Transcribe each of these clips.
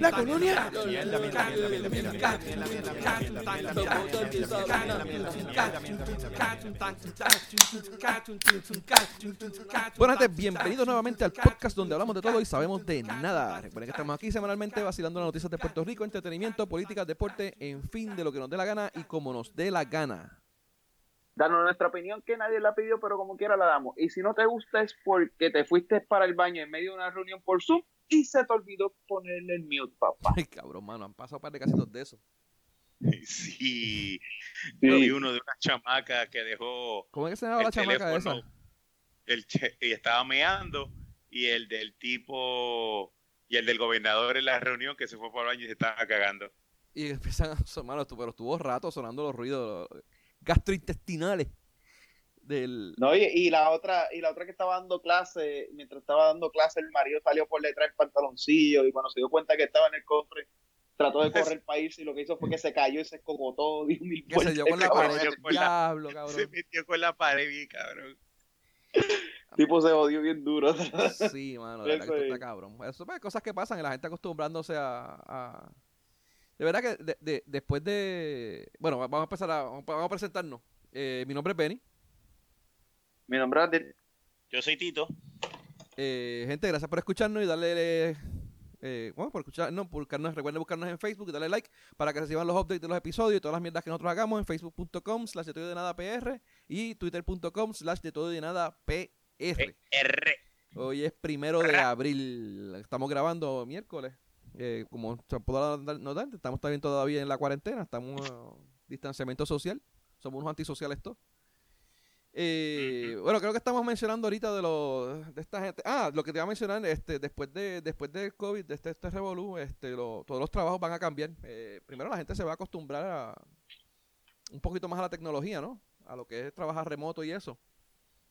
La colonia. Bueno, gente, bienvenidos nuevamente al podcast donde hablamos de todo y sabemos de nada. Recuerden que estamos aquí semanalmente vacilando las noticias de Puerto Rico, entretenimiento, política, deporte, en fin, de lo que nos dé la gana y como nos dé la gana darnos nuestra opinión que nadie la pidió, pero como quiera la damos. Y si no te gusta es porque te fuiste para el baño en medio de una reunión por Zoom y se te olvidó ponerle el mute, papá. Ay, cabrón, mano, han pasado un par de casitos de eso. Sí. sí. uno de una chamaca que dejó. ¿Cómo es que se llama la chamaca esa? El y estaba meando y el del tipo y el del gobernador en la reunión que se fue para el baño y se estaba cagando. Y empiezan a sonar, pero estuvo rato sonando los ruidos gastrointestinales. Del... No, y, y, la otra, y la otra que estaba dando clase, mientras estaba dando clase, el marido salió por detrás del pantaloncillo y cuando se dio cuenta que estaba en el cofre, trató de correr el país y lo que hizo fue que se cayó y se escogotó, dio mil Que se dio con la pared, diablo, cabrón. Se metió con la pared, bien, cabrón. tipo se odió bien duro. sí, mano, de verdad que está cabrón. Eso es pues, cosas que pasan y la gente acostumbrándose a, a de verdad que de, después de. Bueno, vamos a empezar a. Vamos a presentarnos. Eh, mi nombre es Benny. Mi nombre es Yo soy Tito. Eh, gente, gracias por escucharnos y darle. Eh, bueno, por escucharnos, por buscarnos, recuerden buscarnos en Facebook y darle like para que reciban los updates de los episodios y todas las mierdas que nosotros hagamos en facebook.com slash de todo de nada PR y twitter.com slash de todo de nada PR. Hoy es primero de abril. Estamos grabando miércoles. Eh, como se podrá notar, estamos también todavía en la cuarentena, estamos en distanciamiento social, somos unos antisociales todos. Eh, bueno, creo que estamos mencionando ahorita de lo, de esta gente. Ah, lo que te iba a mencionar, este, después de después del COVID, de este, este revolú, este, todos los trabajos van a cambiar. Eh, primero la gente se va a acostumbrar a un poquito más a la tecnología, ¿no? A lo que es trabajar remoto y eso.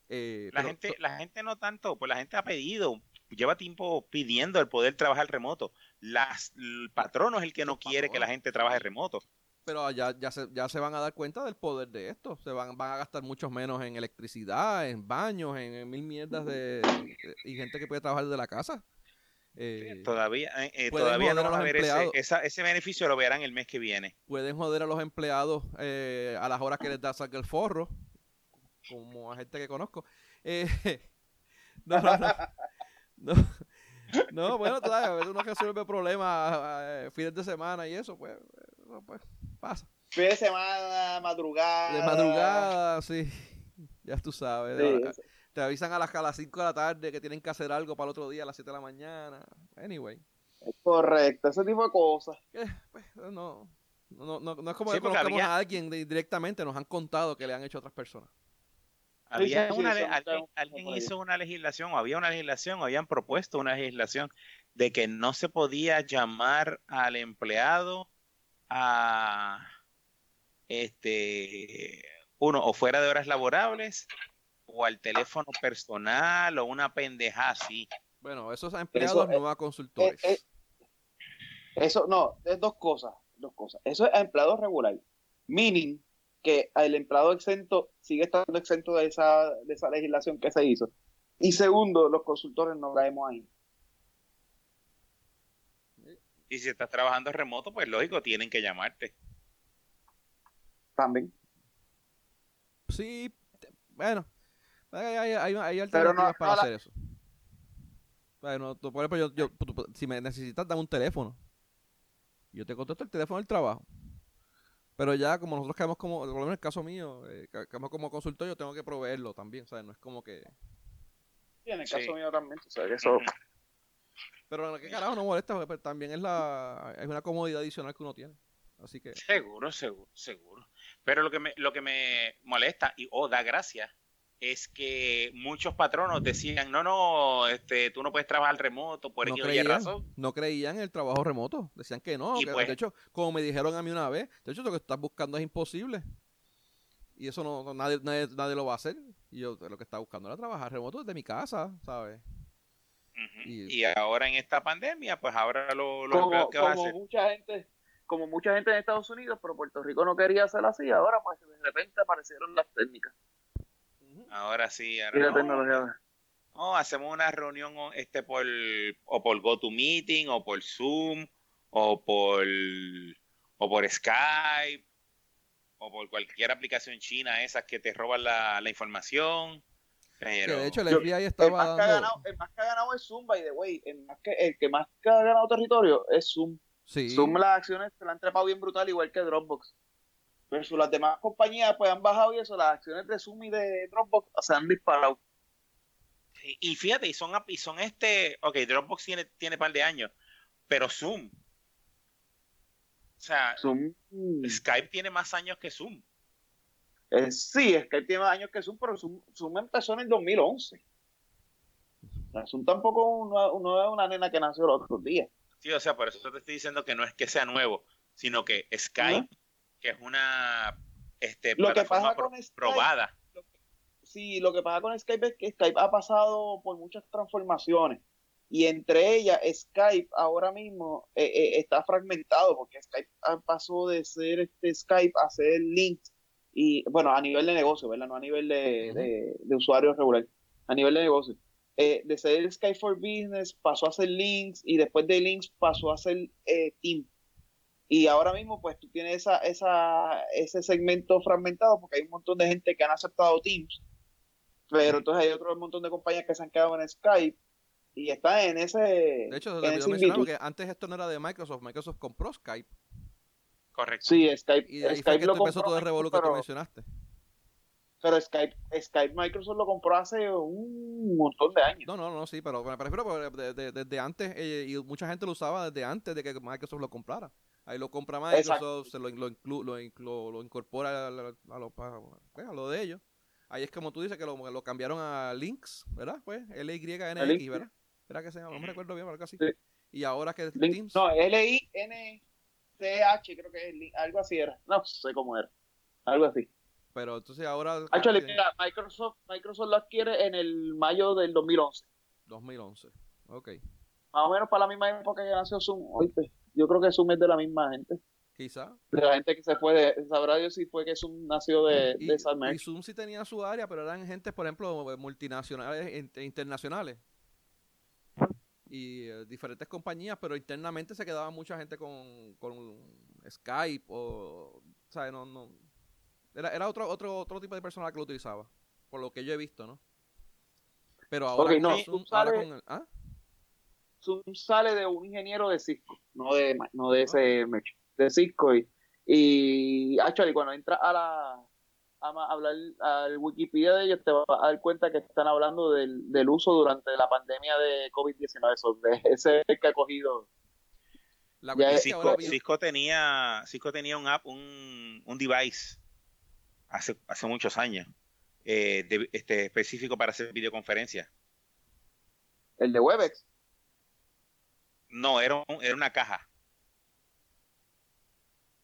la gente, la gente no tanto, pues la gente ha pedido, lleva tiempo pidiendo el poder trabajar remoto las, el patrono es el que no quiere que la gente trabaje remoto. Pero ya, ya, se, ya se van a dar cuenta del poder de esto. Se van, van a gastar mucho menos en electricidad, en baños, en, mil mierdas de, y gente que puede trabajar desde la casa. Eh, todavía eh, eh todavía no van a, ver ese, ese, beneficio, lo verán el mes que viene. Pueden joder a los empleados eh, a las horas que les da sacar el forro, como a gente que conozco. no, no, no, no, bueno, todavía a veces uno resuelve problemas eh, fines de semana y eso, pues, pues pasa. Fin de semana, madrugada. De madrugada, sí. Ya tú sabes. Te avisan a las, a las 5 de la tarde que tienen que hacer algo para el otro día a las 7 de la mañana. Anyway. Correcto, ese tipo de cosas. Eh, pues, no, no, no, no, es como que conozcamos a alguien directamente, nos han contado que le han hecho a otras personas. Había una, alguien, hizo una legislación, o había una legislación, o habían propuesto una legislación de que no se podía llamar al empleado a este uno o fuera de horas laborables o al teléfono personal o una pendeja así. Bueno, esos empleados no a consultores. Eh, eh, eso no, es dos cosas, dos cosas. Eso es a empleados regulares. Meaning que el empleado exento sigue estando exento de esa, de esa legislación que se hizo. Y segundo, los consultores no caemos ahí. Y si estás trabajando remoto, pues lógico, tienen que llamarte. También. Sí, bueno, hay, hay, alternativas para hacer eso. Bueno, por ejemplo, yo, si me necesitas, dame un teléfono. Yo te contesto el teléfono del trabajo. Pero ya como nosotros quedamos como, por lo menos en el caso mío, eh, quedamos como consultor, yo tengo que proveerlo también, ¿sabes? No es como que... Sí, en el caso mío también, o sea, que eso... Pero qué carajo no molesta, porque pues, también es la es una comodidad adicional que uno tiene. Así que... Seguro, seguro, seguro. Pero lo que me, lo que me molesta y o da gracia es que muchos patronos decían, no, no, este, tú no puedes trabajar remoto por no creían, razón. No creían en el trabajo remoto, decían que no. Pues de hecho, como me dijeron a mí una vez, de hecho lo que estás buscando es imposible. Y eso no, nadie, nadie, lo va a hacer. Y yo lo que estaba buscando era trabajar remoto desde mi casa, ¿sabes? y, ahora en esta pandemia, pues ahora lo, lo como, que va a hacer. mucha gente como mucha gente en Estados Unidos, pero Puerto Rico no quería hacerlo así, ahora pues de repente aparecieron las técnicas. Ahora sí, ahora oh, hacemos una reunión este por o por GoToMeeting o por Zoom o por o por Skype o por cualquier aplicación china esas que te roban la, la información. Pero... de hecho el FBI estaba el más, que ha ganado, el más que ha ganado es Zoom, by the way. El, más que, el que más que ha ganado territorio es Zoom. Sí. Zoom las acciones se la han trepado bien brutal, igual que Dropbox. Pero las demás compañías pues han bajado y eso, las acciones de Zoom y de Dropbox se han disparado. Y, fíjate, y son, y son este, ok, Dropbox tiene, tiene par de años, pero Zoom. O sea, Zoom. Skype tiene más años que Zoom. Eh, sí, Skype tiene más años que Zoom, pero Zoom, empezó en el 2011. Zoom tampoco no, es una nena que nació los otros días. Sí, o sea, por eso te estoy diciendo que no es que sea nuevo, sino que Skype, que es una este, plataforma probada sí, lo que pasa con Skype es que Skype ha pasado por muchas transformaciones y entre ellas Skype ahora mismo eh, eh, está fragmentado porque Skype pasó de ser este Skype a ser links y bueno, a nivel de negocio, ¿verdad? No a nivel de, de, usuarios regular, a nivel de negocio. Eh, de ser Skype for Business pasó a ser links y después de links pasó a ser Team. Y ahora mismo pues tú tienes esa, esa, ese segmento fragmentado porque hay un montón de gente que han aceptado Teams pero entonces hay otro montón de compañías que se han quedado en Skype y están en ese. De hecho, se mencionar antes esto no era de Microsoft. Microsoft compró Skype. Correcto. Sí, Skype. Y ahí Skype lo empezó todo el que tú mencionaste. Pero Skype, Skype Microsoft lo compró hace un montón de años. No, no, no, sí, pero me prefiero desde, antes, eh, y mucha gente lo usaba desde antes de que Microsoft lo comprara. Ahí lo compra Microsoft, se lo, lo, lo, incorpora a, lo, pues, a lo de ellos. Ahí es como tú dices que lo, lo cambiaron a Links, ¿verdad? Pues L-Y-N-X, ¿verdad? ¿Verdad que se llama? No me recuerdo bien, algo así. Y ahora que es Teams. No, L-I-N-C-H, creo que es algo así era. No sé cómo era. Algo así. Pero entonces ahora. Actually, Microsoft, Microsoft lo adquiere en el mayo del 2011. 2011, ok. Más o menos para la misma época que nació Zoom. Oíste, yo creo que Zoom es de la misma gente. Quizá. De la gente que se fue, de, sabrá Dios si fue que Zoom nació de, y, de Y Zoom sí tenía su área, pero eran gente, por ejemplo, multinacionales, internacionales. Y eh, diferentes compañías, pero internamente se quedaba mucha gente con, con Skype o, ¿sabes? No, no. Era, era otro, otro, otro tipo de persona que lo utilizaba, por lo que yo he visto, ¿no? Pero ahora, no, Zoom, sale, con el, ¿ah? Zoom sale de un ingeniero de Cisco, no de, no de ese mecho de Cisco y, y actually, cuando entras a la a hablar al Wikipedia de ellos te vas a dar cuenta que están hablando del, del uso durante la pandemia de COVID-19 eso, ese que ha cogido. La Cisco, Cisco, tenía Cisco tenía un app un, un device hace, hace muchos años eh, este específico para hacer videoconferencias. El de Webex no era, era una caja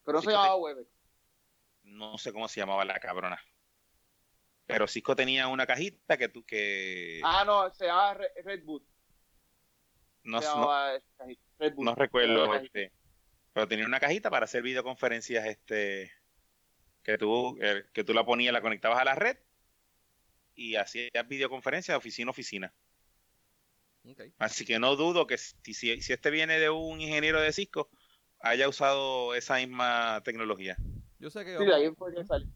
pero no se llamaba Webex. No sé cómo se llamaba la cabrona. Pero Cisco tenía una cajita que tú que. Ah, no, se llamaba Redwood. No, no, no recuerdo. Este, pero tenía una cajita para hacer videoconferencias este que tú, eh, que tú la ponías, la conectabas a la red y hacías videoconferencias de oficina a oficina. Así que no dudo que si, si, si, este viene de un ingeniero de Cisco, haya usado esa misma tecnología. Yo sé que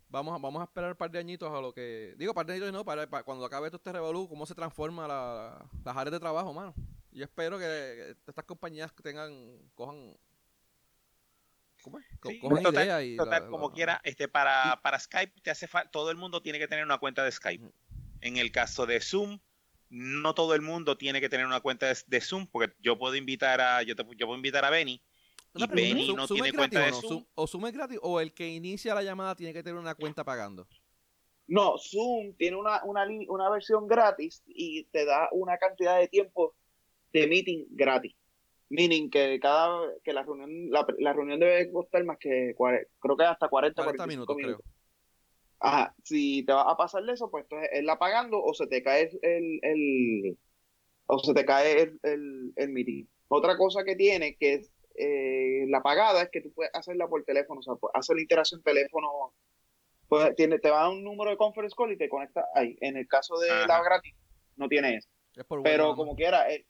vamos, vamos, a esperar un par de añitos a lo que... Digo, par de añitos no, para, cuando acabe todo este revolú, cómo se transforma la, las áreas de trabajo, mano. Yo espero que estas compañías tengan, cojan... ¿Cómo es? cojan total, y... Total, como quiera, este, para, para Skype te hace todo el mundo tiene que tener una cuenta de Skype. En el caso de Zoom, no todo el mundo tiene que tener una cuenta de, Zoom, porque yo puedo invitar a, yo, te, yo puedo invitar a Benny y Benny no tiene cuenta de Zoom. O Zoom es gratis o el que inicia la llamada tiene que tener una cuenta pagando. No, Zoom tiene una, una, una versión gratis y te da una cantidad de tiempo de meeting gratis. Meaning que cada que la reunión la, reunión debe costar más que creo que hasta 40, 40 minutos, Creo. Ajá, si te vas a pasar de eso, pues entonces es la pagando o se te cae el, el o se te cae el, el, el meeting. Otra cosa que tiene que es eh, la pagada es que tú puedes hacerla por teléfono, o sea, hacer la interacción teléfono, pues, tiene, te va a un número de conference call y te conecta ahí. En el caso de la gratis, no tiene eso. pero como quiera, eh,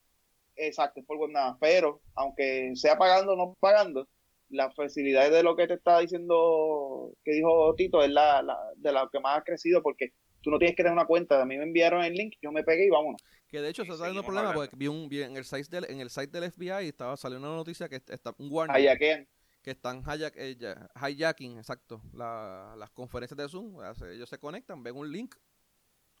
exacto, es por web nada. Pero, aunque sea pagando o no pagando, las facilidades de lo que te está diciendo, que dijo Tito, es la, la de lo que más ha crecido, porque tú no tienes que tener una cuenta. A mí me enviaron el link, yo me pegué y vámonos. Que de hecho se está dando problema porque vi, un, en, el site del, en el site del FBI estaba saliendo una noticia que está un warning. Que están hijack, eh, hijacking, exacto, las conferencias de Zoom. Ellos se conectan, ven un link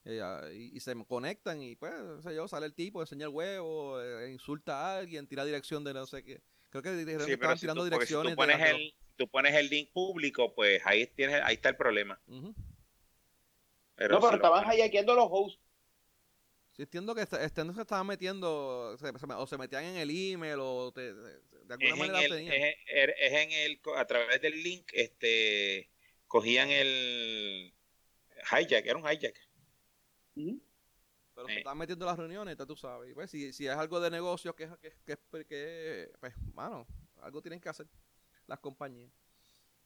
eh, y, se conectan y pues, sé yo, sale el tipo, enseña el huevo, eh, insulta a alguien, tira dirección de no sé qué. Creo que estaban tirando direcciones. Si tú, pones el, tú pones el link público, pues ahí, tienes, ahí está el problema. pero no, pero estaban hijackeando los hosts. Sí, entiendo que este, este se estaban metiendo, o se metían en el email, o de alguna manera tenían. Es, es, en el, a través del link, este, cogían el hijack, era un hijack. Pero se estaban metiendo en las reuniones, tú sabes. Y pues, si, si es algo de negocio, que, que, que, pues, mano, algo tienen que hacer las compañías.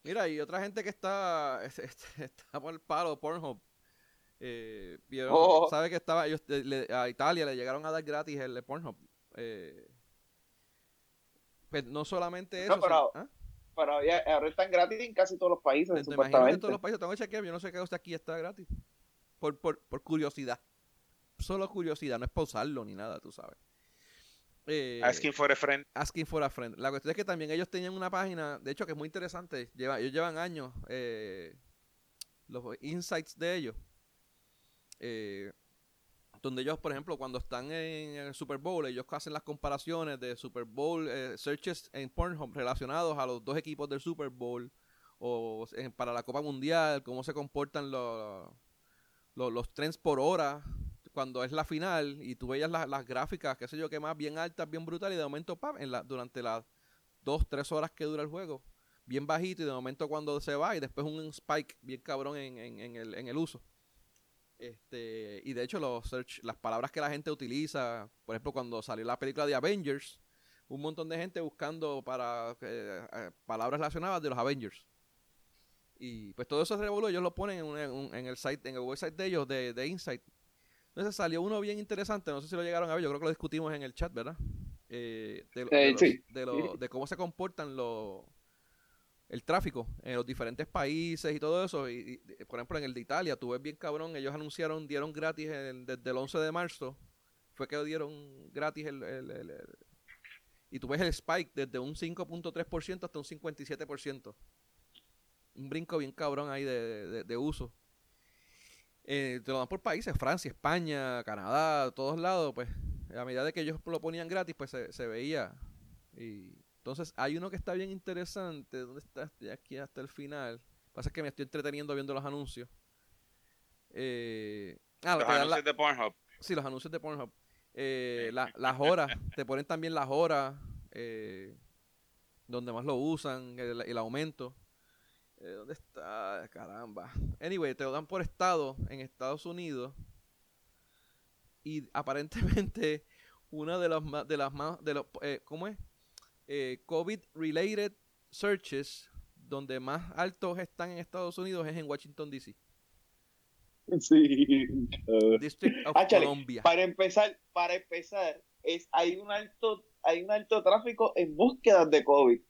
Mira, y otra gente que está, está por el palo, Pornhub, eh, vieron, oh. sabe que estaba ellos a Italia le llegaron a dar gratis el Pornhub. Eh, pues no solamente eso. pero, ¿ah? pero ahora están gratis en casi todos los países. supuestamente. En todos los países tengo que chequear, yo no sé qué aquí está gratis. Por, por, por curiosidad. Solo curiosidad, no es pausarlo ni nada, tú sabes. Eh, asking for a friend. Asking for a friend. La cuestión es que también ellos tenían una página, de hecho que es muy interesante, lleva, ellos llevan años, eh, los insights de ellos eh, donde ellos, por ejemplo, cuando están en el Super Bowl, ellos hacen las comparaciones de Super Bowl eh, searches en Pornhub relacionados a los dos equipos del Super Bowl o para la Copa Mundial, cómo se comportan los, los, trends por hora cuando es la final y tú veías las, gráficas, qué sé yo, que más bien altas, bien brutales y de momento, pam, en la, durante las dos, tres horas que dura el juego, bien bajito y de momento cuando se va y después un spike bien cabrón en, en, el, en el uso. Este, y de hecho, los search, las palabras que la gente utiliza, por ejemplo, cuando salió la película de Avengers, un montón de gente buscando para eh, eh, palabras relacionadas de los Avengers. Y pues todo eso se revolvió, ellos lo ponen en, en, el site, en el website de ellos, de, de Insight. Entonces salió uno bien interesante, no sé si lo llegaron a ver, yo creo que lo discutimos en el chat, ¿verdad? Eh, de, de, de, cómo se comportan los el tráfico en los diferentes países y todo eso. Y, por ejemplo, en el de Italia, tú ves bien cabrón, ellos anunciaron, dieron gratis desde el 11 de marzo, fue que dieron gratis el, el, y tú ves el spike desde un 5.3% hasta un 57%. Un brinco bien cabrón ahí de, de, uso. Eh, te lo dan por países, Francia, España, Canadá, todos lados, pues a medida de que ellos lo ponían gratis, pues se, se veía. Y entonces, hay uno que está bien interesante. ¿Dónde está? Estoy aquí hasta el final. Pasa que me estoy entreteniendo viendo los anuncios. Eh, ah, los anuncios de Pornhub. Sí, los anuncios de Pornhub. Eh, las horas, te ponen también las horas eh, donde más lo usan, el, aumento. Eh, ¿Dónde está? Caramba. Anyway, te lo dan por estado en Estados Unidos. Y aparentemente, una de las más, de las más, de los, eh, ¿cómo es? eh, COVID-related searches, donde más altos están en Estados Unidos es en Washington, D.C. Sí. District of Columbia. Para empezar, para empezar, es, hay un alto, hay un alto tráfico en búsquedas de COVID.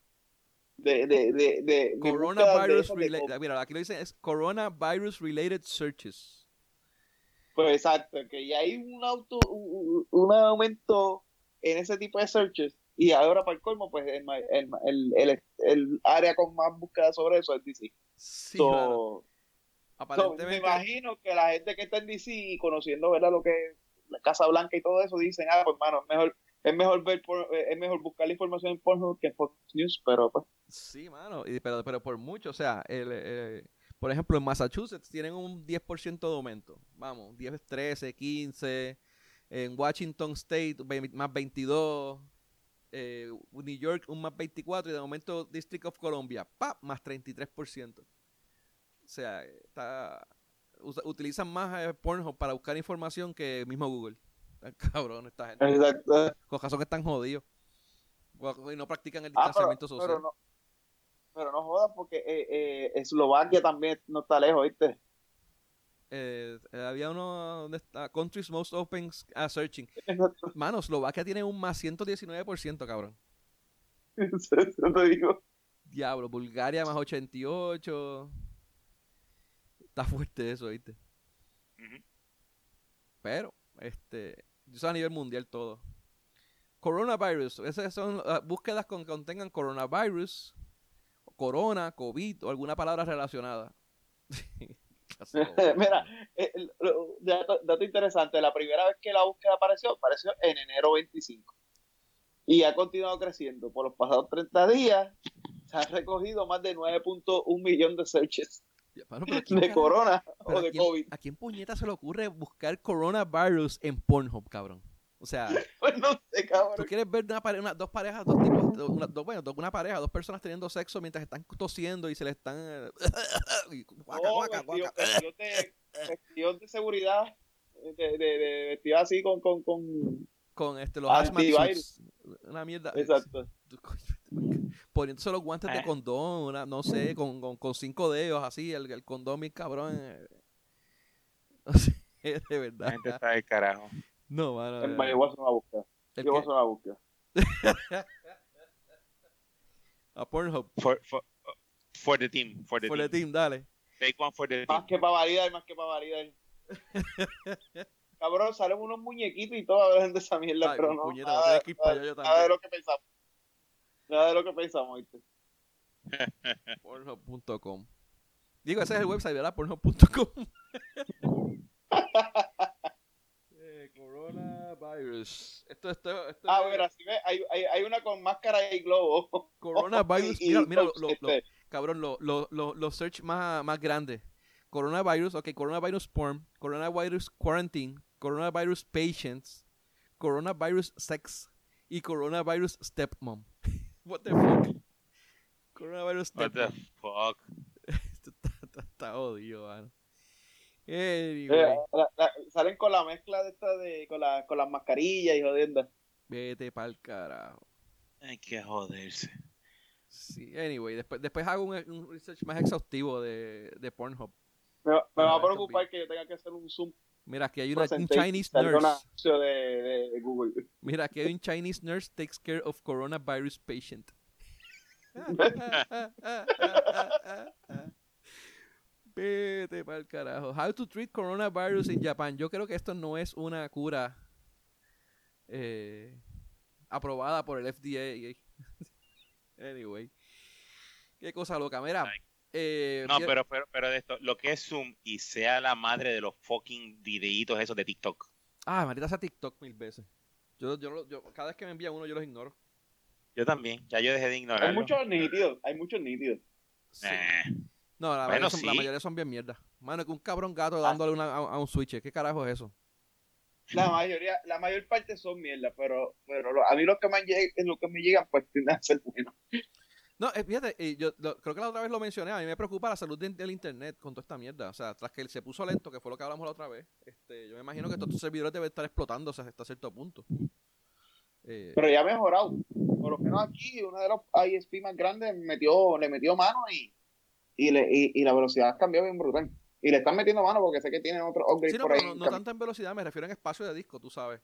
De, de, de, de coronavirus related. Mira, aquí lo dicen es coronavirus related searches. Pues exacto, que ya hay un auto, un aumento en ese tipo de searches y ahora para el colmo, pues el, el, el, el área con más búsqueda sobre eso es DC. Sí, me imagino que la gente que está en DC y conociendo ¿verdad? lo que es la Casa Blanca y todo eso, dicen, ah, pues mano, es mejor, es mejor ver es mejor buscar la información en Pornhub que en Fox News, pero pues. Sí, mano, y, pero, pero por mucho, o sea, el, eh, por ejemplo, en Massachusetts tienen un 10% de aumento. Vamos, 10, 13, 15. En Washington State, más 22 eh, New York un más 24 y de momento District of Columbia, ¡pa! más 33%. O sea, está, utilizan más eh, Pornhub para buscar información que mismo Google. Cabrón, esta gente. Exacto. Con razón que están jodidos. Y no practican el ah, distanciamiento social. Pero no, pero no jodas porque eh, eh, Eslovaquia también no está lejos, ¿viste? Eh, había uno donde está Countries Most Open a Searching. Mano, Eslovaquia tiene un más 119%, cabrón. Eso te digo. Diablo, Bulgaria más 88. Está fuerte eso, ¿viste? Pero, este, eso a nivel mundial todo. Coronavirus, esas son uh, búsquedas con que contengan coronavirus, corona, COVID o alguna palabra relacionada. Mira, eh, dato, dato, interesante, la primera vez que la búsqueda apareció, apareció en enero 25. Y ha continuado creciendo. Por los pasados 30 días se han recogido más de 9.1 millones de searches de corona o de COVID. ¿A quién puñeta se le ocurre buscar coronavirus en Pornhub, cabrón? O sea, pues no sé, cabrón. Tú quieres ver una, dos parejas, dos tipos, una, dos, bueno, una pareja, dos personas teniendo sexo mientras están tosiendo y se le están. Guaca, guaca, guaca. Vestidos de, seguridad, de, de, así con, con, con, con este, los antivirus. Una mierda. Exacto. Poniéndose los guantes de eh. condón, una, no sé, con, con, con, cinco dedos así, el, el condón, mi cabrón. Eh. No sé, de verdad. La gente está de carajo. No, mano. Más, yo voy a una búsqueda. Yo voy a búsqueda. a Pornhub. For, for, for the team. For the for team. the team, dale. Take one for the team. Más que para validar, más que para validar. Cabrón, salen unos muñequitos y todo a ver de esa mierda, Ay, pero no. Puñeta, nada, nada, yo nada de lo que pensamos. Nada de lo que pensamos, ¿viste? Pornhub.com. Digo, ese es el website, ¿verdad? Pornhub.com. Coronavirus. Esto, esto, esto ah, hay, hay, hay, una con máscara y globo. Coronavirus, mira, mira lo, lo, lo, cabrón, los lo, lo, search más, más grandes. Coronavirus, ok, coronavirus porn, coronavirus quarantine, coronavirus patients, coronavirus sex y coronavirus stepmom. What the fuck? Coronavirus. What the fuck? Esto está, está, está odio, man. Eh, salen con la mezcla de esta de con, la, con las mascarillas y jodiendo. Vete pa'l carajo. Hay que joderse. Sí, anyway, después, después hago un, research más exhaustivo de, de Pornhub. Me, me va a preocupar que yo tenga que hacer un zoom. Mira, aquí hay una, un Chinese nurse. De, de, Google. Mira, aquí hay un Chinese nurse takes care of coronavirus patient. Vete para el carajo. How to treat coronavirus in Japan. Yo creo que esto no es una cura eh, aprobada por el FDA. anyway. Qué cosa loca. Mira. Eh, no, pero, pero, pero de esto, lo que es Zoom y sea la madre de los fucking videitos esos de TikTok. Ah, maldita sea TikTok mil veces. Yo, yo, yo, cada vez que me envía uno, yo los ignoro. Yo también, ya yo dejé de ignorar. Hay muchos nítidos, hay muchos nítidos. Eh. No, la, mayoría son, la, mayoría son, bien mierda. Mano, que un cabrón gato ah. dándole una, a, un switch. ¿Qué carajo es eso? La mayoría, la mayor parte son mierda, pero, pero a mí los que me, llegan, lo que me llegan, pues tienden a ser buenos. No, eh, fíjate, yo creo que la otra vez lo mencioné, a mí me preocupa la salud del internet con toda esta mierda. O sea, tras que él se puso lento, que fue lo que hablamos la otra vez, este, yo me imagino que todos estos servidores deben estar explotando hasta cierto punto. Eh, pero ya ha mejorado. Por lo menos aquí, uno de los ISP más grandes metió, le metió mano y y, le, y, la velocidad cambió bien brutal. Y le están metiendo mano porque sé que tienen otro upgrade no, por ahí. No, no tanto en velocidad, me refiero en espacio de disco, tú sabes.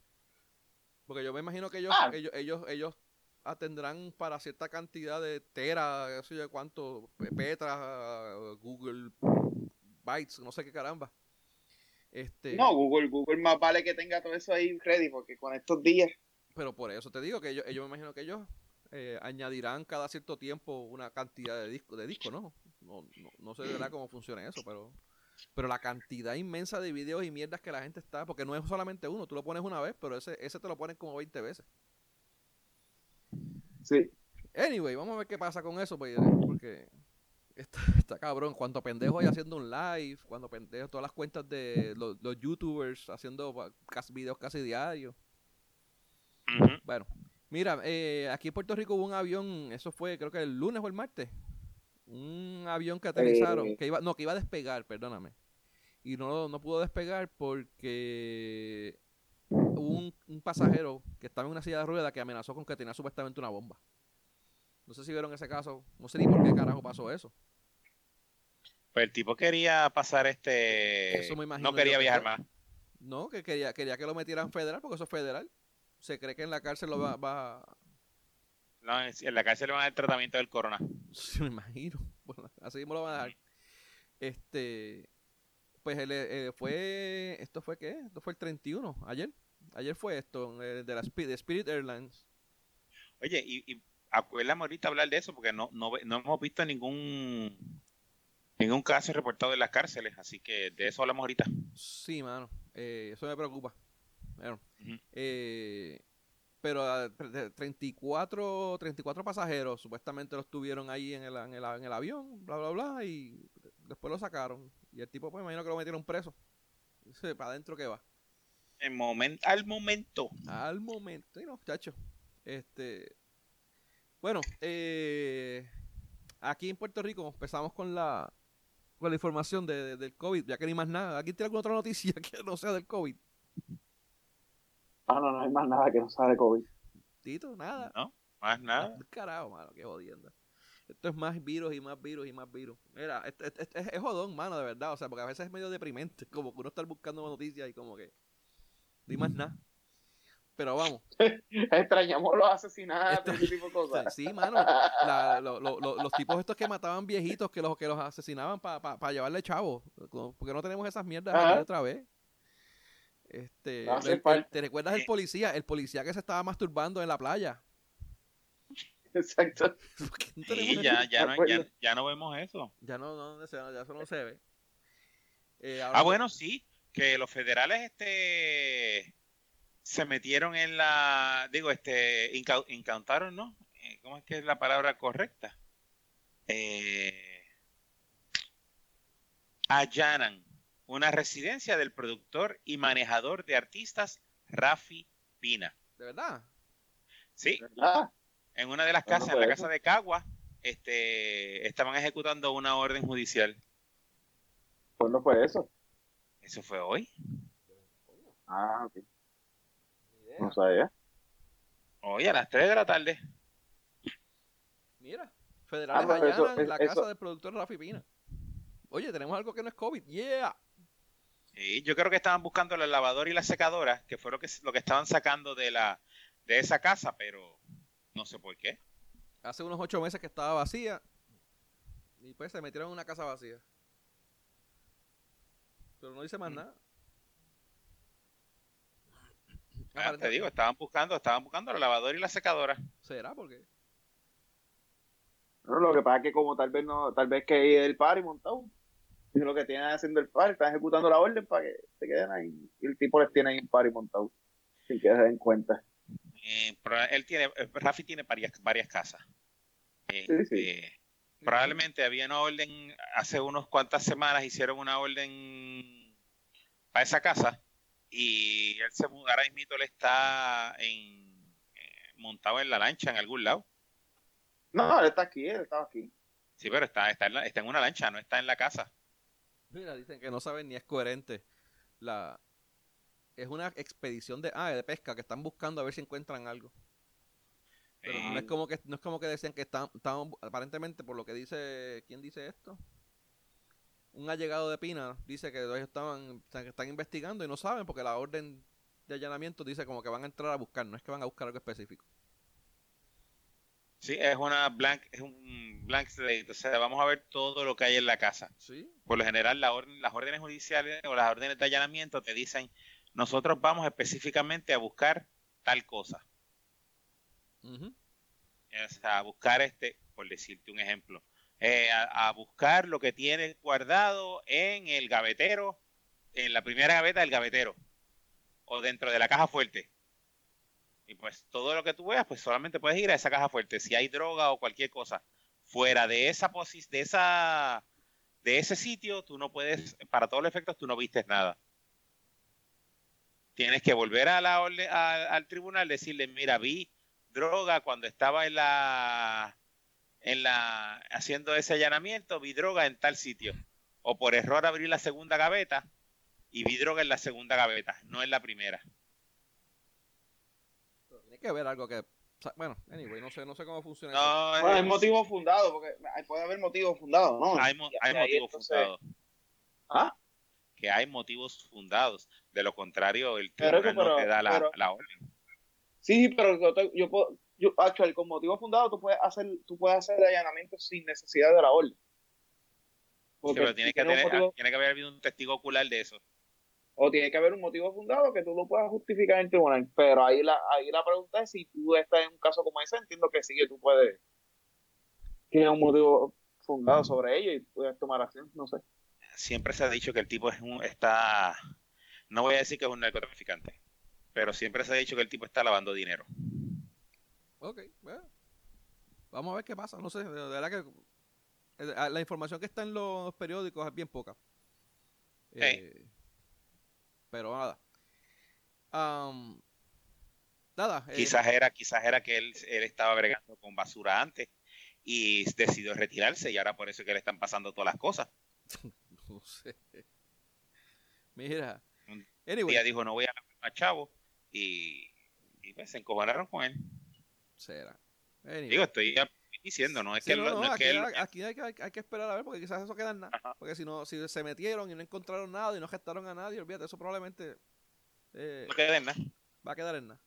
Porque yo me imagino que ellos, ah. ellos, ellos, ellos atendrán para cierta cantidad de tera, no sé yo cuánto, petras, Google Bytes, no sé qué caramba. Este, no, Google, Google más vale que tenga todo eso ahí ready, porque con estos días. Pero por eso te digo que ellos, ellos me imagino que ellos eh, añadirán cada cierto tiempo una cantidad de disco, de disco, ¿no? No, no, sé de verdad cómo funciona eso, pero pero la cantidad inmensa de videos y mierdas que la gente está, porque no es solamente uno, tú lo pones una vez, pero ese, ese te lo ponen como 20 veces. Sí. Anyway, vamos a ver qué pasa con eso, porque está, cabrón. Cuando pendejos hay haciendo un live, cuando pendejos, todas las cuentas de los, youtubers haciendo casi, videos casi diarios. Bueno, mira, eh, aquí en Puerto Rico hubo un avión, eso fue creo que el lunes o el martes, un avión que aterrizaron, eh. que iba, no, que iba a despegar, perdóname. Y no, no pudo despegar porque hubo un, pasajero que estaba en una silla de ruedas que amenazó con que tenía supuestamente una bomba. No sé si vieron ese caso, no sé ni por qué carajo pasó eso. Pues el tipo quería pasar este. Eso me imagino no quería viajar más. No, que quería, quería que lo metieran federal, porque eso es federal. Se cree que en la cárcel lo va, va... No, en la cárcel le van a dar tratamiento del corona. Sí, me imagino. Bueno, así mismo lo van a dar. Este, pues él, eh, fue, ¿esto fue qué? Esto fue el 31, ayer. Ayer fue esto, eh, de la Spirit, Airlines. Oye, y, y acuérdame ahorita hablar de eso, porque no, no, no hemos visto ningún ningún caso reportado en las cárceles, así que de eso hablamos ahorita. Sí, mano, eh, eso me preocupa. Bueno, eh, pero 34, ah, 34 pasajeros supuestamente los tuvieron ahí en el, en, el, en el avión, bla, bla, bla, y después lo sacaron. Y el tipo, pues, imagino que lo metieron preso. Dice, para adentro que va. En al momento. Al momento. Y no, chacho. Este. Bueno, eh, aquí en Puerto Rico empezamos con la, con la información de, del COVID, ya que ni más nada. ¿Aquí tiene alguna otra noticia que no sea del COVID? Ah, no, no hay más nada que no sea de COVID. Tito, nada. No, más nada. Carajo, mano, qué jodienda. Esto es más virus y más virus y más virus. Mira, es, jodón, mano, de verdad. O sea, porque a veces es medio deprimente. Como que uno está buscando noticias y como que. Ni más nada. Pero vamos. Extrañamos los asesinatos, ese tipo de cosas. Sí, mano. los tipos estos que mataban viejitos, que los, que los asesinaban para llevarle chavos. Porque no tenemos esas mierdas otra vez. Este, ¿Te recuerdas el policía? El policía que se estaba masturbando en la playa. Exacto. Sí, ya, ya, no, ya, no vemos eso. Ya no, no ya eso no se ve. Eh, ah, bueno, sí, que los federales este se metieron en la, digo, este, incautaron, ¿no? Eh, ¿Cómo es que es la palabra correcta? Eh, allanan una residencia del productor y manejador de artistas Rafi Pina. ¿De verdad? Sí. ¿verdad? En una de las casas, en la casa de Cagua, este, estaban ejecutando una orden judicial. ¿Cuándo fue eso? Eso fue hoy. Ah, ok. No sabía. Hoy a las 3 de la tarde. Mira, federales ah, allanan la casa del productor Rafi Pina. Oye, tenemos algo que no es COVID. Yeah. Sí, yo creo que estaban buscando la lavadora y la secadora, que fue lo que, lo que estaban sacando de la de esa casa, pero no sé por qué. Hace unos ocho meses que estaba vacía y pues se metieron en una casa vacía. Pero no dice más nada. Ah, te digo, estaban buscando, estaban buscando la lavadora y la secadora. ¿Será? ¿Por qué? No, lo que pasa es que como tal vez no, tal vez que el par y montado. Y lo que tienen haciendo el par, están ejecutando la orden para que se queden ahí. Y el tipo les tiene ahí el par y montado. Sin que se den cuenta. Eh, él tiene, eh, Rafi tiene varias, varias casas. Eh, probablemente había una orden, hace unos cuantas semanas hicieron una orden para esa casa y él se ahora mismo le está en, montado en la lancha en algún lado. No, él está aquí, él está aquí. Sí, pero está, está, en está en una lancha, no está en la casa. Mira, dicen que no saben ni es coherente. La, es una expedición de, ah, de pesca que están buscando a ver si encuentran algo. Pero no es como que no es como que decían que están, aparentemente por lo que dice, ¿quién dice esto? Un allegado de Pina dice que ellos estaban están investigando y no saben porque la orden de allanamiento dice como que van a entrar a buscar, no es que van a buscar algo específico. Sí, es una blank, es un blank slate, o sea, vamos a ver todo lo que hay en la casa. ¿Sí? Por lo general, la orden, las órdenes judiciales o las órdenes de allanamiento te dicen, nosotros vamos específicamente a buscar tal cosa. O sea, a buscar este, por decirte un ejemplo, eh, a, buscar lo que tiene guardado en el gavetero, en la primera gaveta del gavetero, o dentro de la caja fuerte. Y pues todo lo que tú veas, pues solamente puedes ir a esa caja fuerte. Si hay droga o cualquier cosa fuera de esa posis, de esa de ese sitio, tú no puedes, para todos los efectos, tú no vistes nada. Tienes que volver a la, al tribunal, decirle, mira, vi droga cuando estaba en la, en la, haciendo ese allanamiento, vi droga en tal sitio. O por error abrí la segunda gaveta y vi droga en la segunda gaveta, no en la primera que ver algo que bueno, anyway, no sé, no sé cómo funciona no, eso. hay motivos fundados, porque puede haber motivos fundados, ¿no? Hay, motivos fundados. ¿Ah? Que hay motivos fundados. De lo contrario, el tribunal no te da la, la, orden. Sí, pero yo, puedo, yo, actual, con motivos fundados tú puedes hacer, tú puedes hacer allanamientos sin necesidad de la orden. pero tiene que, tener, tiene que haber habido un testigo ocular de eso o tiene que haber un motivo fundado que tú lo puedas justificar en el tribunal. Pero ahí la, ahí la pregunta es si tú estás en un caso como ese, entiendo que sí que tú puedes, tienes un motivo fundado sobre ello y puedes tomar acción, no sé. Siempre se ha dicho que el tipo es un, está, no voy a decir que es un narcotraficante, pero siempre se ha dicho que el tipo está lavando dinero. Ok, bueno. Vamos a ver qué pasa, no sé, de verdad que eh, la información que está en los periódicos es bien poca. Eh, pero nada. nada. Eh, quizás, era, quizás era que él, él estaba bregando con basura antes y decidió retirarse y ahora por eso es que le están pasando todas las cosas. no sé. Mira. Un día dijo no voy a más chavo y, y pues se encojonaron con él. Será. Digo, estoy diciendo, no es que, no, es aquí, aquí hay, que, hay, que esperar a ver porque quizás eso queda en nada. Porque si no, si se metieron y no encontraron nada y no gestaron a nadie, olvídate, eso probablemente eh, no queda en nada. Va a quedar en nada.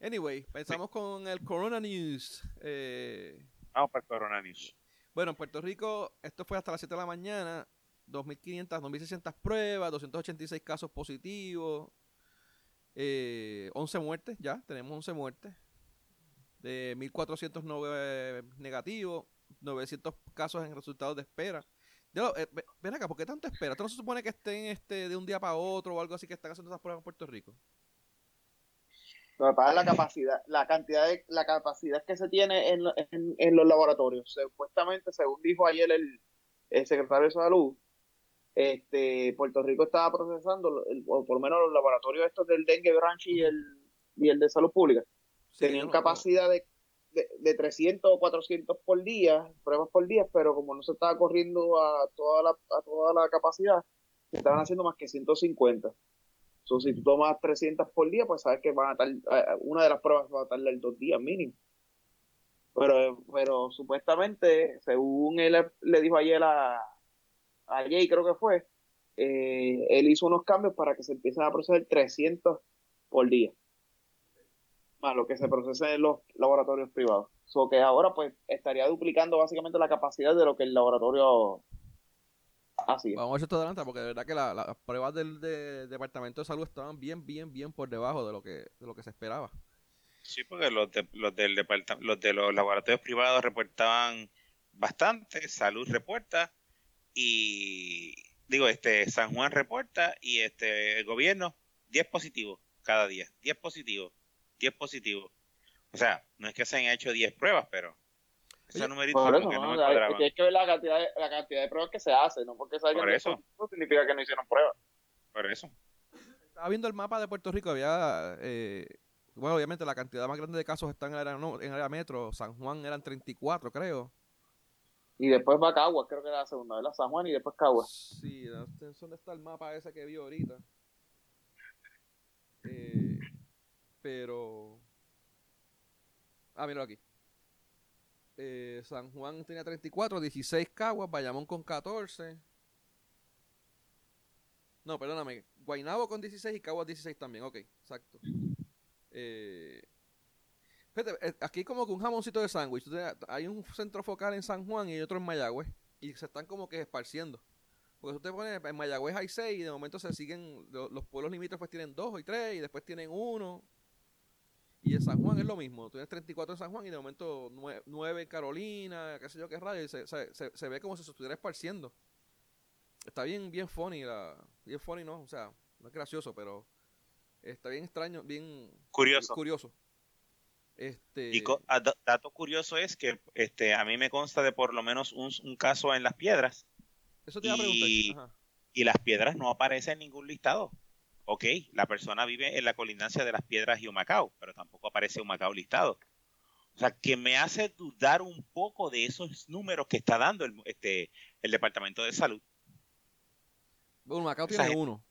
Anyway, pensamos con el Corona News. Eh, Vamos para el Corona News. Bueno, en Puerto Rico, esto fue hasta las 7 de la mañana. 2.500, 2.600 pruebas, 286 casos positivos, eh, 11 muertes, ya, tenemos 11 muertes de 1.409 negativos, 900 casos en resultados de espera. Eh, ven acá, ¿por qué tanto espera? ¿Esto no se supone que estén este, de un día para otro o algo así que están haciendo esas pruebas en Puerto Rico? Lo que la capacidad, la cantidad de, la capacidad que se tiene en, en, los laboratorios. Supuestamente, según dijo ayer el, el secretario de Salud, este, Puerto Rico estaba procesando, o por lo menos los laboratorios estos del dengue branch y el, y el de salud pública, tenían capacidad de, de, 300 o 400 por día, pruebas por día, pero como no se estaba corriendo a toda la, a toda la capacidad, se estaban haciendo más que 150. So, si tú tomas 300 por día, pues sabes que van a estar, eh, una de las pruebas va a tardar dos días mínimo. Pero, pero supuestamente, según él le dijo ayer a, a Jay, creo que fue, eh, él hizo unos cambios para que se empiecen a proceder 300 por día más lo que se procesa en los laboratorios privados. So que ahora pues estaría duplicando básicamente la capacidad de lo que el laboratorio hacía. Vamos a ver esto adelante porque de verdad que las pruebas del Departamento de Salud estaban bien, bien, bien por debajo de lo que, de lo que se esperaba. Sí, porque los de, los del los de los laboratorios privados reportaban bastante, Salud reporta y digo, este San Juan reporta y este el gobierno 10 positivos cada día, 10 positivos. 10 positivos. O sea, no es que se hayan hecho 10 pruebas, pero ese numerito por eso, no, Hay que ver la cantidad, de, la cantidad de pruebas que se hace, no porque por eso. no significa que no hicieron pruebas. Por eso. Estaba viendo el mapa de Puerto Rico, había, eh, bueno, obviamente la cantidad más grande de casos está en el área, no, en el área metro, San Juan eran 34, creo. Y después va Caguas, creo que era la segunda, ¿verdad? San Juan y después Caguas. Sí, ¿dónde está el mapa ese que vi ahorita? Eh, pero... Ah, mira aquí. Eh, San Juan tenía 34, 16 Caguas, Bayamón con 14. No, perdóname. Guainabo con 16 y Caguas 16 también. Ok, exacto. Eh, fíjate, eh, aquí como que un jamoncito de sándwich. Hay un centro focal en San Juan y otro en Mayagüez. Y se están como que esparciendo. Porque usted pone, en Mayagüez hay 6 y de momento se siguen, los, pueblos limítrofes tienen 2 y 3 y después tienen 1. Y en San Juan es lo mismo. Tienes 34 en San Juan y de momento 9 en Carolina, qué sé yo qué radio. Y se, se, se, ve como si se estuviera esparciendo. Está bien, bien funny. La, bien funny, ¿no? O sea, no es gracioso, pero está bien extraño, bien curioso. curioso. Este... Y dato curioso es que este a mí me consta de por lo menos un, un caso en las piedras. Eso te iba a preguntar. Y las piedras no aparecen en ningún listado ok, la persona vive en la colindancia de las piedras y Humacao, pero tampoco aparece Humacao listado. O sea, que me hace dudar un poco de esos números que está dando el, este, el Departamento de Salud. Humacao tiene uno.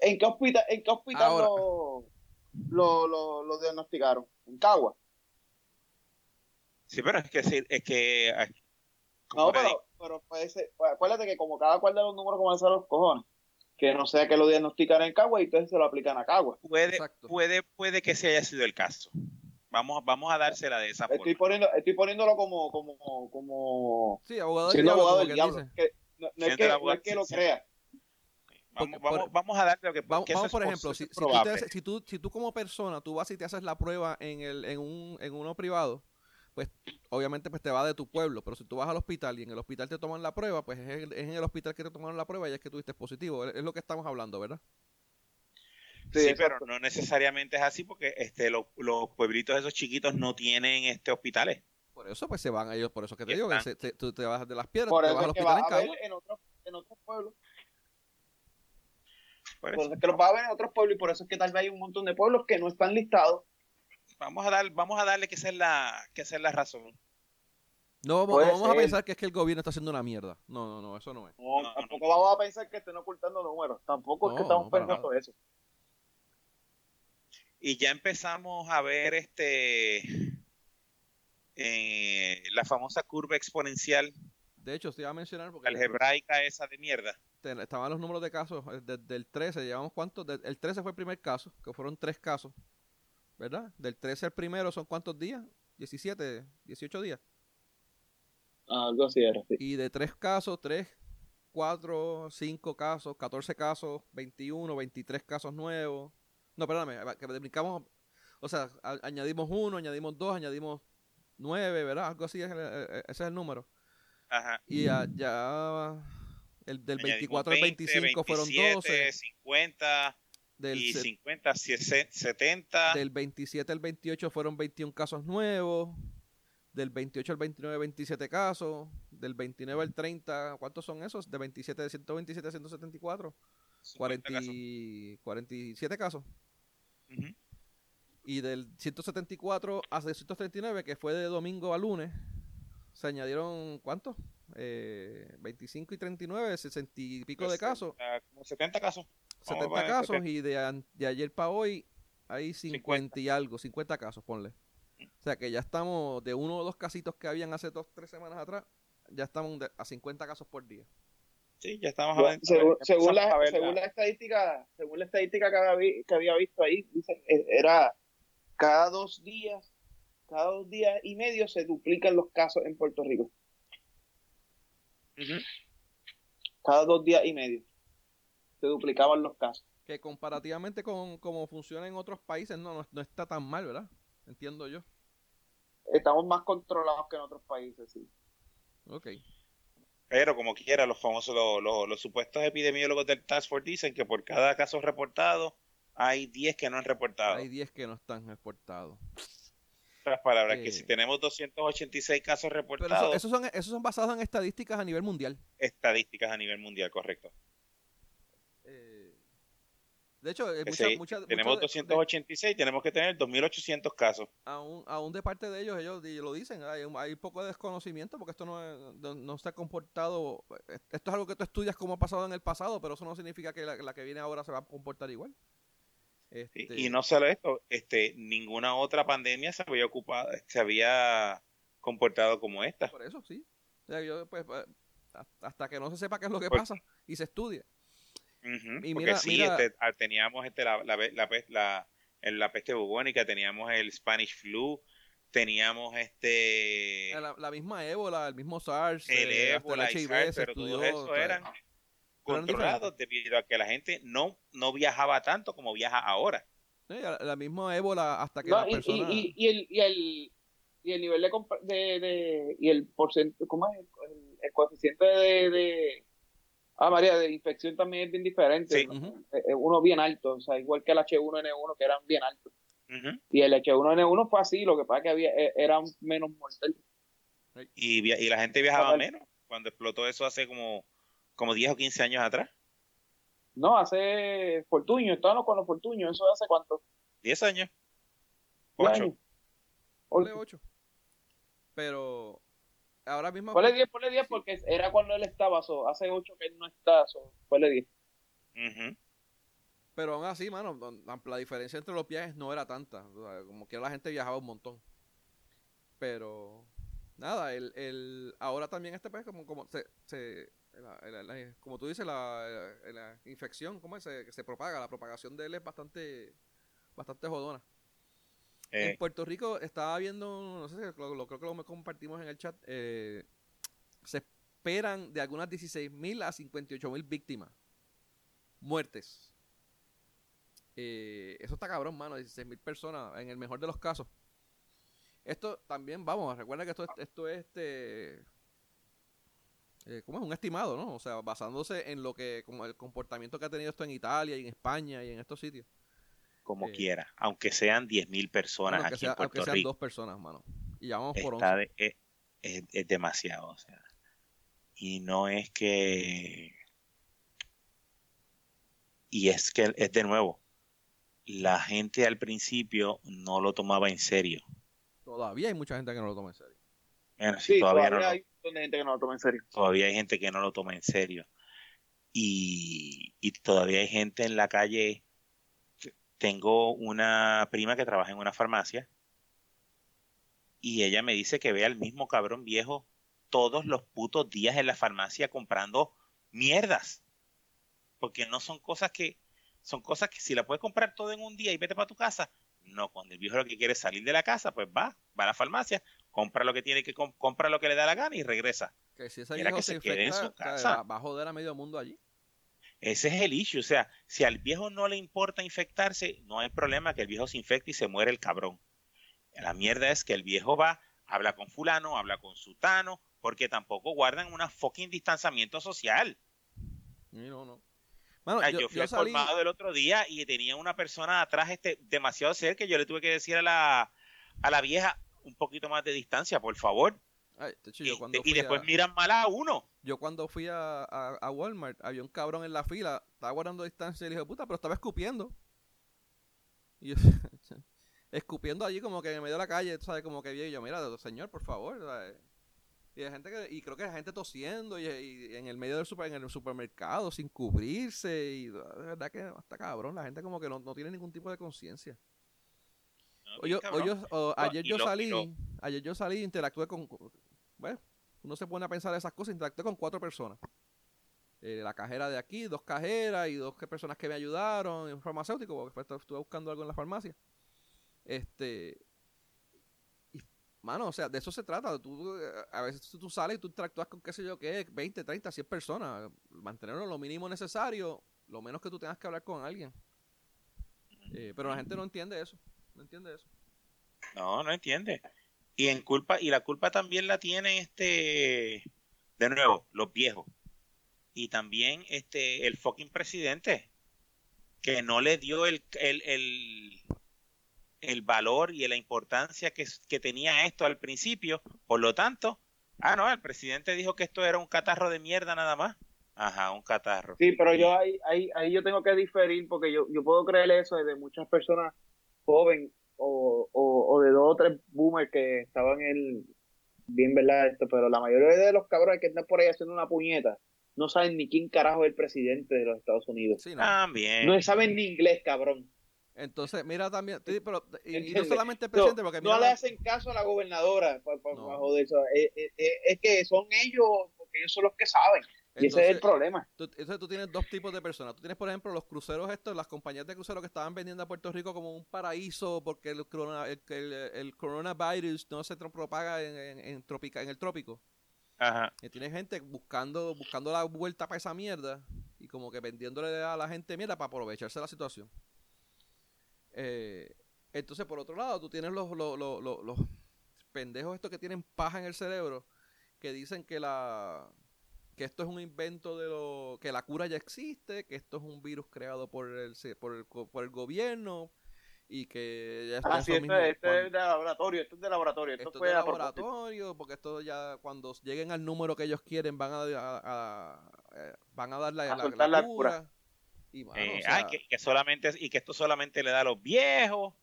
¿En qué hospital, en qué hospital lo, lo, lo diagnosticaron? En Cagua. Sí, pero es que, es que no, pero, pero puede ser, acuérdate que como cada cual de los números comienza a los cojones, que no sea que lo diagnostican en Cagua y entonces se lo aplican a Cagua. Puede, puede, puede que se haya sido el caso. Vamos, vamos a dársela de esa estoy forma. Poniendo, estoy poniéndolo como, como, como sí, abogado siendo abogado del diablo. Que, no, es que, no, es que, lo crea. Vamos, vamos, vamos, a darle lo que Vamos, vamos por ejemplo, si, si, tú te, si, tú, si, tú como persona, tú vas y te haces la prueba en, el, en, un, en uno privado, pues obviamente pues te va de tu pueblo, pero si tú vas al hospital y en el hospital te toman la prueba, pues es, en el hospital que te tomaron la prueba y es que tuviste positivo, es, lo que estamos hablando, ¿verdad? Sí, pero no necesariamente es así porque este los, pueblitos esos chiquitos no tienen este hospitales. Por eso pues se van ellos, por eso que te digo, que tú te vas de las piedras, te vas al hospital en En, otros, en otros pueblos. Por eso. es que los va a ver en otros pueblos y por eso es que tal vez hay un montón de pueblos que no están listados Vamos a, dar, vamos a darle que esa es la, que es la razón. No, vamos, a pensar que es que el gobierno está haciendo una mierda. No, no, no, eso no es. No, tampoco vamos a pensar que estén ocultando números. Tampoco es que estamos pensando eso. Y ya empezamos a ver este eh, la famosa curva exponencial. De hecho, te iba a mencionar porque... Algebraica esa de mierda. Estaban los números de casos desde el 13, llevamos cuántos, el 13 fue el primer caso, que fueron tres casos. ¿Verdad? Del 13 al primero son cuántos días? 17, 18 días. Algo así era, sí. Y de tres casos, tres, cuatro, cinco casos, 14 casos, 21, 23 casos nuevos. No, perdóname, que brincamos, o sea, añadimos uno, añadimos dos, añadimos nueve, ¿verdad? Algo así, es ese es el número. Ajá. Y ya, el del 24 al 25 fueron 12. 50, del y 50, 70. Del 27 al 28 fueron 21 casos nuevos. Del 28 al 29, 27 casos. Del 29 al 30, ¿cuántos son esos? De 27, de 127 a 174. 40, casos. 47 casos. Y del 174 a 139, que fue de domingo a lunes, se añadieron, ¿cuántos? Eh, 25 y 39, 60 y pico de casos. Como 70 casos. 70 casos y de, de, ayer para hoy hay 50, y algo, 50 casos, ponle. O sea que ya estamos de uno o dos casitos que habían hace dos, tres semanas atrás, ya estamos a 50 casos por día. Sí, ya estamos según, según, la, según la, estadística, según la estadística que había, que había visto ahí, dice, era cada dos días, cada dos días y medio se duplican los casos en Puerto Rico. Cada dos días y medio se duplicaban los casos. Que comparativamente con cómo funciona en otros países, no, no, está tan mal, ¿verdad? Entiendo yo. Estamos más controlados que en otros países, sí. Ok. Pero como quiera, los famosos, los, los, supuestos epidemiólogos del Task Force dicen que por cada caso reportado hay 10 que no han reportado. Hay 10 que no están reportados. Otras palabras, que si tenemos 286 casos reportados... esos, son, esos son basados en estadísticas a nivel mundial. Estadísticas a nivel mundial, correcto. De hecho, eh, tenemos 286, tenemos que tener 2.800 casos. Aún, aún de parte de ellos, ellos lo dicen, hay, hay poco de desconocimiento porque esto no, no, se ha comportado, eh, esto es algo que tú estudias como ha pasado en el pasado, pero eso no significa que la, que viene ahora se va a comportar igual. Este y no solo esto, este, ninguna otra pandemia se había ocupado, se había comportado como esta. Por eso, sí. Pues, pues, hasta que no se sepa qué es lo que pues pasa y se porque sí, este, ah, teníamos este, la, la, la, la, peste bubónica, teníamos el Spanish flu, teníamos este... La, misma ébola, el mismo SARS, el eh, ébola y SARS, pero todos eso eran controlados debido a que la gente no, no viajaba tanto como viaja ahora. la, misma ébola hasta que la persona... Y, y, el, y, el, y el nivel de, de, de y el porcentaje, ¿cómo es? El, el coeficiente de Ah, María, de infección también es bien diferente. Uno bien alto, o sea, igual que el H1N1, que eran bien altos. Y el H1N1 fue así, lo que pasa es que había, e, era menos mortal. Y, y la gente viajaba menos cuando explotó eso hace como, como 10 o 15 años atrás. No, hace Fortuño, estábamos con los Fortuños, ¿eso hace cuánto? 10 años. 8. 8. Pero ahora mismo. Ponle 10, ponle 10 porque era cuando él estaba, hace 8 que él no está, so, ponle 10. Pero aún así, mano, la diferencia entre los viajes no era tanta. como que la gente viajaba un montón. Pero, nada, el, el ahora también este país, como, como se, se como tú dices, la, la infección, ¿cómo es? Se, que se propaga, la propagación de él es bastante, bastante jodona. En eh. Puerto Rico estaba viendo, no sé, lo, lo creo que lo compartimos en el chat, eh, se esperan de algunas 16.000 a 58.000 víctimas, muertes. Eh, eso está cabrón, mano, 16.000 personas en el mejor de los casos. Esto también, vamos, recuerda que esto, esto es este... ¿Cómo es? Un estimado, ¿no? O sea, basándose en lo que, como el comportamiento que ha tenido esto en Italia y en España y en estos sitios como quiera, aunque sean 10.000 personas aquí en Puerto aunque sean dos personas, mano. Y ya vamos por es, es, demasiado, o sea. Y no es que... Y es que es de nuevo, la gente al principio no lo tomaba en serio. Todavía hay mucha gente que no lo toma en serio. Bueno, sí, todavía, no hay gente que no lo toma en serio. Todavía hay gente que no lo toma en serio. Y, y todavía hay gente en la calle tengo una prima que trabaja en una farmacia y ella me dice que ve al mismo cabrón viejo todos los putos días en la farmacia comprando mierdas. Porque no son cosas que, son cosas que si la puedes comprar todo en un día y vete para tu casa, no, cuando el viejo lo que quiere es salir de la casa, pues va, va a la farmacia, compra lo que tiene que compra lo que le da la gana y regresa. Que si ese viejo se, infecta, en su casa. va a joder a medio mundo allí. Ese es el issue. O sea, si al viejo no le importa infectarse, no hay problema que el viejo se infecte y se muere el cabrón. La mierda es que el viejo va, habla con fulano, habla con sutano, porque tampoco guardan un fucking distanciamiento social. No, no. yo, fui al colmado el otro día y tenía una persona atrás este, demasiado cerca que yo le tuve que decir a la, a la vieja un poquito más de distancia, por favor. y, después miran mal a uno. Yo cuando fui a, a, Walmart, había un cabrón en la fila, estaba guardando distancia y le dije, puta, pero estaba escupiendo. Y yo, escupiendo allí como que en medio de la calle, ¿sabes? Como que vi yo, mira, señor, por favor. Y hay gente que, y creo que hay gente tosiendo y, en el medio del super, en el supermercado sin cubrirse y de verdad que hasta cabrón, la gente como que no, tiene ningún tipo de conciencia. ayer yo salí, ayer yo salí interactué con, bueno, uno se pone a pensar esas cosas, interactué con cuatro personas. Eh, la cajera de aquí, dos cajeras y dos personas que me ayudaron, un farmacéutico, porque estuve buscando algo en la farmacia. Este. Y, mano, o sea, de eso se trata. Tú, eh, a veces tú sales y tú interactúas con qué sé yo qué, 20, 30, 100 personas. Mantenerlo lo mínimo necesario, lo menos que tú tengas que hablar con alguien. Eh, pero la gente no entiende eso. No entiende eso. No, no entiende. Y en culpa, y la culpa también la tiene este, de nuevo, los viejos. Y también este, el fucking presidente, que no le dio el, el, el, valor y la importancia que, que tenía esto al principio. Por lo tanto, ah, no, el presidente dijo que esto era un catarro de mierda nada más. Ajá, un catarro. Sí, pero yo ahí, ahí, ahí yo tengo que diferir porque yo, yo puedo creer eso de muchas personas jóvenes o, o, de dos o tres boomers que estaban en el, bien verdad esto, pero la mayoría de los cabrones que están por ahí haciendo una puñeta no saben ni quién carajo es el presidente de los Estados Unidos. no. También. No saben ni inglés, cabrón. Entonces, mira también, pero, y, no solamente el presidente, porque no le hacen caso a la gobernadora, es que son ellos, porque ellos son los que saben. Y ese es el problema. Tú, entonces tú tienes dos tipos de personas. Tú tienes, por ejemplo, los cruceros estos, las compañías de cruceros que estaban vendiendo a Puerto Rico como un paraíso porque el, el, coronavirus no se propaga en, en, tropica, en el trópico. Ajá. Y tienes gente buscando, buscando la vuelta para esa mierda y como que vendiéndole a la gente mierda para aprovecharse la situación. Eh, entonces, por otro lado, tú tienes los, los, los, los pendejos estos que tienen paja en el cerebro que dicen que la que esto es un invento de lo que la cura ya existe, que esto es un virus creado por el por el, por el gobierno y que ya está ah, sí, este, este es de laboratorio, esto es de laboratorio, esto, es de laboratorio, porque esto ya cuando lleguen al número que ellos quieren van a, a, eh, van a dar la, la, cura. Y, eh, ah, que, solamente y que esto solamente le da a los viejos.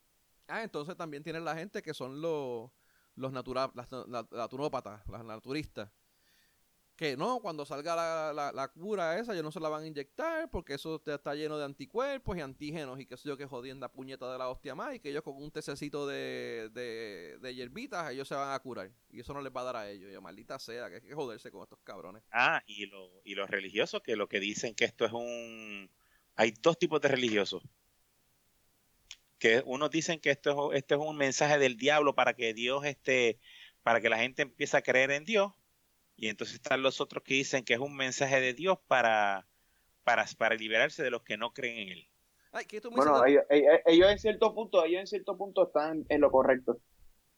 Ah, entonces también tienen la gente que son los los natural, las, naturópatas, las naturistas que no, cuando salga la, la, la, cura esa, ellos no se la van a inyectar porque eso está lleno de anticuerpos y antígenos y que sé yo que jodienda puñeta de la hostia más y que ellos con un tececito de, de, hierbitas ellos se van a curar y eso no les va a dar a ellos. Y maldita sea, que hay que joderse con estos cabrones. Ah, y, lo, y los religiosos que lo que dicen que esto es un... Hay dos tipos de religiosos. Que unos dicen que esto es, esto es un mensaje del diablo para que Dios esté, para que la gente empiece a creer en Dios y entonces están los otros que dicen que es un mensaje de Dios para, para, para liberarse de los que no creen en él. bueno, ellos, en cierto punto, ellos en cierto punto están en lo correcto.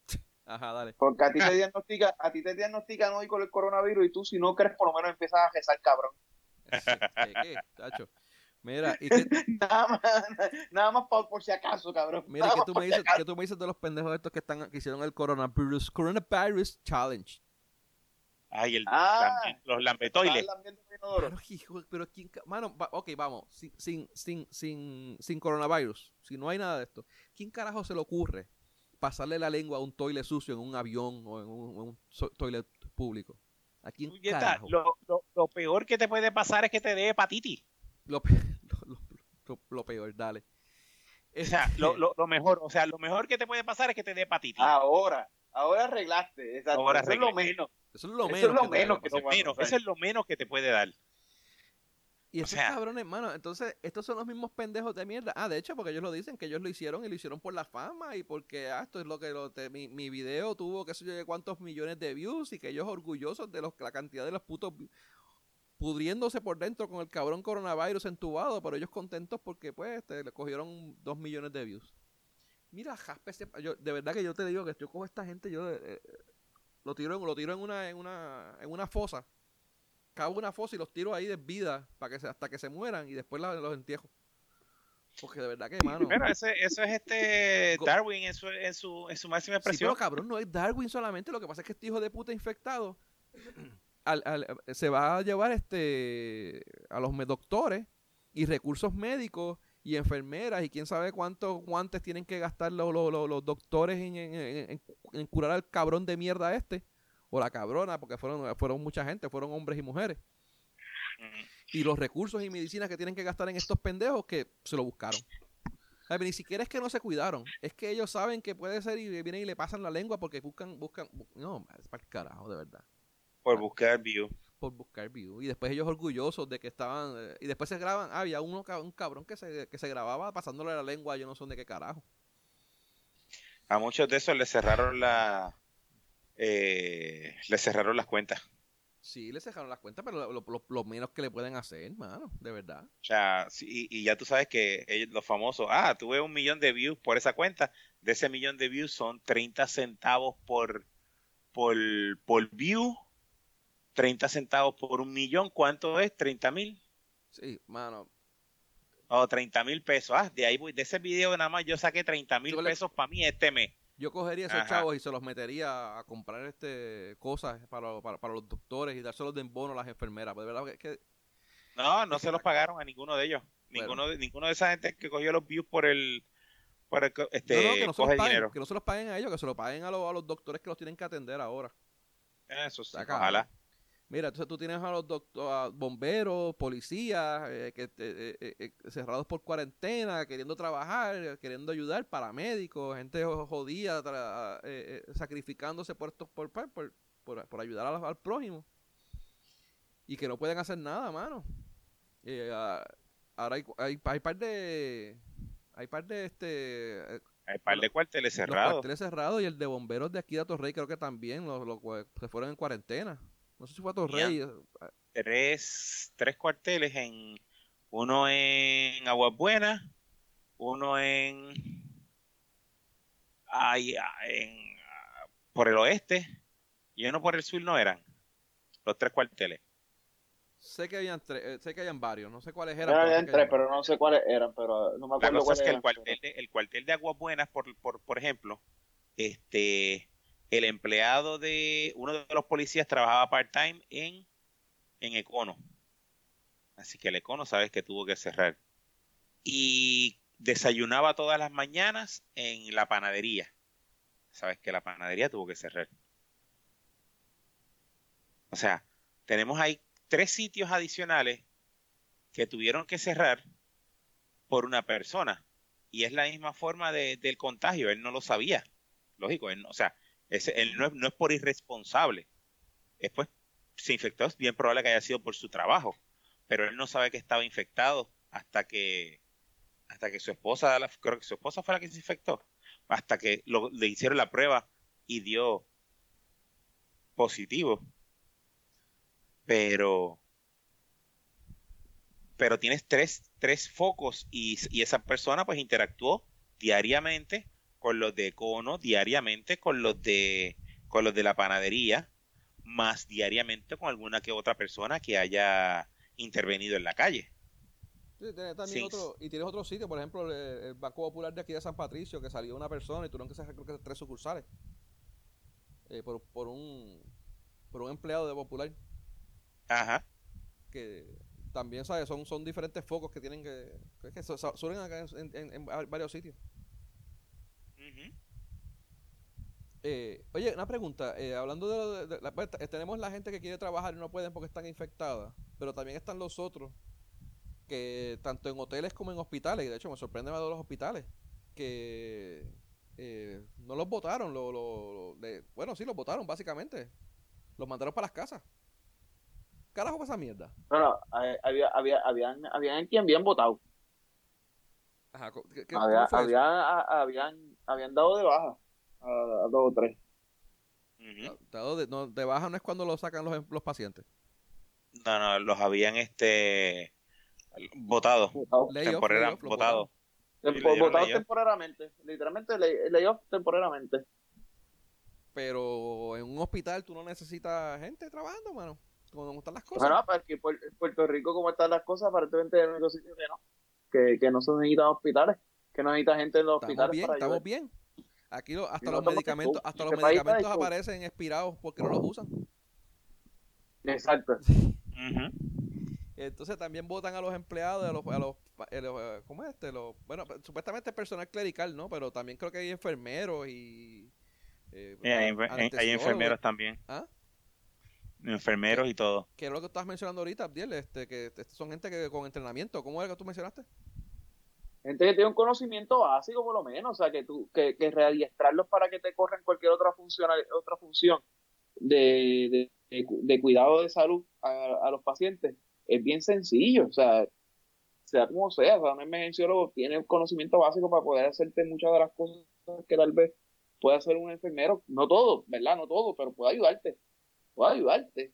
Ajá, dale. Porque a ti te diagnostica, a ti te diagnostican hoy con el coronavirus y tú si no crees por lo menos empiezas a rezar cabrón. ¿Qué, qué, Mira, y nada más, nada más por, si acaso, cabrón. Mira, que tú, me dices, que tú me dices de los pendejos estos que están que hicieron el coronavirus, coronavirus challenge. Ay, el, ah, los lambetoiles. Pero, hijo, pero quién, mano, ok, vamos, sin, sin, sin, sin, sin coronavirus, si no hay nada de esto, ¿quién carajo se le ocurre pasarle la lengua a un toilet sucio en un avión o en un, toilet público? ¿A quién carajo? Lo, lo, lo, peor que te puede pasar es que te dé hepatitis. Lo, lo peor, dale. O sea, lo, lo, mejor, o sea, lo mejor que te puede pasar es que te dé hepatitis. Ahora, ahora arreglaste. Ahora eso es lo menos. Eso es lo menos. Eso es lo menos que, te, eso es lo menos que te puede dar. Y esos cabrones, hermano, entonces, estos son los mismos pendejos de mierda. Ah, de hecho, porque ellos lo dicen, que ellos lo hicieron y lo hicieron por la fama y porque, ah, esto es lo que lo mi, mi, video tuvo, qué sé yo, cuántos millones de views y que ellos orgullosos de los, la cantidad de los putos pudriéndose por dentro con el cabrón coronavirus entubado, pero ellos contentos porque, pues, este, le cogieron dos millones de views. Mira, Jaspe, yo, de verdad que yo te digo que yo cojo a esta gente, yo eh, lo tiro, en, lo tiro en, una, en, una, en una fosa, cavo una fosa y los tiro ahí de vida para que se, hasta que se mueran y después los entierro. Porque de verdad que, mano. Pero eso es este Darwin en su, en su, en su máxima expresión. Sí, pero cabrón, no es Darwin solamente. Lo que pasa es que este hijo de puta infectado se va a llevar este a los doctores y recursos médicos y enfermeras y quién sabe cuántos guantes tienen que gastar los, los, doctores en, curar al cabrón de mierda este o la cabrona porque fueron fueron mucha gente fueron hombres y mujeres. Y los recursos y medicinas que tienen que gastar en estos pendejos que se lo buscaron. Ni siquiera es que no se cuidaron es que ellos saben que puede ser y vienen y le pasan la lengua porque buscan buscan no es para el carajo de verdad. Por buscar view por buscar view. Y después ellos orgullosos de que estaban. Eh, y después se graban. Ah, había uno, un cabrón que se, que se grababa pasándole la lengua. Yo no sé de qué carajo. A muchos de esos les cerraron la. Eh, les cerraron las cuentas. Sí, les cerraron las cuentas, pero lo, menos que le pueden hacer, mano, de verdad. O sea, y, ya tú sabes que ellos, los famosos, ah, tuve un millón de views por esa cuenta, de ese millón de views son 30 centavos por, por, por view 30 centavos por un millón, ¿cuánto es? ¿30 mil? Sí, mano. O oh, 30 mil pesos. Ah, de ahí de ese video nada más yo saqué 30 mil pesos para mí este mes. Yo cogería esos chavos y se los metería a comprar este cosas para, para, los doctores y dárselos de bono a las enfermeras. Pues, de verdad que, no, no se los pagaron a ninguno de ellos. Ninguno, de, ninguno de esa gente que cogió los views por el, por este, no, que, no se los paguen, que no se los paguen a ellos, que se los paguen a, los, a los doctores que los tienen que atender ahora. Eso sí, ojalá. Mira, entonces tú tienes a los bomberos, policías, eh, que, eh, eh, cerrados por cuarentena, queriendo trabajar, queriendo ayudar, paramédicos, gente jodida, sacrificándose por, por, por, por, ayudar al, prójimo. Y que no pueden hacer nada, mano. Ah, ahora hay, hay, hay par de... Hay par de este... Hay par de cuarteles cerrados. cuarteles cerrados y el de bomberos de aquí de Torrey creo que también se fueron en cuarentena. No sé si fue a Torrey. Eh, tres, tres cuarteles en uno en Aguas Buenas, uno en, ay, en por el oeste y uno por el sur no eran los tres cuarteles. Sé que habían tres, eh, sé que habían varios, no sé cuáles eran. habían tres, pero no sé cuáles eran, pero no me acuerdo. La cosa es que el cuartel, de, el cuartel de Aguas Buenas, por, por, por ejemplo, este el empleado de uno de los policías trabajaba part-time en, en Econo. Así que el Econo sabes que tuvo que cerrar. Y desayunaba todas las mañanas en la panadería. Sabes que la panadería tuvo que cerrar. O sea, tenemos ahí tres sitios adicionales que tuvieron que cerrar por una persona. Y es la misma forma de, del contagio. Él no lo sabía. Lógico, él no, o sea, él no es, no es por irresponsable. Después se infectó, es bien probable que haya sido por su trabajo. Pero él no sabe que estaba infectado hasta que hasta que su esposa, creo que su esposa fue la que se infectó, hasta que le hicieron la prueba y dio positivo. Pero pero tienes tres, tres focos y, esa persona pues interactuó diariamente con los de cono, diariamente con los de con los de la panadería, más diariamente con alguna que otra persona que haya intervenido en la calle. Sí, tienes también otro, y tienes otro sitio, por ejemplo, el, Banco Popular de aquí de San Patricio, que salió una persona y tuvieron que que tres sucursales eh, por, por, un, por un empleado de Popular. Ajá. Que también, ¿sabes? Son, son diferentes focos que tienen que. que, suelen acá en, varios sitios. Eh, oye, una pregunta. Eh, hablando de, la, pues, tenemos la gente que quiere trabajar y no pueden porque están infectadas, pero también están los otros que tanto en hoteles como en hospitales, y de hecho me sorprende más de los hospitales, que eh, no los votaron, lo, lo, bueno, sí, los votaron básicamente. Los mandaron para las casas carajo esa mierda? No, no, había, había, habían, habían quien habían votado. Ajá, ¿qué, había, habían, habían dado de baja a, dos o tres. Dado de, no, de baja no es cuando lo sacan los, los pacientes. No, no, los habían este votado. Votado. votado. Votados temporariamente. Literalmente layoff temporariamente. Pero en un hospital tú no necesitas gente trabajando, mano como están las cosas. Bueno, pues que Puerto Rico, como están las cosas, aparentemente es el único sitio que no. Que, que no se necesitan hospitales, que no necesita gente en los estamos hospitales. Bien, estamos bien. Aquí hasta, los medicamentos, hasta los medicamentos aparecen expirados porque no los usan. Exacto. Entonces también votan a los empleados, a los, a los, eh, ¿cómo es este? Los, bueno, pues, supuestamente personal clerical, ¿no? Pero también creo que hay enfermeros y... Eh, hay, enfermeros también. ¿Ah? enfermeros y todo. ¿Qué es lo que estás mencionando ahorita, Abdiel? Este, que son gente que con entrenamiento. ¿Cómo es que tú mencionaste? Gente que tiene un conocimiento básico, por lo menos. O sea, que tú que, que readiestrarlos para que te corran cualquier otra función, otra función de, cuidado de salud a, los pacientes es bien sencillo. O sea, sea como sea, o sea, un emergenciólogo tiene un conocimiento básico para poder hacerte muchas de las cosas que tal vez puede hacer un enfermero. No todo, ¿verdad? No todo, pero puede ayudarte puede ayudarte.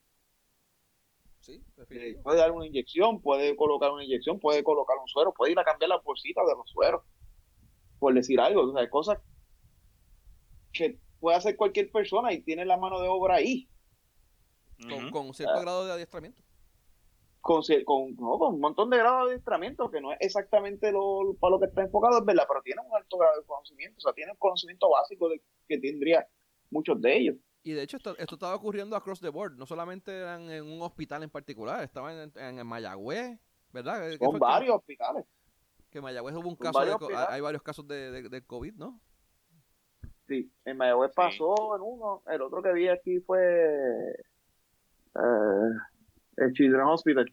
Sí, eh, puede dar una inyección, puede colocar una inyección, puede colocar un suero, puede ir a cambiar la bolsita de los sueros, por decir algo, o sea, cosas que puede hacer cualquier persona y tiene la mano de obra ahí. Con, cierto ah. grado de adiestramiento. Con, con, con, un montón de grado de adiestramiento, que no es exactamente lo, para lo que está enfocado, es verdad, pero tiene un alto grado de conocimiento, o sea, tiene un conocimiento básico de, que tendría muchos de ellos. Y de hecho, esto, estaba ocurriendo across the board. No solamente eran en un hospital en particular, estaban en, en, Mayagüez, ¿verdad? Son varios hospitales. Que en Mayagüez hubo un caso, de, hay varios casos de, de, COVID, ¿no? Sí, en Mayagüez pasó en uno. El otro que vi aquí fue eh, el Children's Hospital.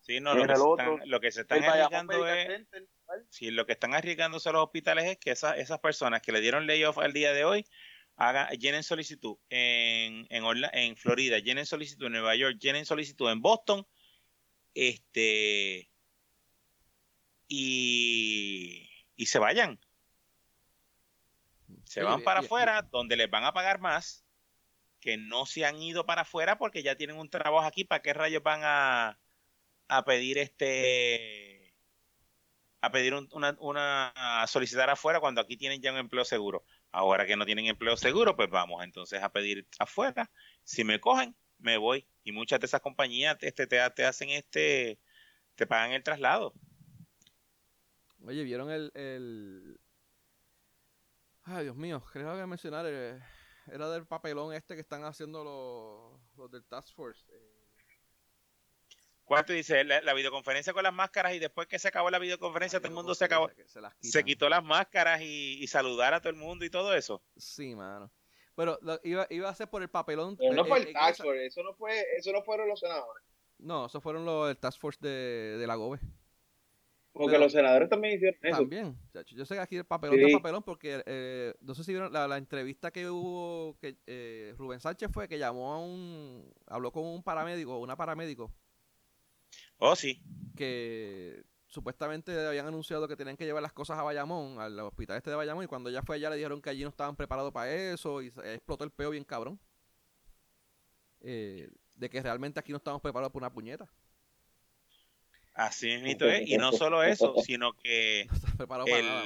Sí, no, lo que, están, lo que, se están arriesgando es. Sí, lo que están arriesgándose los hospitales es que esas, esas personas que le dieron layoff al día de hoy haga, llenen solicitud en, en, en Florida, llenen solicitud en Nueva York, llenen solicitud en Boston, este y, y se vayan. Se van para afuera, donde les van a pagar más, que no se han ido para afuera porque ya tienen un trabajo aquí, ¿para qué rayos van a, a pedir este a pedir una, una a solicitar afuera cuando aquí tienen ya un empleo seguro? Ahora que no tienen empleo seguro, pues vamos entonces a pedir afuera. Si me cogen, me voy. Y muchas de esas compañías este, te, hacen este, te pagan el traslado. Oye, ¿vieron el, el... Ay, Dios mío, creo que mencionar, eh, era del papelón este que están haciendo los, los del Task Force. Eh, ¿Cuánto dice? La, videoconferencia con las máscaras y después que se acabó la videoconferencia, todo el mundo se acabó. Se, quitó las máscaras y, saludar a todo el mundo y todo eso. Sí, mano. Pero iba, iba a ser por el papelón. Pero no fue el Task Force, eso no, fue, eso no fueron los senadores. No, eso fueron los, el Task Force de, de la GOBE. Porque los senadores también hicieron eso. También. Yo sé que aquí el papelón de papelón porque eh, no sé si vieron la, entrevista que hubo, que eh, Rubén Sánchez fue que llamó a un, habló con un paramédico, una paramédico. Oh, sí. Que supuestamente habían anunciado que tenían que llevar las cosas a Bayamón, al hospital este de Bayamón, y cuando ya fue allá le dijeron que allí no estaban preparados para eso y explotó el peo bien cabrón. Eh, de que realmente aquí no estamos preparados para una puñeta. Así mismo Y no solo eso, sino que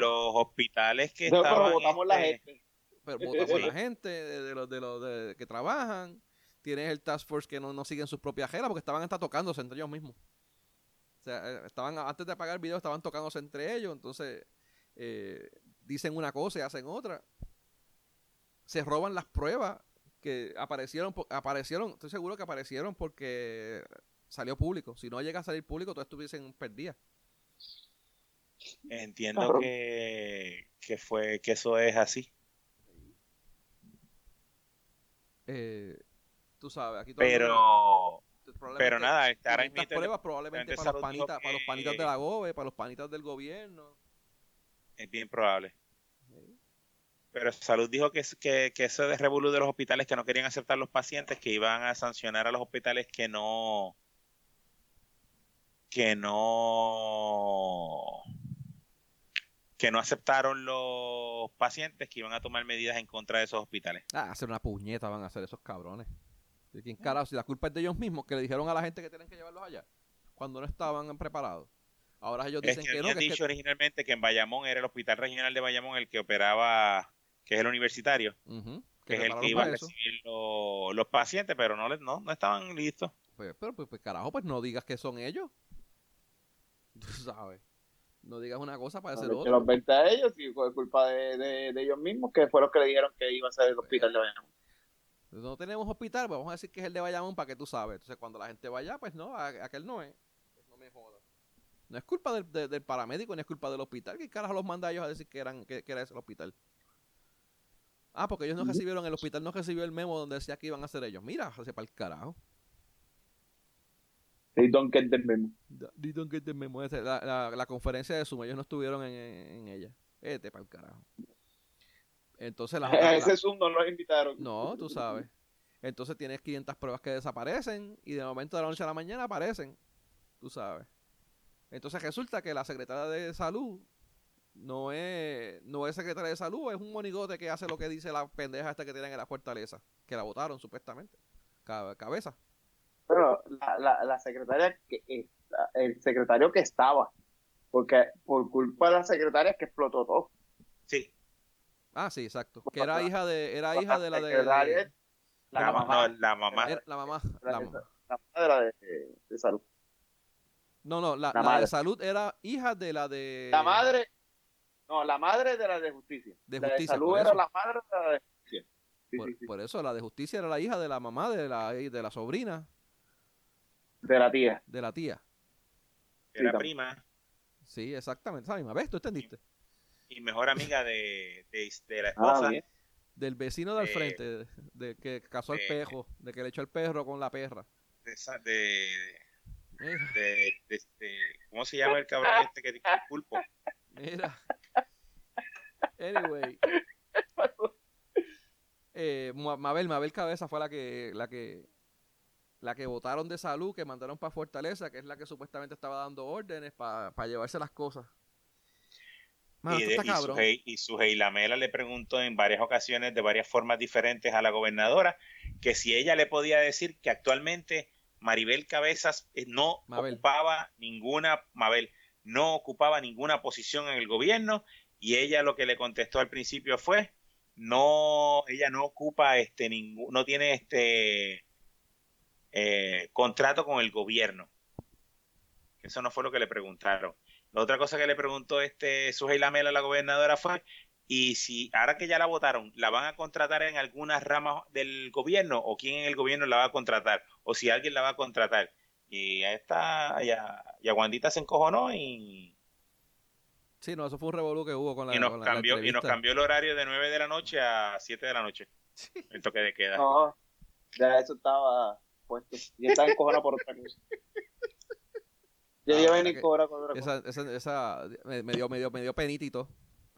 los hospitales que estaban... Pero votamos la este gente. Pero votamos la gente de, los, de los que trabajan. Tienes el Task Force que no, no siguen sus propias reglas porque estaban hasta tocándose entre ellos mismos. O sea, eh, estaban, antes de apagar el video estaban tocándose entre ellos. Entonces, eh, dicen una cosa y hacen otra. Se roban las pruebas que aparecieron, aparecieron, estoy seguro que aparecieron porque salió público. Si no llega a salir público, todos estuviesen perdidas. Entiendo que, que fue que eso es así. Eh, tú sabes, aquí todo Pero pero nada, estará en pruebas probablemente para los, panitas, para los panitas de la GOBE, para los panitas del gobierno. Es bien probable. Pero Salud dijo que, que, que ese de revolú de los hospitales que no querían aceptar los pacientes, que iban a sancionar a los hospitales que no que no que no aceptaron los pacientes que iban a tomar medidas en contra de esos hospitales. Ah, hacer una puñeta van a hacer esos cabrones. ¿De quién carajo? Si la culpa es de ellos mismos, que le dijeron a la gente que tienen que llevarlos allá, cuando no estaban preparados. Ahora ellos dicen que, no. Que dicho originalmente que en Bayamón era el Hospital Regional de Bayamón el que operaba, que es el universitario, que, es el que iba a recibir los, pacientes, pero no, no, no estaban listos. Pues, pero pues, pues, carajo, pues no digas que son ellos. Tú sabes. No digas una cosa para hacer otra. los 20 a ellos y fue culpa de, ellos mismos, que fueron los que le dijeron que iba a ser el hospital de Bayamón. No tenemos hospital, pues vamos a decir que es el de Bayamón para que tú sabes. Entonces, cuando la gente vaya, pues no, aquel no es. Pues no me jodas. No es culpa del, paramédico, ni es culpa del hospital. ¿Qué carajo los manda a ellos a decir que, eran, que, era ese el hospital? Ah, porque ellos no recibieron, el hospital no recibió el memo donde decía que iban a ser ellos. Mira, hace para el carajo. They don't get the memo. They don't get the memo. La, la, conferencia de Zoom, ellos no estuvieron en, en ella. Este para el carajo. Entonces la, A ese Zoom no los invitaron. No, tú sabes. Entonces tienes 500 pruebas que desaparecen y de momento de la noche a la mañana aparecen. Tú sabes. Entonces resulta que la secretaria de salud no es, no es secretaria de salud, es un monigote que hace lo que dice la pendeja esta que tienen en la fortaleza, que la votaron supuestamente. Cabeza. Pero la, la, secretaria, que, el secretario que estaba, porque por culpa de la secretaria que explotó todo. Ah, sí, exacto. Que era hija de, era hija de la de... La, mamá. la mamá. la mamá. La, mamá. de la de, salud. No, no, la, la, de salud era hija de la de... La madre, no, la madre de la de justicia. De justicia. La de salud era la madre de la de justicia. por, eso, la de justicia era la hija de la mamá de la, de la sobrina. De la tía. De la tía. Era prima. Sí, exactamente. Esa misma. ¿Ves? ¿Tú entendiste? Y, mejor amiga de, de, la esposa. Ah, del vecino del frente, de, que casó al pejo, de que le echó el perro con la perra. De, de, de, ¿Cómo se llama el cabrón este que dice el pulpo? Mira. Anyway. Eh, Mabel, Mabel Cabeza fue la que, la que la que votaron de salud, que mandaron para Fortaleza, que es la que supuestamente estaba dando órdenes para llevarse las cosas. Y, su, y Lamela le preguntó en varias ocasiones, de varias formas diferentes, a la gobernadora, que si ella le podía decir que actualmente Maribel Cabezas eh, no ocupaba ninguna, Mabel, no ocupaba ninguna posición en el gobierno, y ella lo que le contestó al principio fue, no, ella no ocupa este ningún, no tiene este eh, contrato con el gobierno. Eso no fue lo que le preguntaron. La otra cosa que le preguntó este Sujei Lamela a la gobernadora fue, y si ahora que ya la votaron, ¿la van a contratar en algunas ramas del gobierno o quién en el gobierno la va a contratar? O si alguien la va a contratar. Y a esta, ya, ya Wandita se encojonó y, Sí, no, eso fue un revolú que hubo con la Y nos, cambió, y nos cambió el horario de 9 de la noche a 7 de la noche. El toque de queda. No, ya eso estaba puesto. Y estaba encojonado por otra cosa. Ya ah, lleva en por otra esa, esa, esa, me, dio, me, dio, me dio penitito.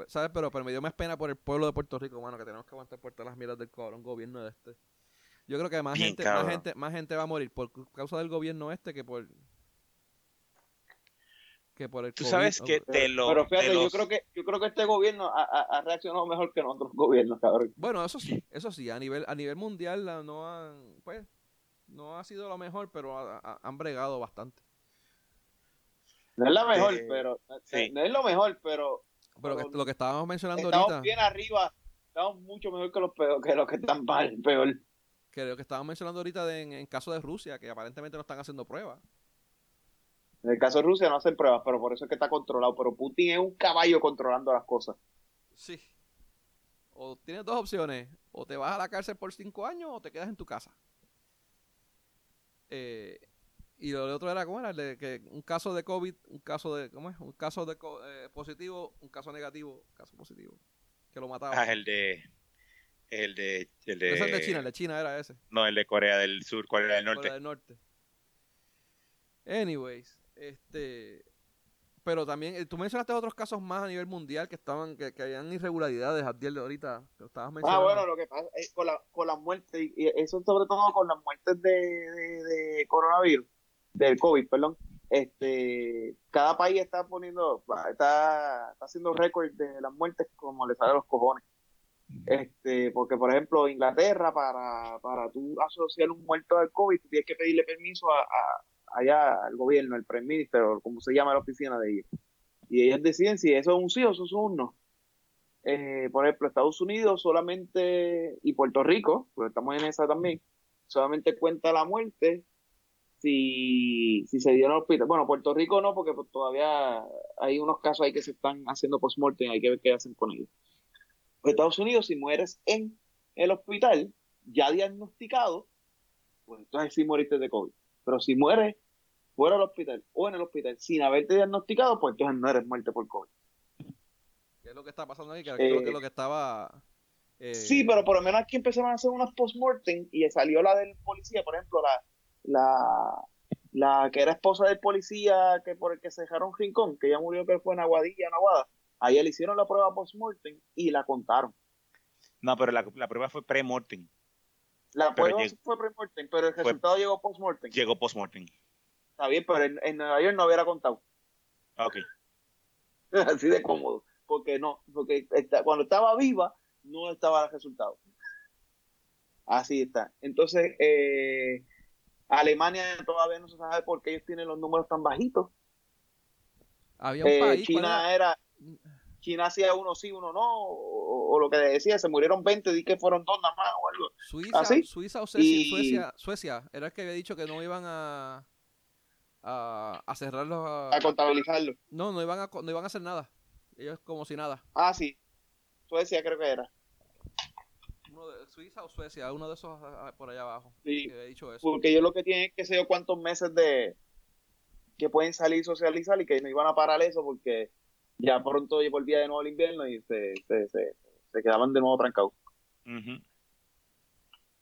¿Sabes? Pero, pero me dio más pena por el pueblo de Puerto Rico, mano, que tenemos que aguantar por todas las mierdas del cabrón gobierno de este. Yo creo que más gente, más gente, más gente va a morir por causa del gobierno este que por que por el Tú sabes que te lo Pero fíjate, yo creo que yo creo que este gobierno ha, reaccionado mejor que en otros gobiernos, cabrón. Bueno, eso sí, eso sí, a nivel a nivel mundial no han pues no ha sido lo mejor, pero han bregado bastante. No es la mejor, pero no es lo mejor, pero pero, lo que estábamos mencionando estamos ahorita bien arriba, estamos mucho mejor que los peor, que los que están mal, peor que lo que estábamos mencionando ahorita en, caso de Rusia, que aparentemente no están haciendo pruebas. En el caso de Rusia no hacen pruebas, pero por eso es que está controlado. Pero Putin es un caballo controlando las cosas. Sí. O tienes dos opciones. O te vas a la cárcel por cinco años o te quedas en tu casa. Eh, y lo otro era, ¿cómo era? De que un caso de COVID, un caso de, ¿cómo es? Un caso de eh, positivo, un caso negativo, caso positivo. Que lo mataba. Ah, el de el de, el de... el de China, el de China era ese. No, el de Corea del Sur, Corea del Norte. Corea del Norte. Anyways, este... Pero también, eh, tú mencionaste otros casos más a nivel mundial que estaban, que, que habían irregularidades, Abdiel, de ahorita, que estabas mencionando. Ah, bueno, lo que pasa es con, la, con las muertes, y eso sobre todo con las muertes de, de, coronavirus, del COVID, perdón, este, cada país está poniendo, está, está haciendo récord de las muertes como le sale a los cojones. Este, porque, por ejemplo, Inglaterra, para, para tú asociar un muerto al COVID, tienes que pedirle permiso a, allá al gobierno, al Prime Minister, o como se llama la oficina de ellos. Y ellos deciden si eso es un sí o eso es un no. Eh, por ejemplo, Estados Unidos solamente, y Puerto Rico, porque estamos en esa también, solamente cuenta la muerte si, si se dio en el hospital. Bueno, Puerto Rico no, porque pues, todavía hay unos casos ahí que se están haciendo post-mortem, hay que ver qué hacen con ellos. Estados Unidos, si mueres en el hospital, ya diagnosticado, pues entonces sí moriste de COVID. Pero si mueres fuera del hospital o en el hospital sin haberte diagnosticado, pues entonces no eres muerte por COVID. ¿Qué es lo que está pasando ahí? Que creo que es lo que estaba... Eh, sí, pero por lo menos aquí empezaron a hacer unas post-mortem y salió la del policía, por ejemplo, la, la, la que era esposa del policía que por el que se dejaron rincón, que ya murió que fue en Aguadilla, en Aguada Ahí le hicieron la prueba post-mortem y la contaron. No, pero la, prueba fue pre-mortem. La prueba fue pre-mortem, pero el resultado llegó post-mortem. Llegó post-mortem. Está bien, pero en, Nueva York no hubiera contado. Ok. Así de cómodo. Porque no, porque cuando estaba viva no estaba el resultado. Así está. Entonces, eh, Alemania todavía no se sabe por qué ellos tienen los números tan bajitos. Había un país. China era China hacía uno sí, uno no, o, lo que decía, se murieron 20, di que fueron dos nada más o algo. Suiza, Suiza o Suecia, Suecia, era el que había dicho que no iban a, a, a cerrarlos. A, a contabilizarlo. No, no iban, a, no iban a hacer nada. Ellos como si nada. Ah, sí. Suecia creo que era. Suiza o Suecia, uno de esos por allá abajo. Sí, que dicho eso. porque ellos lo que tienen es que sé yo cuántos meses de que pueden salir y socializar y que no iban a parar eso porque ya pronto volvía de nuevo el invierno y se, se, se, quedaban de nuevo trancados.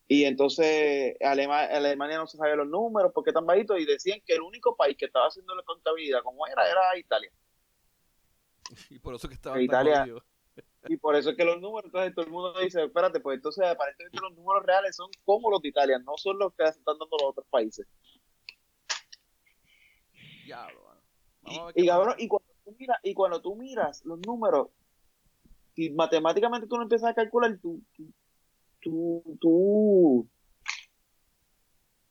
Y entonces Alemania no se sabía los números, porque tan bajitos, y decían que el único país que estaba haciendo la contabilidad como era, era Italia. Y por eso que estaba Italia. Y por eso es que los números, entonces todo el mundo dice, espérate, pues entonces aparentemente los números reales son como los de Italia, no son los que están dando los otros países. Y, y, cabrón, y cuando mira, y cuando tú miras los números, y matemáticamente tú no empiezas a calcular, tú, tú, tú,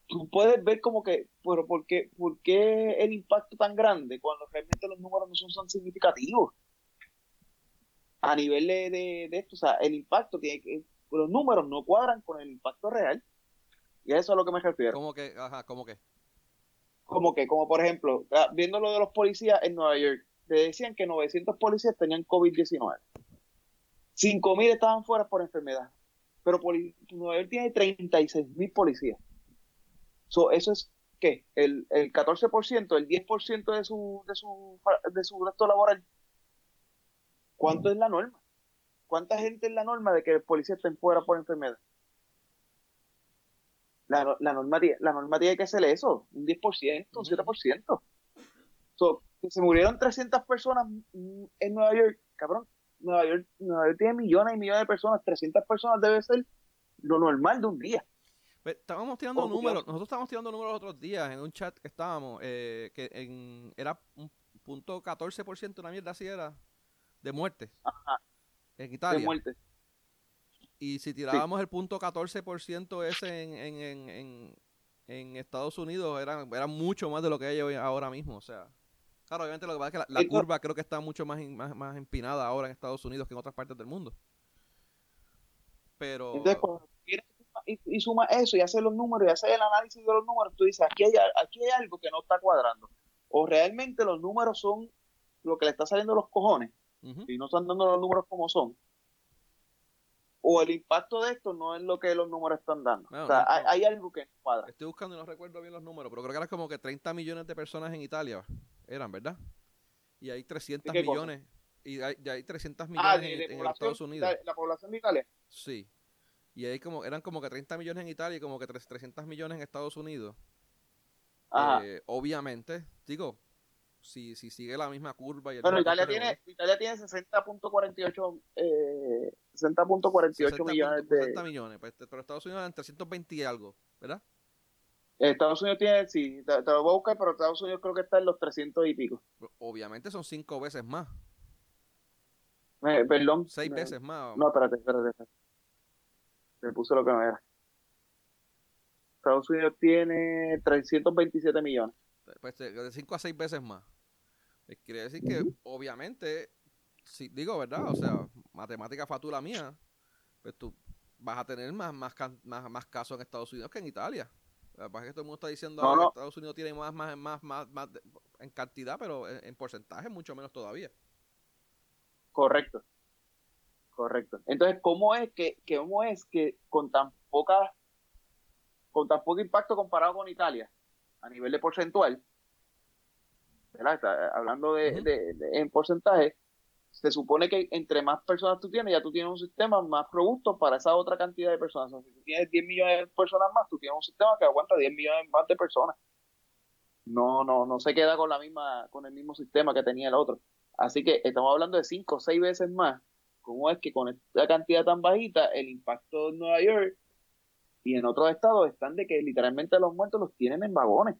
tú, puedes ver como que, pero ¿por qué, ¿por qué el impacto tan grande cuando realmente los números no son tan significativos? A nivel de, de, esto, o sea, el impacto tiene que, los números no cuadran con el impacto real. Y a eso es a lo que me refiero. ¿Cómo que? Ajá, ¿cómo que? Como que, como por ejemplo, ah, viendo lo de los policías en Nueva York, decían que 900 policías tenían COVID-19. 5.000 estaban fuera por enfermedad. Pero Nueva York tiene 36.000 policías. eso es, ¿qué? El, el 14%, el 10% de su, de su, de su laboral. ¿Cuánto es la norma? ¿Cuánta gente es la norma de que el policía esté fuera por enfermedad? La, la, norma, la norma tiene que ser eso, un 10%, un 7%. So, que se murieron 300 personas en Nueva York, cabrón, Nueva York, Nueva York tiene millones y millones de personas, 300 personas debe ser lo normal de un día. Estábamos tirando números, nosotros estábamos tirando números los otros días en un chat que estábamos, eh, que en, era un punto 14%, una mierda así era, de muertes. En Italia. De muertes. Y si tirábamos el punto 14% ese en, en, en, en, Estados Unidos, era, era mucho más de lo que hay ahora mismo. O sea, claro, obviamente lo que pasa es que la, curva creo que está mucho más, más, más, empinada ahora en Estados Unidos que en otras partes del mundo. Pero. Entonces, cuando y, y suma eso y hace los números y hace el análisis de los números, tú dices, aquí hay, aquí hay algo que no está cuadrando. O realmente los números son lo que le está saliendo los cojones y no están dando los números como son o el impacto de esto no es lo que los números están dando. o sea, hay, algo que cuadra. Estoy buscando y no recuerdo bien los números, pero creo que eran como que 30 millones de personas en Italia, eran, ¿verdad? Y hay 300 millones. Y hay, hay 300 millones en, Estados Unidos. La, población de Italia. Sí. Y hay como, eran como que 30 millones en Italia y como que 300 millones en Estados Unidos. Eh, obviamente, digo, si, si sigue la misma curva. Y el bueno, Italia tiene, Italia tiene 60.48 eh, 60.48 millones de... 60 millones, pues, pero Estados Unidos en 320 y algo, ¿verdad? Estados Unidos tiene, sí, te, lo voy a buscar, pero Estados Unidos creo que está en los 300 y pico. Obviamente son cinco veces más. Eh, perdón. Seis veces más. No, espérate, espérate, espérate. Me puse lo que no era. Estados Unidos tiene 327 millones. Pues de 5 a 6 veces más. Quiere decir que, obviamente, si digo, ¿verdad? O sea, matemática fatura mía, pues tú vas a tener más, más, más, más casos en Estados Unidos que en Italia. Lo que que todo el mundo está diciendo que Estados Unidos tiene más, más, más, más, más en cantidad, pero en, porcentaje mucho menos todavía. Correcto. Correcto. Entonces, ¿cómo es que, que, cómo es que con tan poca con tan poco impacto comparado con Italia a nivel de porcentual, ¿verdad? hablando de, en porcentaje, se supone que entre más personas tú tienes, ya tú tienes un sistema más robusto para esa otra cantidad de personas. si tú tienes 10 millones de personas más, tú tienes un sistema que aguanta 10 millones más de personas. No, no, no se queda con la misma, con el mismo sistema que tenía el otro. Así que estamos hablando de 5 o 6 veces más. ¿Cómo es que con esta cantidad tan bajita, el impacto en Nueva York y en otros estados están de que literalmente los muertos los tienen en vagones?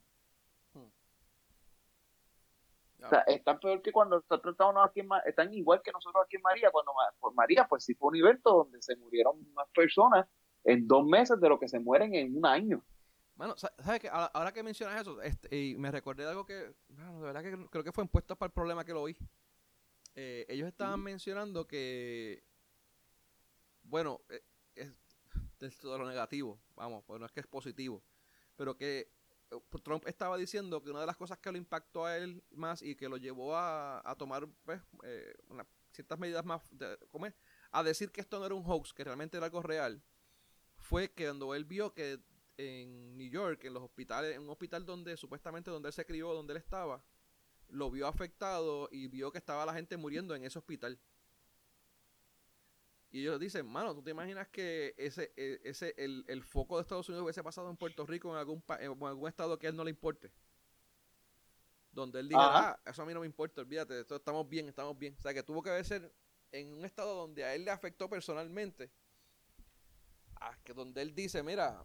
O sea, están peor que cuando nosotros estábamos aquí en están igual que nosotros aquí en María, cuando por María, pues sí fue un evento donde se murieron más personas en dos meses de lo que se mueren en un año. Bueno, ¿sabes qué? Ahora, que mencionas eso, este, y me recordé de algo que, bueno, de verdad que creo que fue impuesto para el problema que lo oí. Eh, ellos estaban mencionando que, bueno, eh, es todo lo negativo, vamos, pues no es que es positivo, pero que Trump estaba diciendo que una de las cosas que lo impactó a él más y que lo llevó a, tomar pues, eh, ciertas medidas más, a decir que esto no era un hoax, que realmente era algo real, fue que cuando él vio que en New York, en los hospitales, en un hospital donde supuestamente donde él se crió, donde él estaba, lo vio afectado y vio que estaba la gente muriendo en ese hospital. Y ellos dicen, mano, ¿tú te imaginas que ese, e, ese el, el foco de Estados Unidos hubiese pasado en Puerto Rico en algún, en algún estado que a él no le importe? Donde él diga, ah, eso a mí no me importa, olvídate, esto, estamos bien, estamos bien. O sea, que tuvo que ser en un estado donde a él le afectó personalmente. que donde él dice, mira,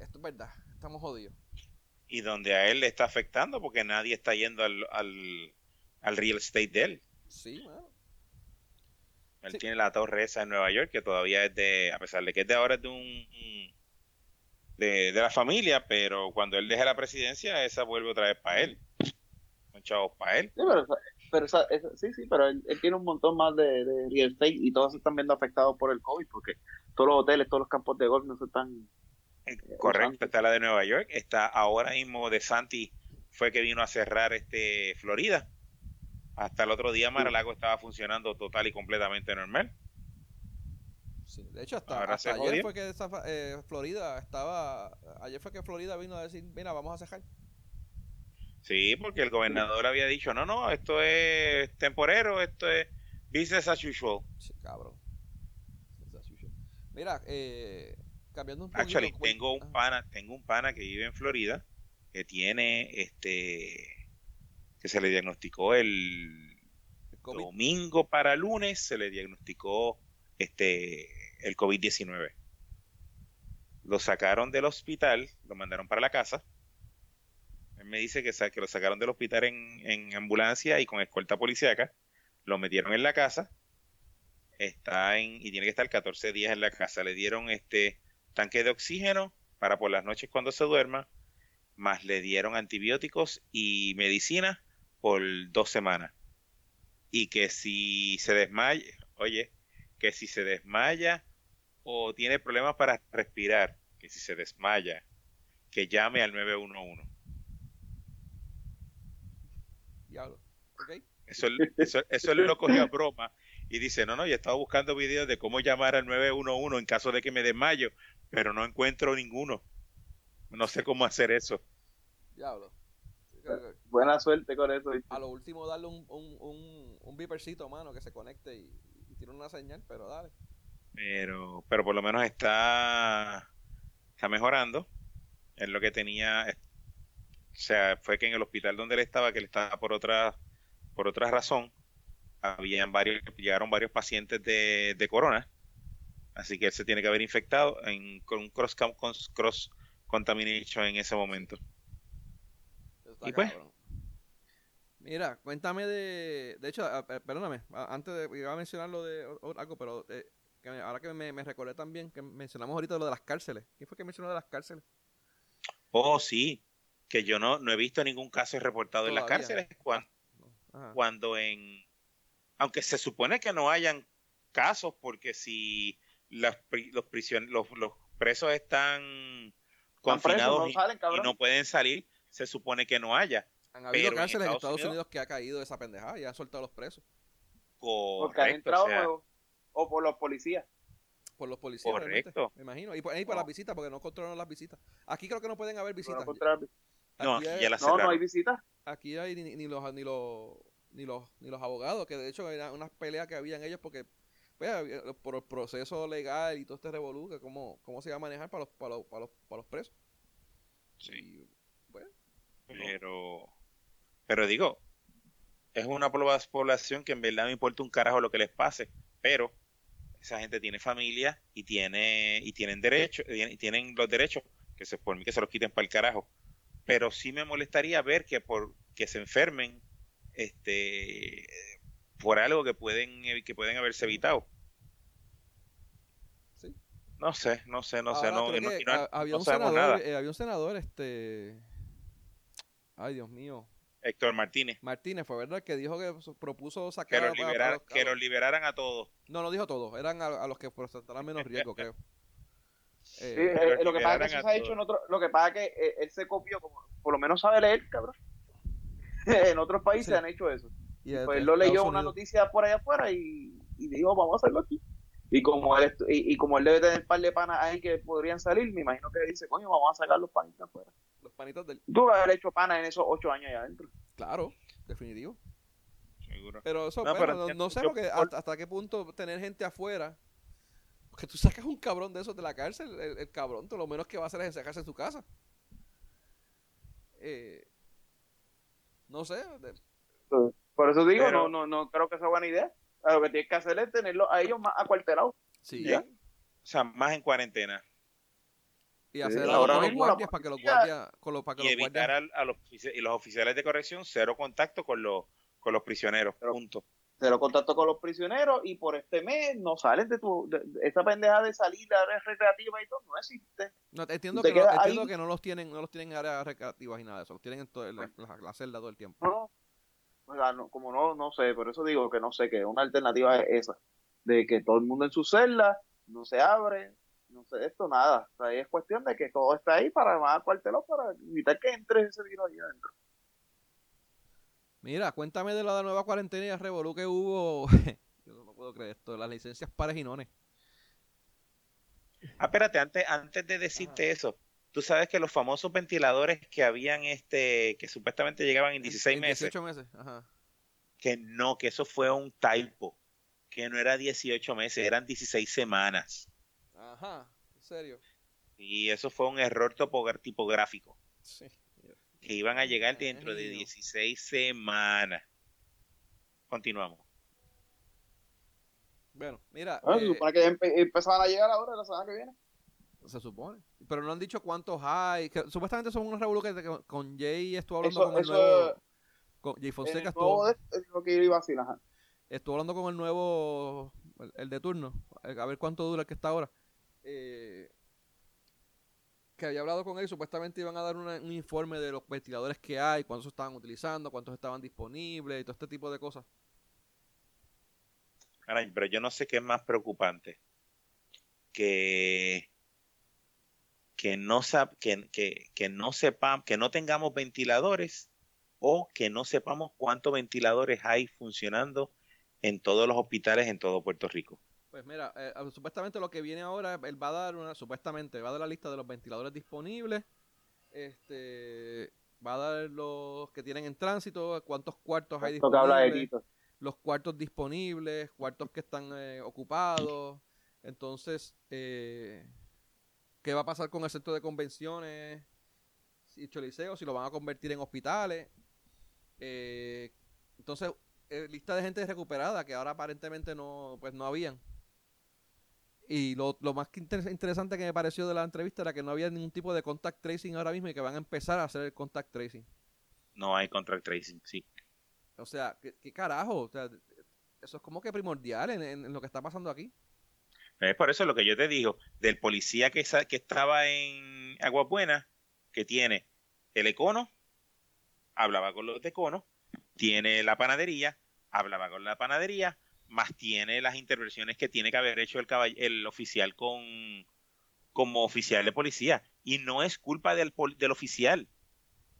esto es verdad, estamos jodidos. Y donde a él le está afectando porque nadie está yendo al, al, al real estate de él. Sí, mano. Él tiene la torre esa en Nueva York, que todavía es de, a pesar de que es de ahora es de un, de, la familia, pero cuando él deje la presidencia, esa vuelve otra vez para él. Son chavos para él. Sí, pero, sí, sí, pero él, tiene un montón más de, real estate y todos se están viendo afectados por el COVID, porque todos los hoteles, todos los campos de golf no se están... Eh, correcto, está la de Nueva York, está ahora mismo de Santi, fue que vino a cerrar este Florida hasta el otro día Mar-a-Lago estaba funcionando total y completamente normal. Sí, de hecho, hasta, ayer fue que eh, Florida estaba. Ayer fue que Florida vino a decir: Mira, vamos a cejar. Sí, porque el gobernador había dicho: No, no, esto es temporero, esto es. Business as usual. cabrón. Mira, eh, cambiando un poco. Actually, tengo un pana, tengo un pana que vive en Florida que tiene este que se le diagnosticó el, domingo para lunes se le diagnosticó este el COVID-19. Lo sacaron del hospital, lo mandaron para la casa. Él me dice que, que lo sacaron del hospital en, en ambulancia y con escolta policíaca. Lo metieron en la casa. Está en, y tiene que estar 14 días en la casa. Le dieron este tanque de oxígeno para por las noches cuando se duerma. Más le dieron antibióticos y medicina por dos semanas. Y que si se desmaya, oye, que si se desmaya o tiene problemas para respirar, que si se desmaya, que llame al 911. Diablo. Eso, eso, eso lo cogió a broma y dice, no, no, yo estaba buscando videos de cómo llamar al 911 en caso de que me desmayo, pero no encuentro ninguno. No sé cómo hacer eso. Diablo. Buena suerte con eso. A lo último darle un, un, un, un vipercito, mano, que se conecte y, y tiene una señal, pero dale. Pero, pero por lo menos está, está mejorando. Es lo que tenía, o sea, fue que en el hospital donde él estaba, que él estaba por otra, por otra razón, habían varios, llegaron varios pacientes de, de corona, así que él se tiene que haber infectado en, con un cross, cross contamination en ese momento. Y pues, Mira, cuéntame de. De hecho, perdóname, antes de. Iba a mencionar lo de algo, pero eh, ahora que me, me, recordé también que mencionamos ahorita lo de las cárceles. ¿Quién fue que mencionó de las cárceles? Oh, sí. Que yo no, no he visto ningún caso reportado en las cárceles. Cuando, cuando en. Aunque se supone que no hayan casos, porque si los, los, los, presos están confinados y no pueden salir, se supone que no haya han habido cárceles en Estados, Unidos, que ha caído esa pendejada y han soltado a los presos. Porque han entrado o, por los policías. Por los policías, Correcto. me imagino. Y por, por las visitas, porque no controlan las visitas. Aquí creo que no pueden haber visitas. No, aquí ya no, no hay visitas. Aquí hay ni, ni, los, ni, los, ni, los, ni los abogados, que de hecho era unas peleas que habían ellos porque pues, por el proceso legal y todo este revolú, cómo, cómo se iba a manejar para los, para los, para los, para los presos. Sí. Pero pero digo, es una población que en verdad me importa un carajo lo que les pase, pero esa gente tiene familia y tiene y tienen derechos y tienen los derechos que se por mí que se los quiten para el carajo. Pero sí me molestaría ver que por que se enfermen este por algo que pueden que pueden haberse evitado. Sí. No sé, no sé, no sé, no, había, un senador, eh, había un senador este Ay, Dios mío. Héctor Martínez. Martínez fue verdad que dijo que propuso sacar que los, que los liberaran a todos. No, no dijo todos, eran a, los que presentaran menos riesgo, creo. Eh, sí, eh, lo que pasa es que eso se ha hecho en otro, lo que pasa es que eh, él se copió, como, por lo menos sabe leer, cabrón. en otros países han hecho eso. Y pues él lo leyó una noticia por allá afuera y, y dijo, vamos a hacerlo aquí. Y como él y, como él debe tener un par de panas ahí que podrían salir, me imagino que dice, coño, vamos a sacar los panitas afuera. Los panitos del... Tú haber hecho panas en esos ocho años allá adentro. Claro, definitivo. Seguro. Pero eso, no, no, sé porque hasta, qué punto tener gente afuera. Porque tú sacas un cabrón de esos de la cárcel, el, cabrón, lo menos que va a hacer es encerrarse en su casa. Eh, no sé. Por eso digo, no, no, no creo que sea buena idea lo que tienes que hacer es tenerlos a ellos más acuartelados. Sí. O sea, más en cuarentena. Y hacer ahora los guardias para que los guardias. Con los, para que y evitar a, los, y los oficiales de corrección cero contacto con los, con los prisioneros. punto. Cero contacto con los prisioneros y por este mes no sales de tu. De, esa pendeja de salir a áreas recreativas y todo no existe. No, entiendo, que no, entiendo que no los tienen no los tienen en áreas recreativas y nada de eso. Los tienen en, la, la, celda todo el tiempo. No, como no, no sé, por eso digo que no sé, que una alternativa es esa, de que todo el mundo en su celda, no se abre, no sé esto, nada. O sea, es cuestión de que todo está ahí para más cuarteló para evitar que entre ese virus ahí adentro. Mira, cuéntame de la nueva cuarentena y revolú que hubo. Yo no puedo creer esto, las licencias pares y nones. Ah, espérate, antes, antes de decirte eso, Tú sabes que los famosos ventiladores que habían, este, que supuestamente llegaban en 16 meses. 18 meses, ajá. Que no, que eso fue un typo. que no era 18 meses, eran 16 semanas. Ajá, en serio. Y eso fue un error tipográfico. Sí. Que iban a llegar dentro de 16 semanas. Continuamos. Bueno, mira. Se eh, supone que empezaban a llegar ahora la semana que viene. Se supone. Pero no han dicho cuántos hay. Que, supuestamente son unos revoluciones que con Jay estuvo hablando con el nuevo. Con Jay Fonseca estuvo. Estuvo hablando con el nuevo. El, de turno. A ver cuánto dura el que está ahora. Eh, que había hablado con él, supuestamente iban a dar un informe de los ventiladores que hay, cuántos estaban utilizando, cuántos estaban disponibles y todo este tipo de cosas. Caray, pero yo no sé qué es más preocupante. Que que no, que, que, que no sepamos, que no tengamos ventiladores o que no sepamos cuántos ventiladores hay funcionando en todos los hospitales en todo Puerto Rico. Pues mira, eh, ah, supuestamente lo que viene ahora, él va a dar una, supuestamente va a dar la lista de los ventiladores disponibles, este, va a dar los que tienen en tránsito, cuántos cuartos hay disponibles, los cuartos disponibles, cuartos que están eh, ocupados, entonces, eh, qué va a pasar con el centro de convenciones y Choliseo, si lo van a convertir en hospitales. Eh, entonces, eh, lista de gente recuperada que ahora aparentemente no, pues no habían. Y lo, más interesante que me pareció de la entrevista era que no había ningún tipo de contact tracing ahora mismo y que van a empezar a hacer el contact tracing. No hay contact tracing, sí. O sea, ¿qué, carajo? eso es como que primordial en lo que está pasando aquí. Es por eso lo que yo te digo, del policía que, que estaba en Agua Buena, que tiene el econo, hablaba con los de econo, tiene la panadería, hablaba con la panadería, más tiene las intervenciones que tiene que haber hecho el, el oficial con como oficial de policía. Y no es culpa del, del oficial.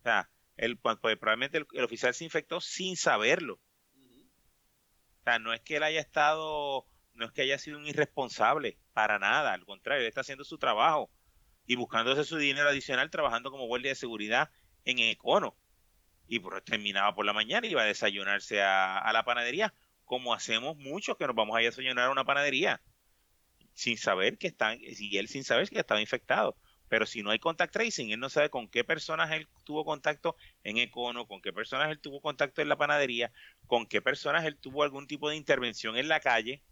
O sea, el, pues, pues, probablemente el, el, oficial se infectó sin saberlo. O sea, no es que él haya estado no es que haya sido un irresponsable, para nada, al contrario, él está haciendo su trabajo y buscándose su dinero adicional trabajando como guardia de seguridad en Econo. Y por, terminaba por la mañana y iba a desayunarse a, la panadería, como hacemos muchos que nos vamos a a desayunar a una panadería, sin saber que están, y él sin saber que estaba infectado. Pero si no hay contact tracing, él no sabe con qué personas él tuvo contacto en Econo, con qué personas él tuvo contacto en la panadería, con qué personas él tuvo algún tipo de intervención en la calle,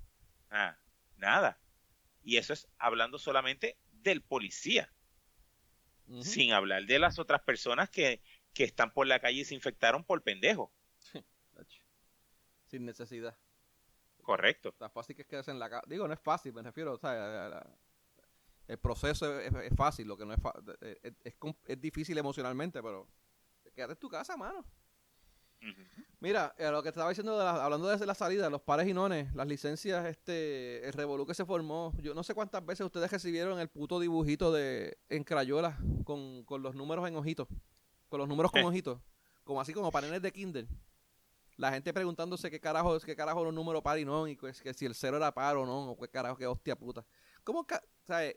Ah, nada. Y eso es hablando solamente del policía. Sin hablar de las otras personas que, que están por la calle y se infectaron por pendejo. Sin necesidad. Correcto. Tan fácil que es quedarse en la casa. Digo, no es fácil, me refiero. O sea, el proceso es, fácil, lo que no es, es, es, es, difícil emocionalmente, pero quédate en tu casa, mano. Mira, eh, lo que estaba diciendo, hablando de la salida, los pares y nones, las licencias, este, el revolú que se formó, yo no sé cuántas veces ustedes recibieron el puto dibujito de en crayola con, los números en ojitos, con los números con ojitos, como así como paneles de Kindle. La gente preguntándose qué carajo, qué carajo los números par y non, y que, que si el cero era par o no, o qué carajo, qué hostia puta. ¿Cómo, sabes?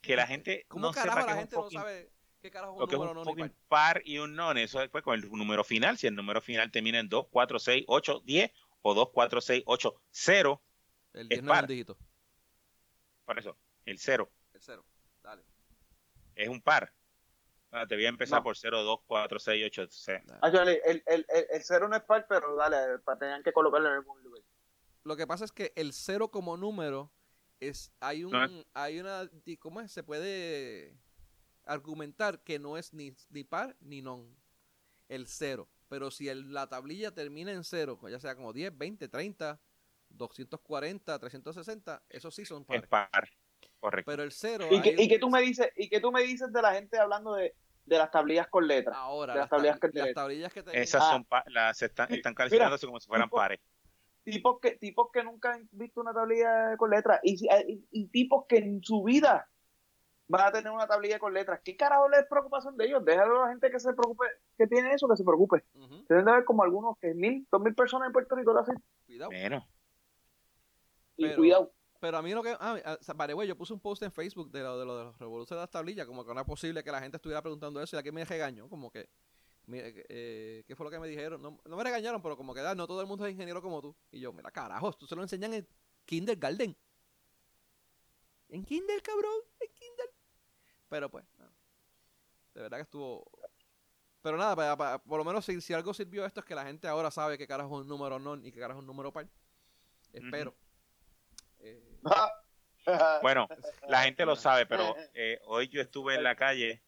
que la gente ¿Cómo carajo la gente no sabe ¿Qué carajo un número un par y un non, eso es con el número final. Si el número final termina en 2, 4, 6, 8, 10 o 2, 4, 6, 8, 0. El 10 es no es un dígito. Por eso, el 0. El 0, dale. Es un par. Ah, te voy a empezar por 0, 2, 4, 6, 8, 6. el, el, el, el 0 no es par, pero dale, tenían que colocarlo en algún lugar. Lo que pasa es que el 0 como número es hay un no. hay una ¿cómo es? Se puede argumentar que no es ni, ni par ni non. El cero. Pero si el, la tablilla termina en cero, ya sea como 10, 20, 30, 240, 360, esos sí son pares. par. Correcto. Pero el cero. ¿Y que, y que tú me dices, y que tú me dices de la gente hablando de, de las tablillas con letras. Ahora, las, tablillas, que las tablillas que Esas son las están, están calificándose como si fueran pares. Tipos que, tipos que nunca han visto una tablilla con letras y, y, y tipos que en su vida van a tener una tablilla con letras. ¿Qué carajo les preocupación de ellos? Déjalo a la gente que se preocupe, que tiene eso, que se preocupe. Tienen de ver como algunos que mil, dos mil personas en Puerto Rico lo hacen. Cuidado. Y cuidado. Pero a mí lo que. Ah, vale, güey, yo puse un post en Facebook de lo de, lo de los revoluciones de las tablillas, como que no era posible que la gente estuviera preguntando eso y aquí me regañó, como que. mira, eh, ¿qué fue lo que me dijeron? No, no me regañaron, pero como que ah, no todo el mundo es ingeniero como tú. Y yo, mira, carajo, tú se lo enseñan en kindergarten. En kinder, cabrón, en kinder. Pero pues, de verdad que estuvo... Pero nada, por lo menos si, algo sirvió esto es que la gente ahora sabe que carajo es un número non y que carajo es un número par. Espero. Eh, bueno, la gente lo sabe, pero eh, hoy yo estuve en la calle,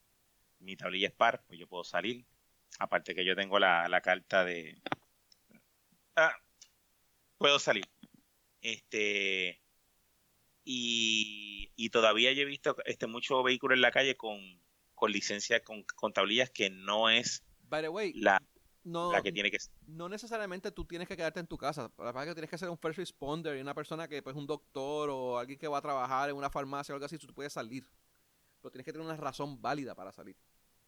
mi tablilla es par, pues yo puedo salir. Aparte que yo tengo la, carta de... Ah, puedo salir. Este... Y, y todavía yo he visto este mucho vehículo en la calle con, con licencia, con, con tablillas que no es la, no, la que tiene que No necesariamente tú tienes que quedarte en tu casa. La verdad es que tienes que ser un first responder y una persona que, pues, un doctor o alguien que va a trabajar en una farmacia o algo así, tú puedes salir. Pero tienes que tener una razón válida para salir.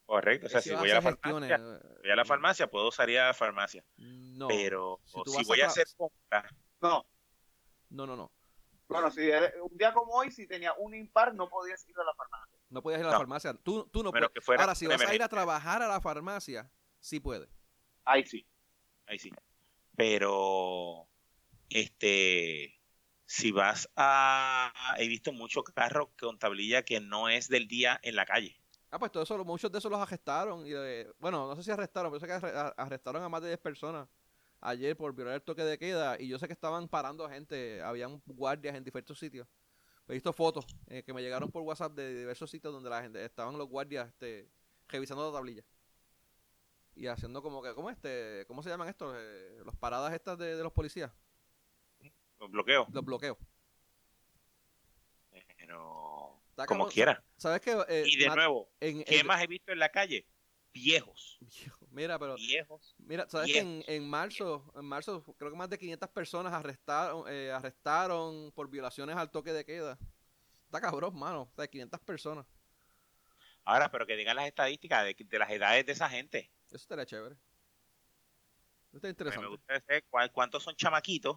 Correcto, o sea, si, voy a la farmacia, voy a la farmacia, puedo salir a la farmacia. No. Pero si, voy a, hacer compras, no. No, no, no. Bueno, si un día como hoy, si tenía un impar, no podías ir a la farmacia. No podías ir a la farmacia. Tú, tú no puedes. Ahora, si vas a ir a trabajar a la farmacia, sí puedes. Ahí sí. Ahí sí. Pero, este, si vas a... He visto muchos carros con tablilla que no es del día en la calle. Ah, pues todo eso, muchos de esos los arrestaron. Y, bueno, no sé si arrestaron, pero sé que arrestaron a más de 10 personas ayer por violar el toque de queda. Y yo sé que estaban parando a gente, habían guardias en diversos sitios. He visto fotos eh, que me llegaron por WhatsApp de diversos sitios donde la gente estaban los guardias este, revisando la tablilla y haciendo como que, ¿cómo este? ¿Cómo se llaman estos? Eh, los paradas estas de, los policías. Los bloqueos. Los bloqueos. Pero como quiera. ¿Sabes qué? Eh, y de nuevo, ¿qué más he visto en la calle? Viejos. Mira, pero viejos. Mira, ¿sabes que en, en, marzo, en marzo creo que más de 500 personas arrestaron eh, arrestaron por violaciones al toque de queda? Está cabrón, mano. O sea, 500 personas. Ahora, pero que digan las estadísticas de, de las edades de esa gente. Eso estaría chévere. Está interesante. Me gusta saber cuántos son chamaquitos,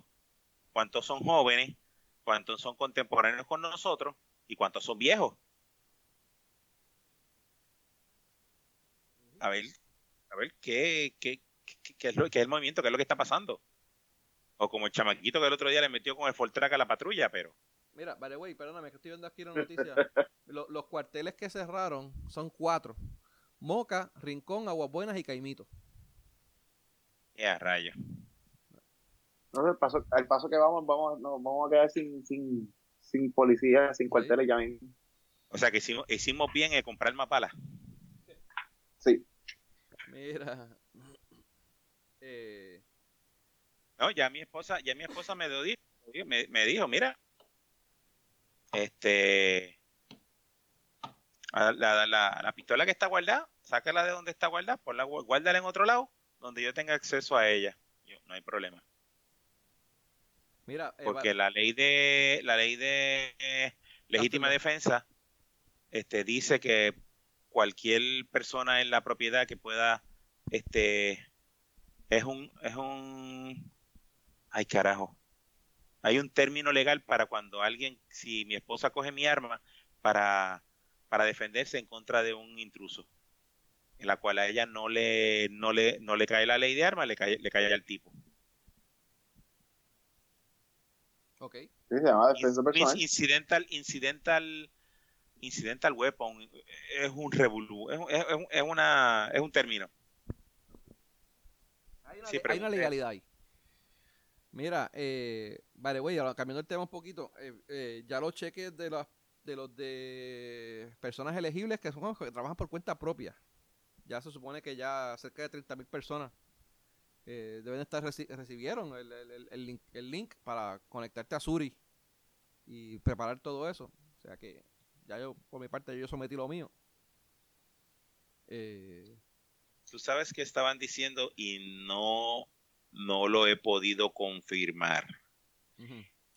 cuántos son jóvenes, cuántos son contemporáneos con nosotros y cuántos son viejos. A ver, a ver qué, qué, qué, es lo, qué es el movimiento, qué es lo que está pasando. O como el chamaquito que el otro día le metió con el Fortrack a la patrulla, pero. Mira, vale, güey, perdóname, que estoy viendo aquí una noticia. los, los cuarteles que cerraron son cuatro. Moca, Rincón, Aguas Buenas y Caimito. Ya, rayo. No, el paso, al paso que vamos, vamos, vamos a quedar sin, sin, sin policía, sin cuarteles ya mismo. O sea que hicimos, hicimos bien en comprar más balas. Sí. Mira. Eh... No, ya mi esposa, ya mi esposa me, dio, me, me dijo, mira, este, la, la, pistola que está guardada, sácala de donde está guardada, la guárdala en otro lado, donde yo tenga acceso a ella. Yo, no hay problema. Mira, eh, porque la ley de la ley de eh, legítima defensa este dice que cualquier persona en la propiedad que pueda este es un es un ay carajo hay un término legal para cuando alguien si mi esposa coge mi arma para para defenderse en contra de un intruso, en la cual a ella no le, no le, no le cae la ley de armas, le cae, le cae al tipo. Ok. Sí, se llama defensa personal. Incidental, incidental, incidental weapon es un revolú, es, es, es, una, es un término. Hay una, hay una legalidad ahí. Mira, eh, vale, güey, cambiando el tema un poquito, eh, eh, ya los cheques de las de los de personas elegibles que son que trabajan por cuenta propia. Ya se supone que ya cerca de 30.000 personas eh, deben estar recibieron el, el, el, link, el link para conectarte a Suri y preparar todo eso. O sea que ya yo, por mi parte, yo sometí lo mío. Eh, Tú sabes que estaban diciendo y no, no lo he podido confirmar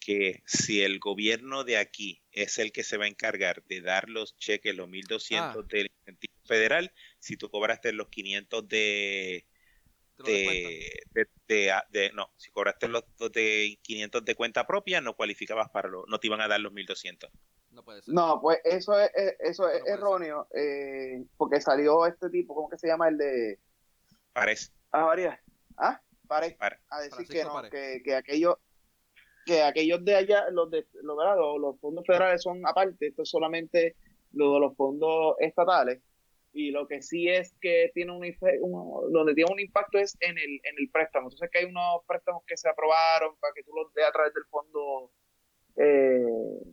que si el gobierno de aquí es el que se va a encargar de dar los cheques, los 1.200 ah. del incentivo federal, si tú cobraste los 500 de... De, no, si cobraste los de 500 de cuenta propia, no cualificabas para lo, no te iban a dar los 1200. No puede ser. No, pues eso es, eso es erróneo, eh, porque salió este tipo, ¿cómo que se llama? El de Parece. A varias. ¿Ah? Parece. A decir que no, que, que aquellos que aquellos de allá, los de los, los, fondos federales son aparte, esto es solamente lo de los fondos estatales. Y lo que sí es que tiene un, donde tiene un impacto es en el, en el préstamo. Entonces que hay unos préstamos que se aprobaron para que tú los des a través del fondo, eh,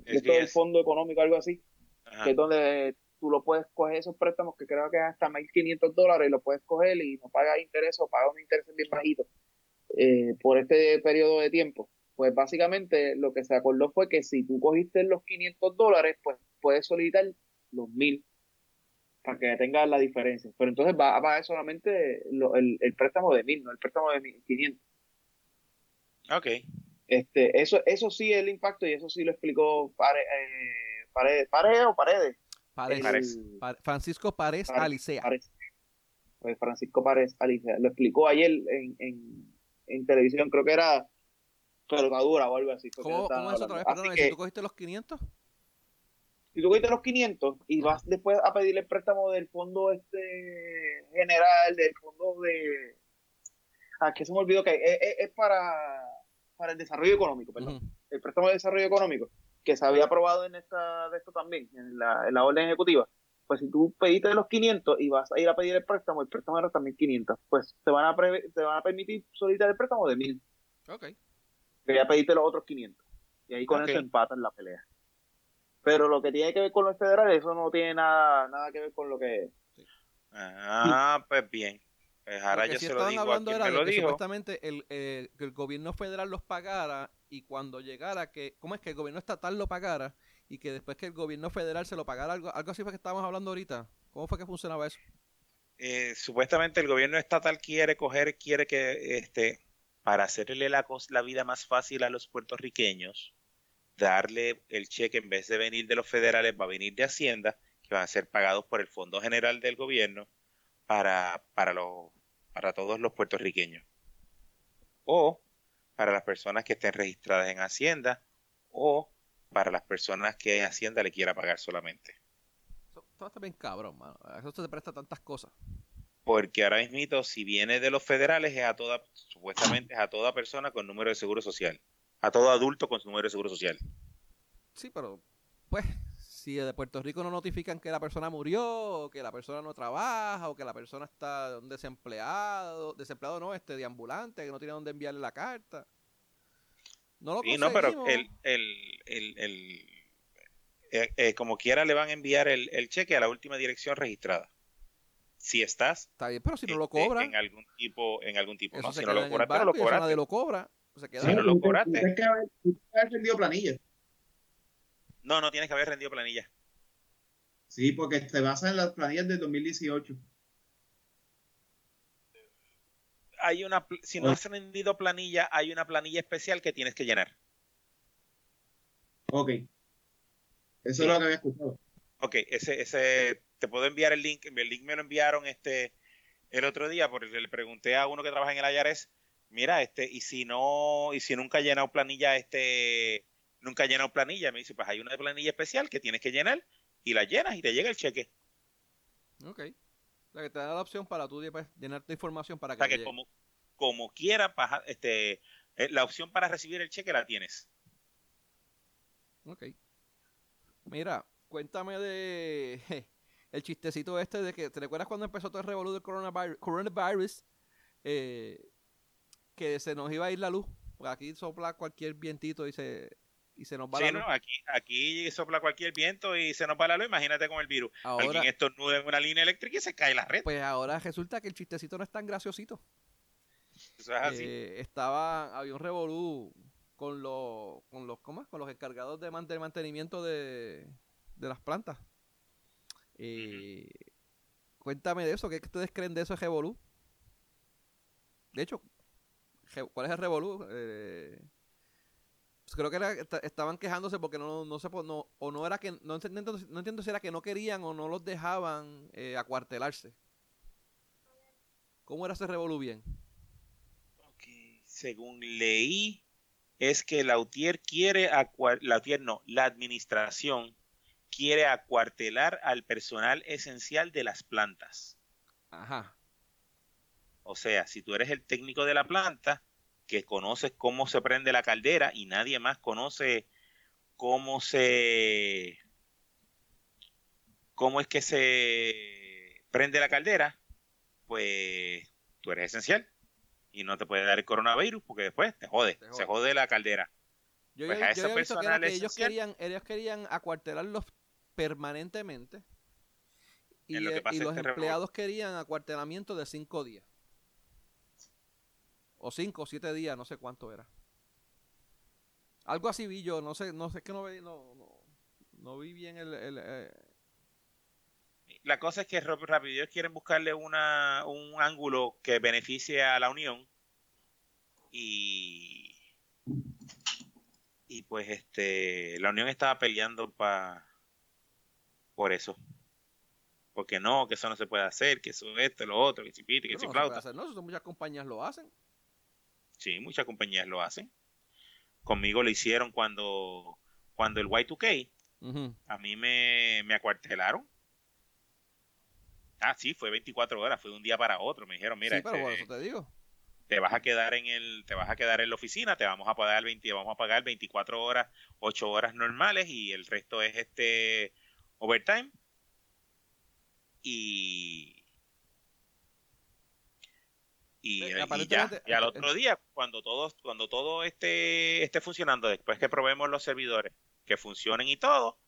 del fondo económico, algo así, que es donde tú lo puedes coger esos préstamos que creo que hasta 1.500 dólares y lo puedes coger y no pagas interés o pagas un interés bien bajito eh, por este periodo de tiempo. Pues básicamente lo que se acordó fue que si tú cogiste los 500 dólares, pues puedes solicitar los 1.000 para que tengas la diferencia. Pero entonces va a pagar solamente el, el, préstamo de 1.000, no el préstamo de 1.500. Ok. Este, eso, eso sí es el impacto y eso sí lo explicó Pare, eh, Paredes, o Paredes Francisco Párez Alicea. Pues Francisco Párez Alicea. Lo explicó ayer en, en, televisión, creo que era Fergadura o algo así. ¿Cómo, ¿cómo es otra vez? Perdón, si tú cogiste los 500? Si tú cogiste los 500 y vas después a pedirle el préstamo del fondo este general, del fondo de... Ah, que se me olvidó que es, para, para el desarrollo económico, perdón. El préstamo de desarrollo económico que se había aprobado en esta de esto también, en la, en la orden ejecutiva, pues si tú pediste los 500 y vas a ir a pedir el préstamo, el préstamo era también 500, pues te van a, te van a permitir solicitar el préstamo de 1000. Ok. Que ya pediste los otros 500. Y ahí con eso empatan la pelea. Pero lo que tiene que ver con los federales, eso no tiene nada, nada que ver con lo que... Ah, pues bien. Pues ahora yo se lo digo a quien me lo dijo. Supuestamente el, eh, que el gobierno federal los pagara y cuando llegara que, ¿cómo es que el gobierno estatal lo pagara y que después que el gobierno federal se lo pagara algo, algo así fue que estábamos hablando ahorita? ¿Cómo fue que funcionaba eso? Eh, supuestamente el gobierno estatal quiere coger, quiere que, este, para hacerle la, la vida más fácil a los puertorriqueños, darle el cheque en vez de venir de los federales, va a venir de Hacienda, que van a ser pagados por el Fondo General del Gobierno para, para, los, para todos los puertorriqueños. O para las personas que estén registradas en Hacienda o para las personas que Hacienda le quiera pagar solamente. Eso, está bien cabrón, mano. Eso se presta tantas cosas. Porque ahora mismo, si viene de los federales, es a toda, supuestamente es a toda persona con número de seguro social. A todo adulto con su número de seguro social. Sí, pero, pues, si de Puerto Rico no notifican que la persona murió, o que la persona no trabaja, o que la persona está desempleado, desempleado no, este de ambulante, que no tiene dónde enviarle la carta. No lo sí, no, pero el, el, el, eh, eh, como quiera le van a enviar el, cheque a la última dirección registrada. Si estás. Está bien, pero si no lo este, cobra. En algún tipo, en algún tipo. no, si no lo cobraste, no lo cobraste. Nadie lo cobra. Si no lo cobraste. Tienes que haber vendido. No, no tienes que haber rendido planilla. Sí, porque se basa en las planillas del 2018. Hay una, si no has rendido planilla, hay una planilla especial que tienes que llenar. Ok. Eso es lo que había escuchado. Ok, ese, ese, te puedo enviar el link. El link me lo enviaron este el otro día porque le pregunté a uno que trabaja en el IRS, mira, este, y si no, y si nunca ha llenado planilla, este, nunca ha llenado planilla. Me dice, pues hay una planilla especial que tienes que llenar y la llenas y te llega el cheque. Ok. O sea, que te da la opción para tú pues, llenar tu información para que. O sea, que como, como quiera, este, eh, la opción para recibir el cheque la tienes. Ok. Mira, cuéntame de el chistecito este de que, ¿te recuerdas cuando empezó todo el revolú del coronavirus? coronavirus eh, que se nos iba a ir la luz. Porque aquí sopla cualquier vientito y se, y se nos va la luz. aquí, aquí sopla cualquier viento y se nos va la luz. Imagínate con el virus. Ahora, Alguien estornuda en una línea eléctrica y se cae la red. Pues ahora resulta que el chistecito no es tan graciosito. Eso es así. Eh, estaba, había un revolú con los, con los, ¿cómo? Con los encargados de mantenimiento de, de las plantas. Eh, cuéntame de eso, ¿qué ustedes creen de eso, Revolú? De hecho, ¿cuál es el Revolú? Eh, creo que estaban quejándose porque no, no se no, o no era que no entiendo, no entiendo si era que no querían o no los dejaban eh, acuartelarse. ¿Cómo era ese revolú bien? Según leí, es que quiere no, la administración quiere acuartelar al personal esencial de las plantas. Ajá. O sea, si tú eres el técnico de la planta, que conoces cómo se prende la caldera y nadie más conoce cómo se cómo es que se prende la caldera, pues tú eres esencial y no te puede dar el coronavirus porque después te jode, se jode la caldera. Yo, pues a que, ellos querían, ellos querían acuartelarlos permanentemente y, eh, los este empleados querían acuartelamiento de cinco días. O cinco o siete días, no sé cuánto era. Algo así vi yo, no sé, no sé que no vi, no, no, vi bien el... Eh. La cosa es que rápido quieren buscarle una, un ángulo que beneficie a la Unión y y pues este la Unión estaba peleando para por eso porque no, que eso no se puede hacer, que eso esto, lo otro, que si pite, que si flauta. no, eso muchas compañías lo hacen. Sí, muchas compañías lo hacen. Conmigo lo hicieron cuando, cuando el Y2K, a mí me, me acuartelaron. Ah, sí, fue 24 horas, fue de un día para otro. Me dijeron, mira, sí, pero este, eso te digo. Te vas a quedar en el, te vas a quedar en la oficina, te vamos a pagar 20, vamos a pagar 24 horas, 8 horas normales y el resto es este overtime y y, eh, ya, y al otro día cuando todo cuando todo esté esté funcionando después que probemos los servidores que funcionen y todo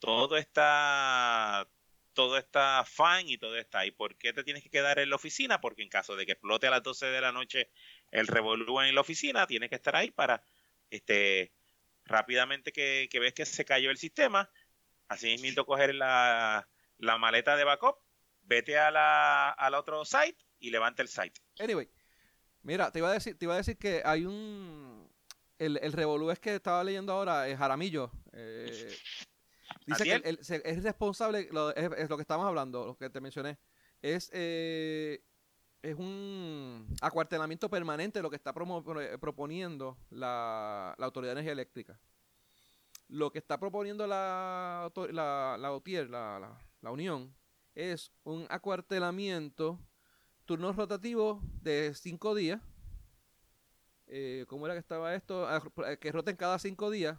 todo está todo está fine y todo está. ¿Y por qué te tienes que quedar en la oficina? Porque en caso de que explote a las 12 de la noche el revolú en la oficina, tienes que estar ahí para este rápidamente que, que ves que se cayó el sistema, así mismo coger la, la maleta de backup, vete a la, al otro site y levanta el site. Anyway, mira, te iba a decir, te iba a decir que hay un el, el revolú es que estaba leyendo ahora, es Jaramillo. Eh, dice que es responsable, lo, es, lo que estamos hablando, lo que te mencioné, es, eh, es un acuartelamiento permanente lo que está proponiendo la, la Autoridad de Energía Eléctrica. Lo que está proponiendo la, la, la OTIER, la, la Unión, es un acuartelamiento turno rotativo de cinco días. Eh, ¿Cómo era que estaba esto? Ah, que roten cada cinco días.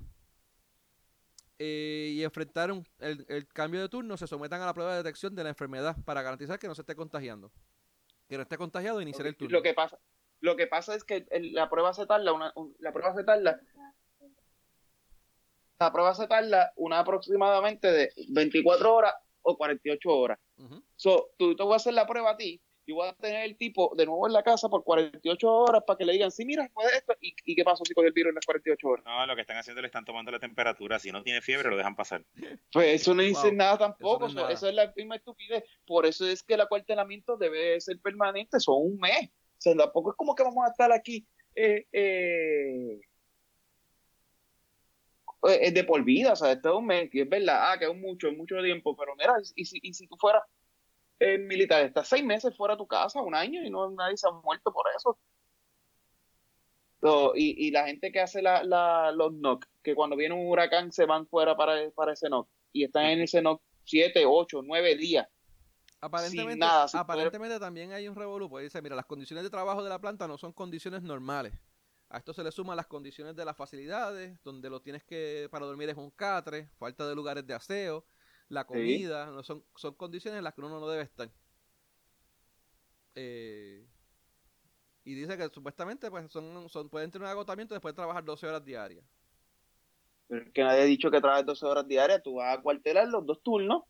Eh, y enfrentar el, cambio de turno, se sometan a la prueba de detección de la enfermedad para garantizar que no se esté contagiando. Que no esté contagiado e iniciar el turno. Lo que pasa, lo que pasa es que la prueba se tarda, una, la prueba se tarda la prueba se tarda una aproximadamente de 24 horas o 48 horas. so, tú te voy a hacer la prueba a ti y voy a tener el tipo de nuevo en la casa por 48 horas para que le digan, sí, mira, puede esto. ¿Y, qué pasó si cogió el virus en las 48 horas? No, lo que están haciendo le están tomando la temperatura. Si no tiene fiebre, lo dejan pasar. Pues eso no dice nada tampoco. Eso, es la misma estupidez. Por eso es que el acuartelamiento debe ser permanente. Son un mes. O sea, tampoco es como que vamos a estar aquí. Eh, eh, eh, de por vida, o sea, este es un mes, que es verdad, ah, que es mucho, es mucho tiempo, pero mira, y si, y si tú fueras eh, militar, estás seis meses fuera de tu casa, un año, y no nadie se ha muerto por eso. y, y, la gente que hace la, la, los NOC, que cuando viene un huracán se van fuera para, para ese NOC, y están en ese NOC siete, ocho, nueve días. Aparentemente, aparentemente también hay un revolú, pues dice, mira, las condiciones de trabajo de la planta no son condiciones normales. A esto se le suman las condiciones de las facilidades, donde lo tienes que para dormir es un catre, falta de lugares de aseo, la comida, no son, son condiciones en las que uno no debe estar. Eh, y dice que supuestamente pues son, son, pueden tener un agotamiento después de trabajar 12 horas diarias. Pero que nadie ha dicho que trabajes 12 horas diarias, tú vas a cuartelar los dos turnos.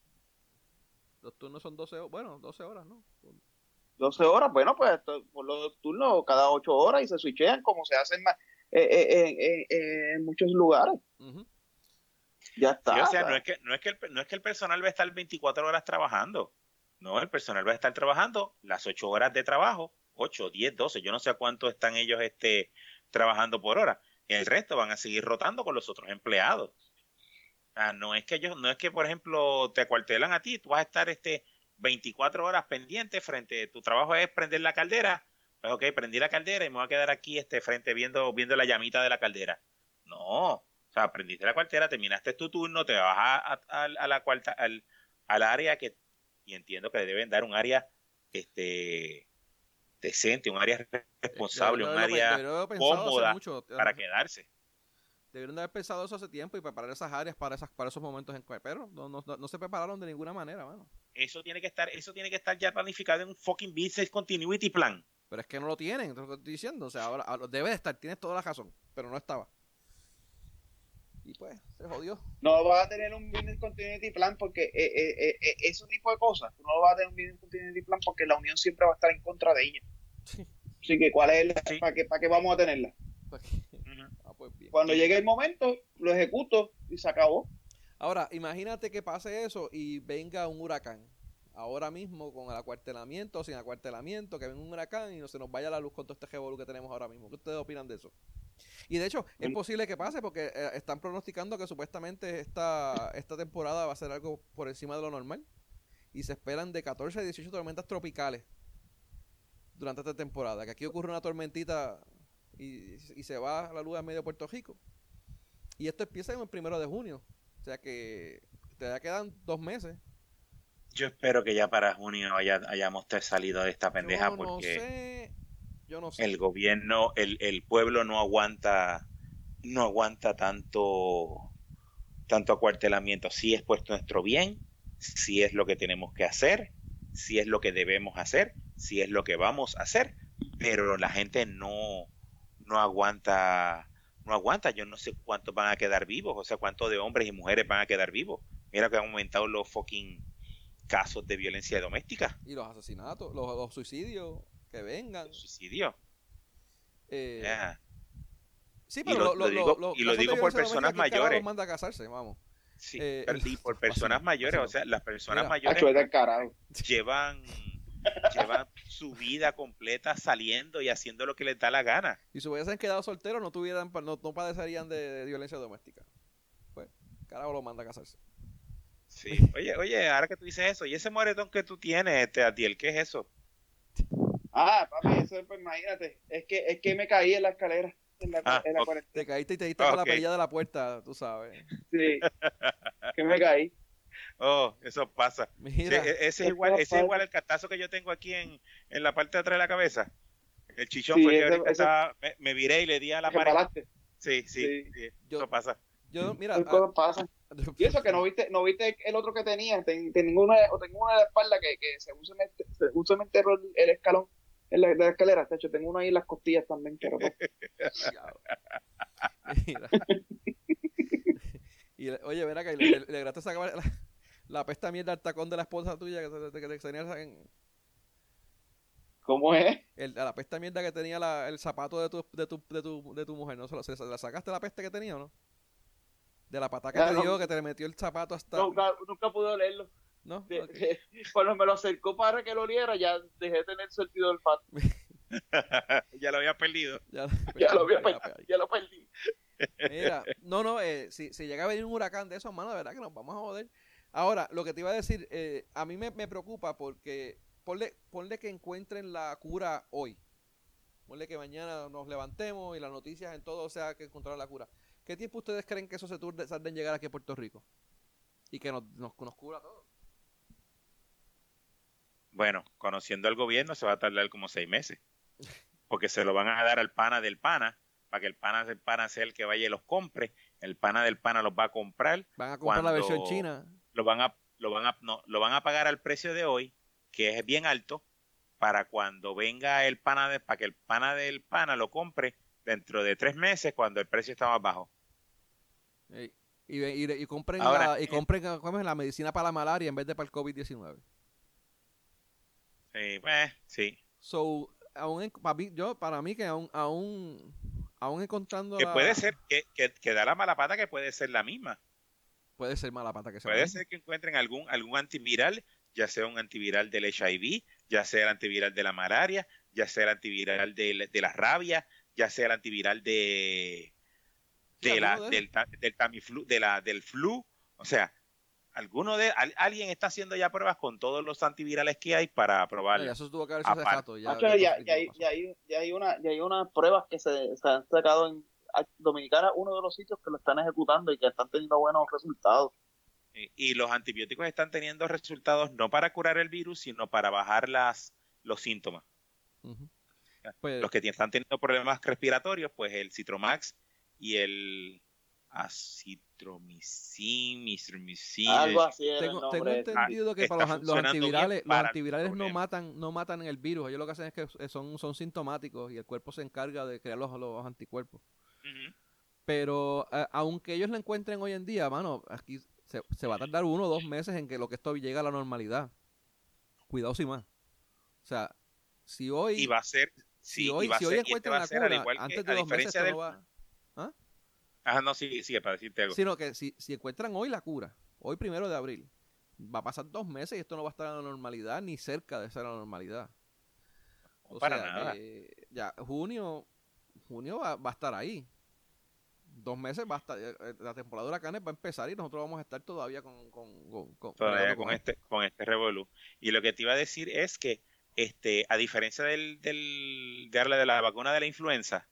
Los turnos son 12 horas, bueno, 12 horas, ¿no? 12 horas, bueno, pues por los turnos cada 8 horas y se switchean como se hacen eh, eh, eh, en muchos lugares. Ya está. o sea, no es, que, no, es que el, no es que el personal va a estar 24 horas trabajando. No, el personal va a estar trabajando las 8 horas de trabajo, 8, 10, 12, yo no sé a cuánto están ellos este, trabajando por hora. Y el resto van a seguir rotando con los otros empleados. no es que ellos, no es que, por ejemplo, te acuartelan a ti, tú vas a estar este 24 horas pendiente frente, tu trabajo es prender la caldera, pues ok, prendí la caldera y me voy a quedar aquí este frente viendo, viendo la llamita de la caldera. No, o sea, prendiste la caldera, terminaste tu turno, te vas a, la cuarta, al, al área que, y entiendo que deben dar un área este decente, un área responsable, un área cómoda para quedarse. Debieron de haber pensado eso hace tiempo y preparar esas áreas para esas para esos momentos en pero no, no, no, se prepararon de ninguna manera, mano. Eso tiene que estar eso tiene que estar ya planificado en un fucking business continuity plan. Pero es que no lo tienen, te lo estoy diciendo, o sea, ahora debe de estar, tienes toda la razón, pero no estaba. Y pues, se jodió. No vas a tener un business continuity plan porque eh, eh, eh, ese tipo de cosas, no vas a tener un business continuity plan porque la unión siempre va a estar en contra de ella. Sí. Así que, ¿cuál es la, para, qué, ¿para qué vamos a tenerla? Pues Cuando llegue el momento, lo ejecuto y se acabó. Ahora, imagínate que pase eso y venga un huracán. Ahora mismo, con el acuartelamiento o sin acuartelamiento, que venga un huracán y no se nos vaya la luz con todo este revolú que tenemos ahora mismo. ¿Qué ustedes opinan de eso? Y de hecho, es posible que pase porque eh, están pronosticando que supuestamente esta, esta temporada va a ser algo por encima de lo normal. Y se esperan de 14 a 18 tormentas tropicales durante esta temporada. Que aquí ocurre una tormentita y, se va a la luz a medio Puerto Rico. Y esto empieza en el primero de junio. O sea que te quedan dos meses. Yo espero que ya para junio haya, hayamos salido de esta pendeja porque Yo no sé. el gobierno, el, el pueblo no aguanta, no aguanta tanto, tanto acuartelamiento. Si es puesto nuestro bien, si es lo que tenemos que hacer, si es lo que debemos hacer, si es lo que vamos a hacer, pero la gente no, no aguanta, no aguanta, yo no sé cuántos van a quedar vivos, o sea, cuántos de hombres y mujeres van a quedar vivos. Mira que han aumentado los fucking casos de violencia doméstica. Y los asesinatos, los, suicidios, que vengan. Los suicidios. Eh, Sí, pero y lo, digo, y lo digo por personas mayores. manda a casarse, vamos. Sí, eh, y por personas mayores, o sea, las personas mayores llevan llevan su vida completa saliendo y haciendo lo que les da la gana. Y si hubiesen quedado solteros, no tuvieran, no, padecerían de, violencia doméstica. Pues, carajo lo manda a casarse. Sí, oye, oye, ahora que tú dices eso, ¿y ese moretón que tú tienes, este Atiel, qué es eso? Ah, papi, eso, pues imagínate, es que, es que me caí en la escalera. En la, ah, Te caíste y te diste con la perilla de la puerta, tú sabes. Sí, que me caí. Oh, eso pasa. Mira, ese, es igual, ese es igual el catazo que yo tengo aquí en, en la parte de atrás de la cabeza. El chichón fue que ahorita estaba, me, viré y le di a la pared. Sí, sí, eso pasa. Yo, mira, ah, pasa. Y eso que no viste, no viste el otro que tenía, tengo una, o tengo una de la espalda que, que según, se me, según se me enterró el, escalón en la, de la escalera, de hecho tengo uno ahí en las costillas también, pero mira. y, oye, verá que le, le, le, le sacar la, la pesta mierda al tacón de la esposa tuya que te, que te en... ¿Cómo es? El, la pesta mierda que tenía la, el zapato de tu, de tu, de tu, de tu mujer, ¿no? ¿Se la, sacaste la peste que tenía o no? De la pata que te dio, que te metió el zapato hasta... Nunca, nunca pude olerlo. ¿No? Cuando me lo acercó para que lo oliera, ya dejé de tener sentido del pato. ya lo había perdido. Ya, ya lo había perdido. Ya lo perdí. Mira, no, no, eh, si, si llega a venir un huracán de esos, mano, de verdad que nos vamos a joder. Ahora, lo que te iba a decir, eh, a mí me, preocupa porque ponle, ponle que encuentren la cura hoy. Ponle que mañana nos levantemos y las noticias en todo sea que encontraron la cura. ¿Qué tiempo ustedes creen que eso se tarde en llegar aquí a Puerto Rico? Y que nos, nos, nos cura todo. Bueno, conociendo al gobierno se va a tardar como seis meses. Porque se lo van a dar al pana del pana, para que el pana del pana sea el que vaya y los compre. El pana del pana los va a comprar. Van a comprar la versión china lo van a, lo van a, no, lo van a pagar al precio de hoy, que es bien alto, para cuando venga el pana de, para que el pana del pana lo compre dentro de tres meses cuando el precio está más bajo. Y, y, compren, la, y eh, compren la medicina para la malaria en vez de para el COVID-19. Sí, pues, sí. So, aún, para, mí, yo, para mí que aún, aún, aún encontrando Que puede ser, que, que, que da la mala pata que puede ser la misma. Puede ser mala pata que sea. Puede ser que encuentren algún, algún antiviral, ya sea un antiviral del HIV, ya sea el antiviral de la malaria, ya sea el antiviral de, de la rabia, ya sea el antiviral de, de la, del, del, tamiflu, de la, del flu. O sea, alguno de alguien está haciendo ya pruebas con todos los antivirales que hay para probar. eso tuvo que haber Ya, ya, ya, hay, ya, hay, una, ya hay unas pruebas que se, se han sacado en Dominicana uno de los sitios que lo están ejecutando y que están teniendo buenos resultados. Y, los antibióticos están teniendo resultados no para curar el virus, sino para bajar las, los síntomas. Pues los que están teniendo problemas respiratorios, pues el Citromax y el acitromicin, mistromicin. Algo así tengo, tengo entendido que para los, antivirales, los antivirales no matan, no matan el virus. Ellos lo que hacen es que son, son sintomáticos y el cuerpo se encarga de crear los, los anticuerpos. Pero aunque ellos lo encuentren hoy en día, mano, aquí se, se, va a tardar uno o dos meses en que lo que esto llegue a la normalidad. Cuidado sin más. O sea, si hoy... Y va a ser... si hoy, si hoy encuentran la cura, antes de dos meses no va... ¿Ah? Ajá, no, sí, sigue para decirte algo. Sino que si, si encuentran hoy la cura, hoy primero de abril, va a pasar dos meses y esto no va a estar en la normalidad ni cerca de ser la normalidad. para nada. ya, junio, junio va, va, a estar ahí. Dos meses va a estar, eh, eh, la temporada de huracanes va a empezar y nosotros vamos a estar todavía con, con, con, todavía con, este, con este revolú. Y lo que te iba a decir es que, este, a diferencia del, del de, de la vacuna de la influenza,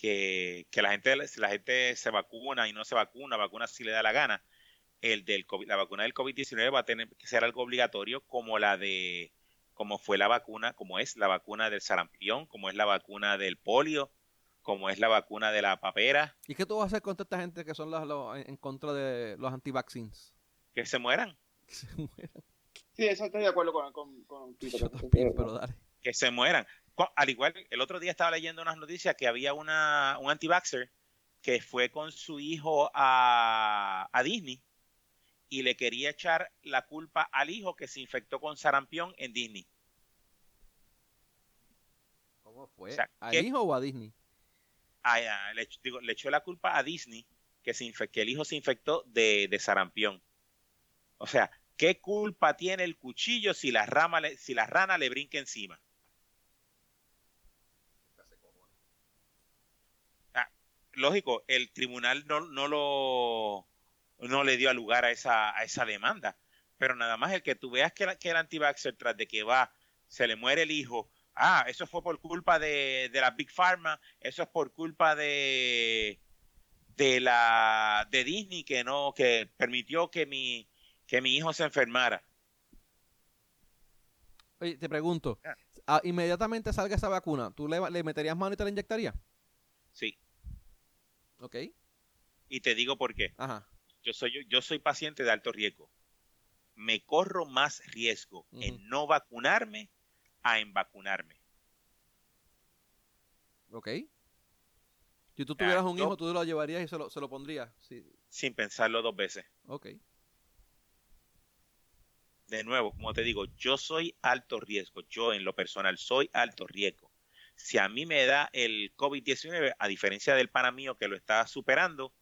que, la gente la gente se vacuna y no se vacuna, vacuna si le da la gana, el del la vacuna del COVID-19 va a tener que ser algo obligatorio como la de como fue la vacuna, como es la vacuna del sarampión, como es la vacuna del polio, como es la vacuna de la papera. ¿Y qué tú vas a hacer contra esta gente que son los, en contra de los anti-vaccines? Que se mueran. Que se mueran. Sí, eso estoy de acuerdo con, con, con pero dale. Que se mueran al igual, el otro día estaba leyendo unas noticias que había una, un anti-vaxxer que fue con su hijo a, a, Disney y le quería echar la culpa al hijo que se infectó con sarampión en Disney. ¿Cómo fue? ¿Al hijo o a Disney? le, digo, le, echó la culpa a Disney que, se que el hijo se infectó de, de, sarampión. O sea, ¿qué culpa tiene el cuchillo si la, rama si la rana le brinca encima? Lógico, el tribunal no, no lo no le dio lugar a esa, a esa demanda. Pero nada más el que tú veas que, que el anti-vaxxer tras de que va, se le muere el hijo, ah, eso fue por culpa de, de la Big Pharma, eso es por culpa de de la de Disney que no, que permitió que mi, que mi hijo se enfermara. Oye, te pregunto, ah, inmediatamente salga esa vacuna, ¿tú le, le meterías mano y te la inyectarías? Sí. Ok. Y te digo por qué. Ajá. Yo soy, yo, soy paciente de alto riesgo. Me corro más riesgo en no vacunarme a en vacunarme. Ok. Si tú tuvieras un hijo, tú lo llevarías y se lo, se lo pondrías. Sí. Sin pensarlo dos veces. Ok. De nuevo, como te digo, yo soy alto riesgo. Yo en lo personal soy alto riesgo si a mí me da el COVID-19, a diferencia del pana mío que lo está superando,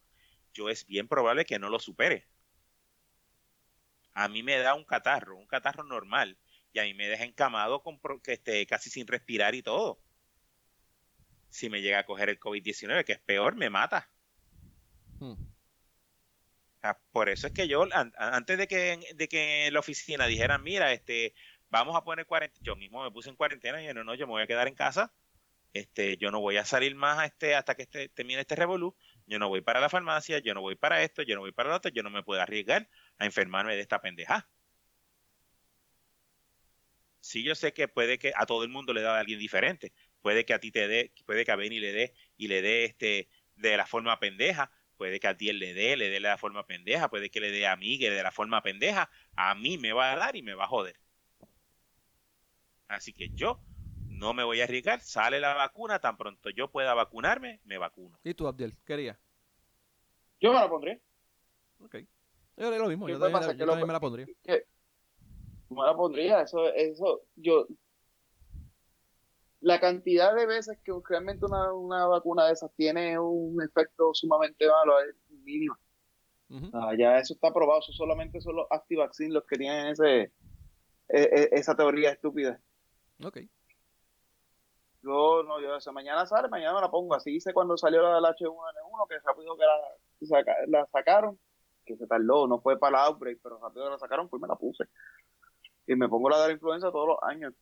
yo es bien probable que no lo supere. A mí me da un catarro, un catarro normal, y a mí me deja encamado con, que esté casi sin respirar y todo. Si me llega a coger el COVID-19, que es peor, me mata. Hmm. por eso es que yo, antes de que, de que en la oficina dijeran, mira, este, vamos a poner cuarentena, yo mismo me puse en cuarentena y no, no, yo me voy a quedar en casa este, yo no voy a salir más este, hasta que este, termine este revolú, yo no voy para la farmacia, yo no voy para esto, yo no voy para lo otro, yo no me puedo arriesgar a enfermarme de esta pendeja. Sí, yo sé que puede que a todo el mundo le da a alguien diferente, puede que a ti te dé, puede que a Benny le dé y le dé este de la forma pendeja, puede que a ti él le dé, le dé de la forma pendeja, puede que le dé a mí que de la forma pendeja, a mí me va a dar y me va a joder. Así que yo no me voy a arriesgar, sale la vacuna, tan pronto yo pueda vacunarme, me vacuno. ¿Y tú, Abdiel? ¿Qué harías? Yo me la pondría. Ok. Yo haría lo mismo, yo también, me la pondría. me la pondría, eso, eso, yo... La cantidad de veces que realmente una, una vacuna de esas tiene un efecto sumamente malo es mínima. ya eso está probado, eso solamente son los anti-vaccines los que tienen ese, e, e, esa teoría estúpida. Ok. Yo no, yo esa mañana sale, mañana la pongo. Así hice cuando salió la del H1N1, que rápido que la, sacaron, que se tardó, no fue para la outbreak, pero rápido que la sacaron, pues me la puse. Y me pongo la de la influenza todos los años.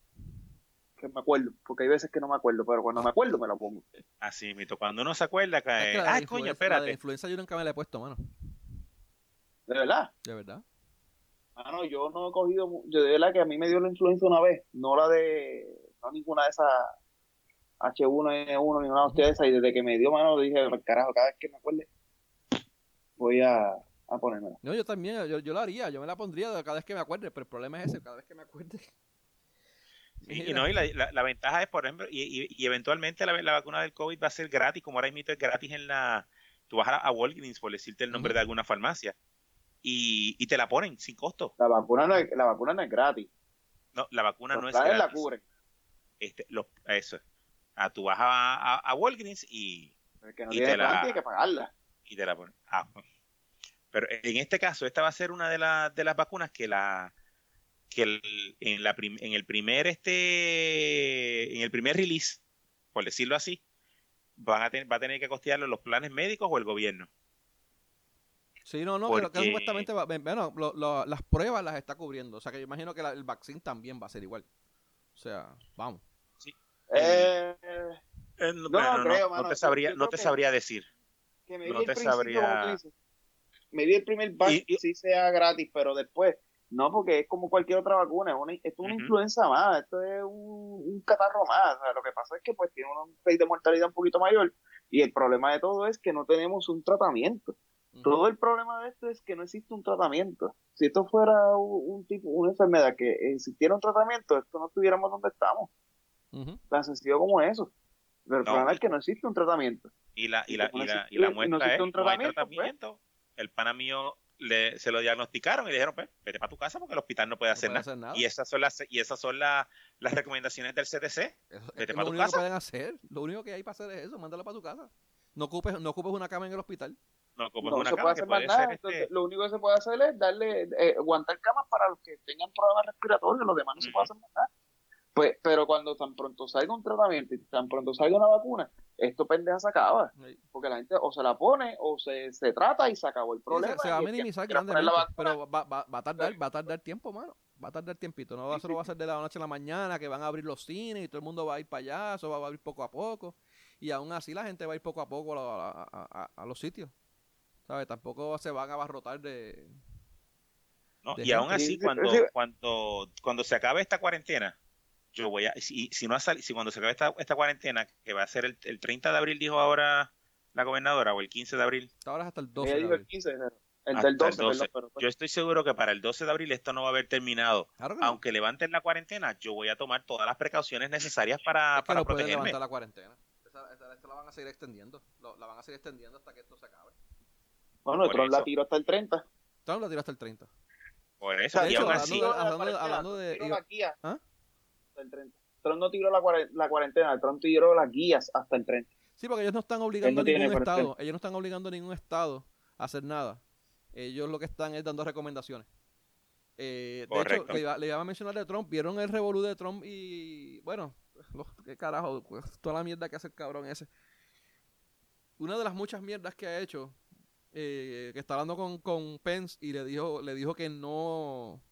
Que me acuerdo, porque hay veces que no me acuerdo, pero cuando me acuerdo me la pongo. Así, mito, cuando uno se acuerda, que. Ay, coño, espérate. La influenza yo nunca me la he puesto, mano. ¿De verdad? De verdad. Ah, no, yo no he cogido. Yo de verdad que a mí me dio la influenza una vez, no la de. No ninguna de esas H1N1 ni una de esas, y desde que me dio mano dije, carajo, cada vez que me acuerde, voy a, a ponérmela. No, yo también, yo, yo lo haría, yo me la pondría cada vez que me acuerde, pero el problema es ese, cada vez que me acuerde. Y, no, y la, la, ventaja es, por ejemplo, y, y, eventualmente la, la, vacuna del COVID va a ser gratis, como ahora mismo es gratis en la... Tú vas a, a Walgreens, por decirte el nombre de alguna farmacia, y, y, te la ponen sin costo. La vacuna no es, la vacuna no es gratis. No, la vacuna no es gratis. la cubren. Este, lo, eso. Ah, tú vas a, a, Walgreens y... que no y te la, tiene que pagarla. Y te la ponen. Ah, pero en este caso, esta va a ser una de, las de las vacunas que la que el, en, la en el primer este en el primer release, por decirlo así, van a va a tener que costearlo los planes médicos o el gobierno. Sí, no, no, que supuestamente bueno, las pruebas las está cubriendo. O sea, que yo imagino que el vaccine también va a ser igual. O sea, vamos. Eh, eh, no, no, te sabría, no te sabría decir. no te sabría. Me di el primer vaccine si sea gratis, pero después no, porque es como cualquier otra vacuna, es una, influenza más, esto es un, catarro más. lo que pasa es que pues tiene un rate de mortalidad un poquito mayor y el problema de todo es que no tenemos un tratamiento. Todo el problema de esto es que no existe un tratamiento. Si esto fuera un, tipo, una enfermedad que existiera un tratamiento, esto no estuviéramos donde estamos. Tan sencillo como eso. Pero el problema es que no existe un tratamiento. Y la, y la, y la, y la muestra es, un tratamiento, pues. El pana mío le, se lo diagnosticaron y le dijeron, pues, vete para tu casa porque el hospital no puede, hacer, nada. Y esas son las y esas son las recomendaciones del CDC. vete para tu casa. Que pueden hacer. Lo único que hay para hacer es eso, mándalo para tu casa. No ocupes, no ocupes una cama en el hospital. No ocupes una cama. Puede puede nada. Este lo único que se puede hacer es darle, eh, aguantar camas para los que tengan problemas respiratorios, los demás no se puede hacer nada. Pues, pero cuando tan pronto salga un tratamiento y tan pronto salga una vacuna, esto pendeja se acaba. Porque la gente o se la pone o se, se trata y se acabó el problema. se, va a minimizar grandemente, pero va, va, va, a tardar, va a tardar tiempo, mano. Va a tardar tiempito. No va, a ser, va a ser de la noche a la mañana que van a abrir los cines y todo el mundo va a ir para allá. Eso va a abrir poco a poco. Y aún así la gente va a ir poco a poco a, a, a, los sitios. ¿Sabes? Tampoco se van a abarrotar de... No, y aún así, cuando, cuando, cuando se acabe esta cuarentena, yo voy a, si, si no ha si cuando se acabe esta, esta cuarentena, que va a ser el, el 30 de abril, dijo ahora la gobernadora, o el 15 de abril. Ahora hasta el 12 de abril. El 15 de El del 12, pues Yo estoy seguro que para el 12 de abril esto no va a haber terminado. Aunque levanten la cuarentena, yo voy a tomar todas las precauciones necesarias para, para no protegerme. levantar la cuarentena. Esta, la van a seguir extendiendo. la van a seguir extendiendo hasta que esto se acabe. Bueno, Trump la tiró hasta el 30. Trump la tiró hasta el 30. Por eso, y aún así. Hablando de. ¿Ah? El 30. Trump no tiró la, cuarentena, Trump tiró las guías hasta el 30. Sí, porque ellos no están obligando a ningún estado, ellos no están obligando a ningún estado a hacer nada. Ellos lo que están es dando recomendaciones. Eh, de hecho, le, iba a mencionar de Trump, vieron el revolú de Trump y bueno, qué carajo, toda la mierda que hace el cabrón ese. Una de las muchas mierdas que ha hecho, eh, que está hablando con, con Pence y le dijo, le dijo que no,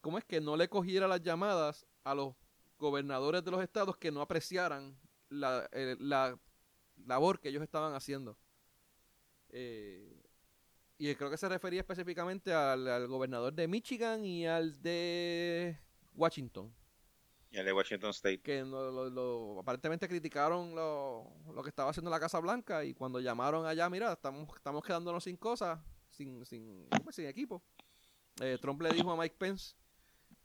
¿cómo es que no le cogiera las llamadas a los gobernadores de los estados que no apreciaran la, eh, labor que ellos estaban haciendo? Eh, y creo que se refería específicamente al, gobernador de Michigan y al de Washington. Y al de Washington State. Que lo, aparentemente criticaron lo, que estaba haciendo la Casa Blanca y cuando llamaron allá, mira, estamos, estamos quedándonos sin cosas, sin, sin, sin equipo. Eh, Trump le dijo a Mike Pence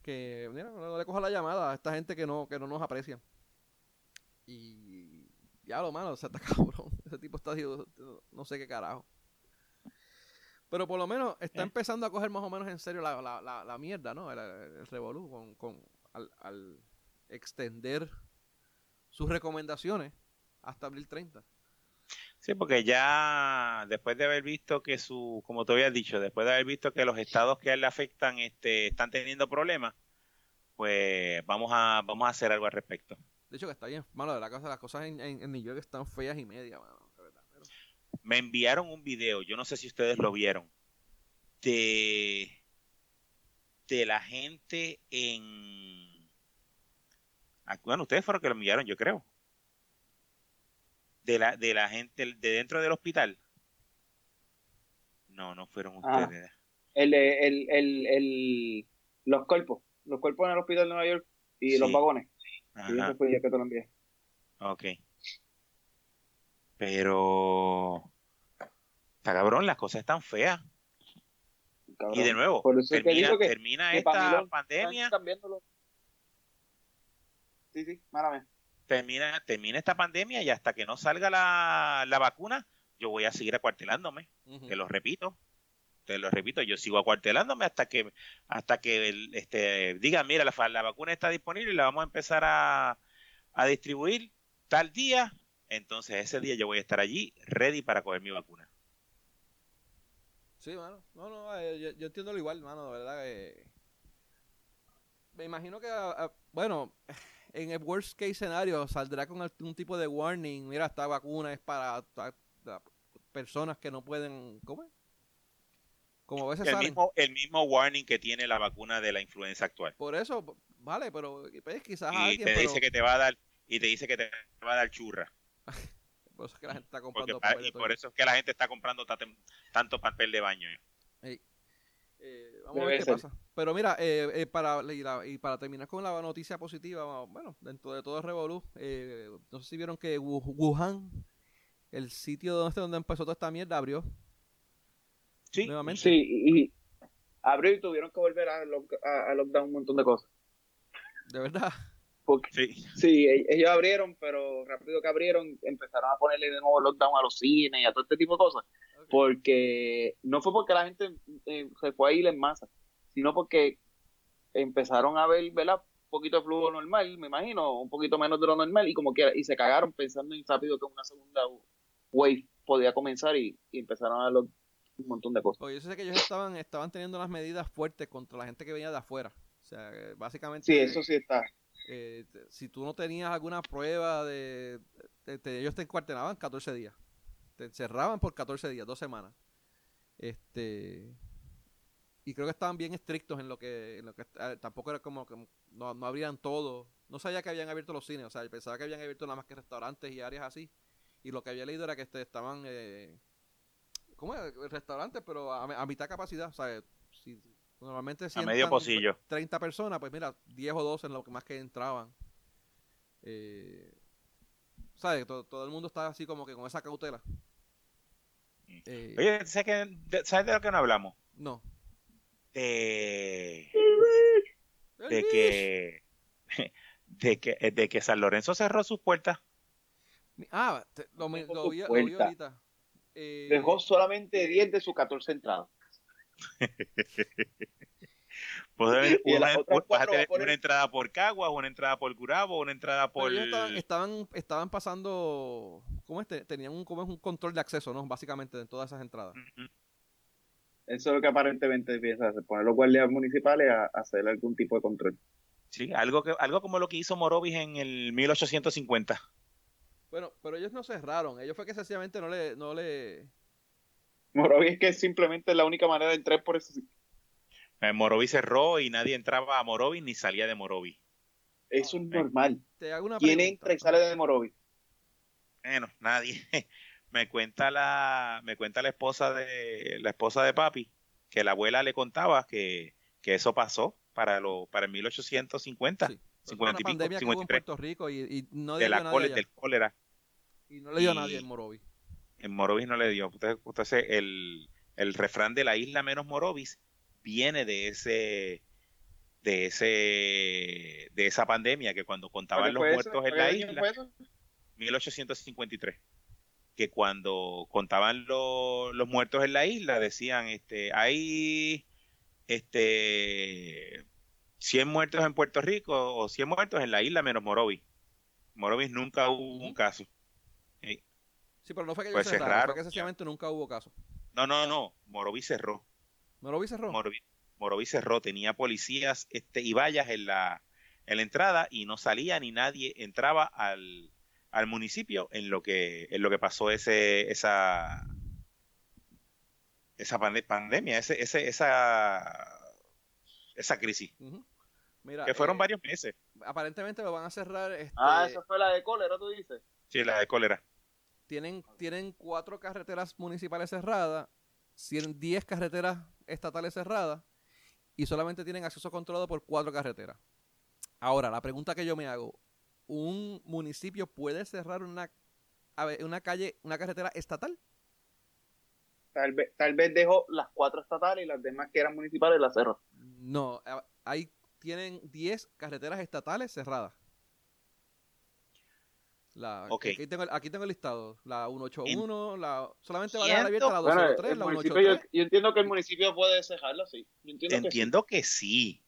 que mira, no le coja la llamada a esta gente que no, que no nos aprecia. Y ya lo malo, se está cabrón. Ese tipo está no sé qué carajo. Pero por lo menos está eh. empezando a coger más o menos en serio la, la, la, mierda, ¿no? El, el revolú con, con al, al, extender sus recomendaciones hasta abril 30. Sí, porque ya después de haber visto que su, como te había dicho, después de haber visto que los estados que a él le afectan este, están teniendo problemas, pues vamos a, vamos a hacer algo al respecto. De hecho que está bien, malo, la cosa, las cosas en, en, New York están feas y media, Me enviaron un video, yo no sé si ustedes lo vieron, de, de la gente en... Bueno, ustedes fueron que lo enviaron, yo creo de la, de la gente de dentro del hospital. No, no fueron ah. ustedes. el, el, el, el, los cuerpos, los cuerpos en el hospital de Nueva York y los vagones. Y eso fue ya que te lo envié. Ok. Pero. Está cabrón, las cosas están feas. Y de nuevo, termina, termina esta pandemia. Sí, sí, márame. Termina, termina esta pandemia y hasta que no salga la, la vacuna, yo voy a seguir acuartelándome. Te lo repito. Te lo repito, yo sigo acuartelándome hasta que hasta que este, digan, mira, la, la vacuna está disponible y la vamos a empezar a, a distribuir tal día. Entonces ese día yo voy a estar allí ready para coger mi vacuna. Sí, mano. No, no, eh, yo, entiendo lo igual, mano, de verdad que... Me imagino que, ah, ah, bueno, en el worst case scenario saldrá con algún tipo de warning. Mira, esta vacuna es para, personas que no pueden... ¿Cómo Como a veces el mismo, el mismo warning que tiene la vacuna de la influenza actual. Por eso, vale, pero pues, quizás y te dice que te va a dar y te dice que te va a dar churra. por eso es que la gente está comprando papel. Y por eso es que la gente está comprando tanto papel de baño. Eh, vamos a ver qué pasa. Pero mira, eh, eh, para, y, para terminar con la noticia positiva, bueno, dentro de todo el Revolú, no sé si vieron que Wuhan, el sitio donde, donde empezó toda esta mierda, abrió. Sí, nuevamente. sí, y abrió y tuvieron que volver a, a lockdown un montón de cosas. ¿De verdad? sí. sí, e-, ellos abrieron, pero rápido que abrieron empezaron a ponerle de nuevo lockdown a los cines y a todo este tipo de cosas. Porque no fue porque la gente eh, se fue a ir en masa, sino porque empezaron a ver, ¿verdad? Un poquito de flujo normal, me imagino, un poquito menos de lo normal y como que y se cagaron pensando en rápido que una segunda wave podía comenzar y, empezaron a ver un montón de cosas. Oye, yo sé que ellos estaban, estaban teniendo las medidas fuertes contra la gente que venía de afuera. O sea, básicamente... Sí, eso sí está eh, si tú no tenías alguna prueba de, ellos te encuartelaban 14 días. Te encerraban por 14 días, dos semanas. Este y creo que estaban bien estrictos en lo que, en lo que tampoco era como que no, no abrían todo. No sabía que habían abierto los cines, o sea, pensaba que habían abierto nada más que restaurantes y áreas así. Y lo que había leído era que este, estaban, eh, ¿cómo es? Restaurantes, pero a, a mitad capacidad, o sea, si, Normalmente a medio pocillo. 30 personas, pues mira, 10 o 12 en lo que más que entraban. Eh, ¿Sabes? Todo, el mundo está así como que con esa cautela. Eh, Oye, ¿sabes, de lo que no hablamos? No. De, de que de que de que San Lorenzo cerró sus puertas. Ah, lo, lo, vi, ahorita. Eh, Dejó solamente 10 de sus 14 entradas. Pues una, una, entrada por Caguas, una entrada por Curabo, una entrada por... Estaban, estaban, pasando, ¿cómo es? Tenían un, como un control de acceso, ¿no? Básicamente, de todas esas entradas. Eso es lo que aparentemente empieza a hacer, poner los guardias municipales a, hacer algún tipo de control. Sí, algo, que, algo como lo que hizo Morovis en el 1850. Bueno, pero ellos no cerraron, ellos fue que sencillamente no le... No le Morovi es que simplemente la única manera de entrar por eso. Eh, Morovi cerró y nadie entraba a Morovi ni salía de Morovi. Eso es normal. ¿Quién entra y sale de Morovi? Bueno, nadie. me cuenta la me cuenta la esposa de la esposa de papi que la abuela le contaba que, eso pasó para lo para el 1850 sí. 50 y pico, 53 en Puerto Rico y, no de la cólera, del cólera y no le dio a nadie en Morovi en Morovis no le dio. Entonces, el, el refrán de la isla menos Morovis viene de ese de ese de esa pandemia que cuando contaban los muertos en la isla 1853 que cuando contaban los muertos en la isla decían este hay este 100 muertos en Puerto Rico o 100 muertos en la isla menos Morovis Morovis nunca hubo un caso. Sí, pero no fue que pues cerraron, fue que sencillamente nunca hubo caso. No, no, no, Moroví cerró. ¿Moroví cerró? Moroví, cerró, tenía policías este, y vallas en la, en la entrada y no salía ni nadie entraba al, al municipio en lo que en lo que pasó ese esa esa pandemia ese, ese esa esa crisis. Que fueron eh, varios meses. aparentemente lo van a cerrar este... ah esa fue la de cólera tú dices. Sí la de cólera. Tienen, tienen cuatro carreteras municipales cerradas, 10 carreteras estatales cerradas y solamente tienen acceso controlado por cuatro carreteras. Ahora, la pregunta que yo me hago, un municipio puede cerrar una, una calle, una carretera estatal. Tal vez, tal vez dejó las cuatro estatales y las demás que eran municipales las cerró. No, ahí tienen 10 carreteras estatales cerradas. La, aquí, tengo, aquí tengo el listado. La 181, la, solamente va a dejar abierta la 203, la 183. Yo, yo, entiendo que el municipio puede cerrarla, sí. entiendo, que, sí.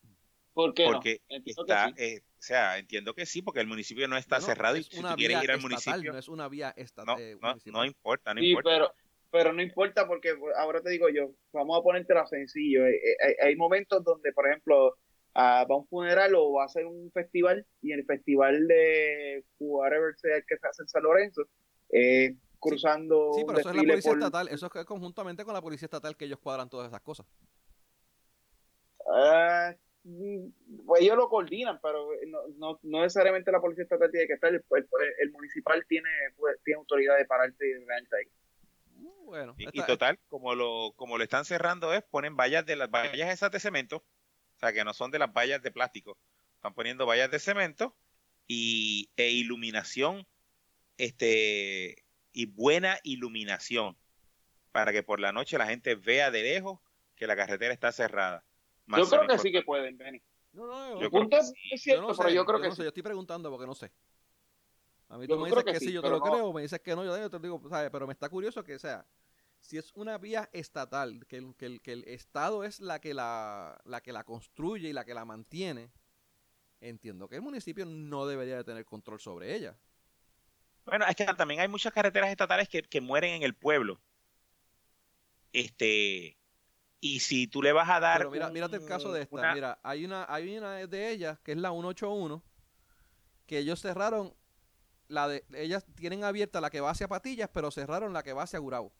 ¿Por qué porque está, eh, o sea, entiendo que sí, porque el municipio no está cerrado y si tú quieres ir al municipio. No es una vía estatal. Eh, no, no, importa, no sí, importa. Pero, pero no importa porque ahora te digo yo, vamos a ponértelo sencillo. Eh, hay, hay momentos donde, por ejemplo, va a un funeral o va a hacer un festival y el festival de whatever sea el que se hace en San Lorenzo, eh, cruzando. Sí, pero eso es la policía estatal, eso es conjuntamente con la policía estatal que ellos cuadran todas esas cosas. Uh, pues ellos lo coordinan, pero no, no, no, necesariamente la policía estatal tiene que estar, el, el, municipal tiene, pues, tiene autoridad de pararte y de ahí. Uh, bueno, y, total, como lo, como lo están cerrando es, ponen vallas de las vallas esas de cemento, o sea, que no son de las vallas de plástico. Están poniendo vallas de cemento y, e iluminación, este, y buena iluminación, para que por la noche la gente vea de lejos que la carretera está cerrada. yo creo que sí que pueden, Benny. No, no, yo, creo que es cierto, pero yo creo que no sé, yo estoy preguntando porque no sé. A mí tú me dices que, sí, yo te lo creo, me dices que no, yo te digo, ¿sabes? Pero me está curioso que sea si es una vía estatal, que el, que el, Estado es la que la, la que la construye y la que la mantiene, entiendo que el municipio no debería de tener control sobre ella. Bueno, es que también hay muchas carreteras estatales que, mueren en el pueblo. Este, y si tú le vas a dar. Pero mira, mírate el caso de esta. Mira, hay una, hay una de ellas que es la 181, que ellos cerraron. La de, ellas tienen abierta la que va hacia Patillas, pero cerraron la que va hacia Gurabo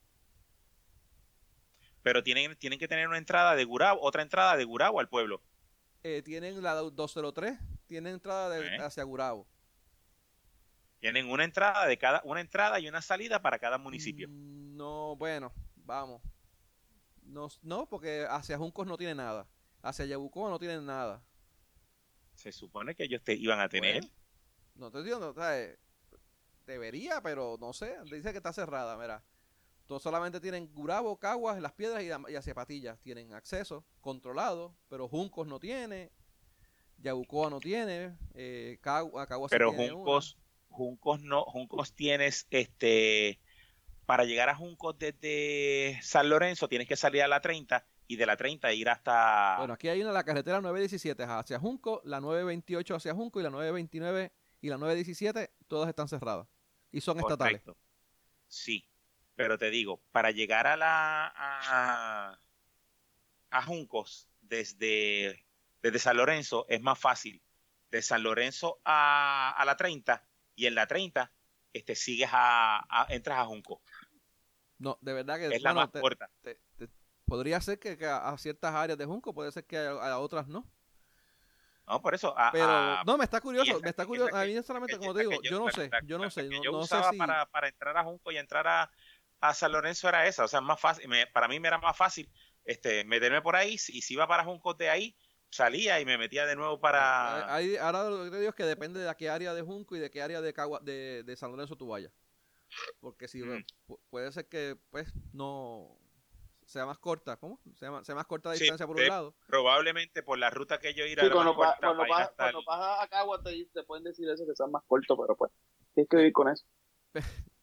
pero tienen, tienen que tener una entrada de Gurabo, otra entrada de Gurabo al pueblo. Eh, tienen la 203, tienen entrada de, hacia Gurabo. Tienen una entrada de cada, una entrada y una salida para cada municipio. Mm, no, bueno, vamos. No, no porque hacia Juncos no tiene nada. Hacia Yabucoa no tienen nada. Se supone que ellos te iban a tener. no te digo, no, debería, pero no sé. Dice que está cerrada, mira. Todos solamente tienen Gurabo, Caguas, Las Piedras y, hacia Patillas. Tienen acceso controlado, pero Juncos no tiene, Yabucoa no tiene, eh, Caguas, Pero Juncos, Juncos no, Juncos tienes este para llegar a Juncos desde San Lorenzo tienes que salir a la 30 y de la 30 ir hasta... Bueno, aquí hay una, la carretera 917 hacia Junco, la 928 hacia Junco y la 929 y la 917, todas están cerradas y son estatales. Sí, pero te digo, para llegar a la a, a Juncos desde, desde San Lorenzo es más fácil. De San Lorenzo a, a la 30 y en la 30 este, sigues a, entras a Junco. No, de verdad que es la más corta. podría ser que, a ciertas áreas de Junco, puede ser que a, otras no. No, por eso. Pero, no, me está curioso, me está curioso. a mí solamente, como te digo, yo, no sé, yo no sé. yo usaba para, para entrar a Junco y entrar a, a San Lorenzo era esa, o sea, más fácil, para mí me era más fácil este, meterme por ahí y si iba para Juncos de ahí, salía y me metía de nuevo para... Ahí, ahora lo que te digo es que depende de a qué área de Junco y de qué área de, de, San Lorenzo tú vayas. Porque si mm. puede ser que pues no sea más corta, ¿cómo? Sea más, sea más corta la distancia por un lado. Probablemente por la ruta que yo ir sí, cuando, vas a Cagua te, te, pueden decir eso que sea más corto, pero pues tienes que vivir con eso.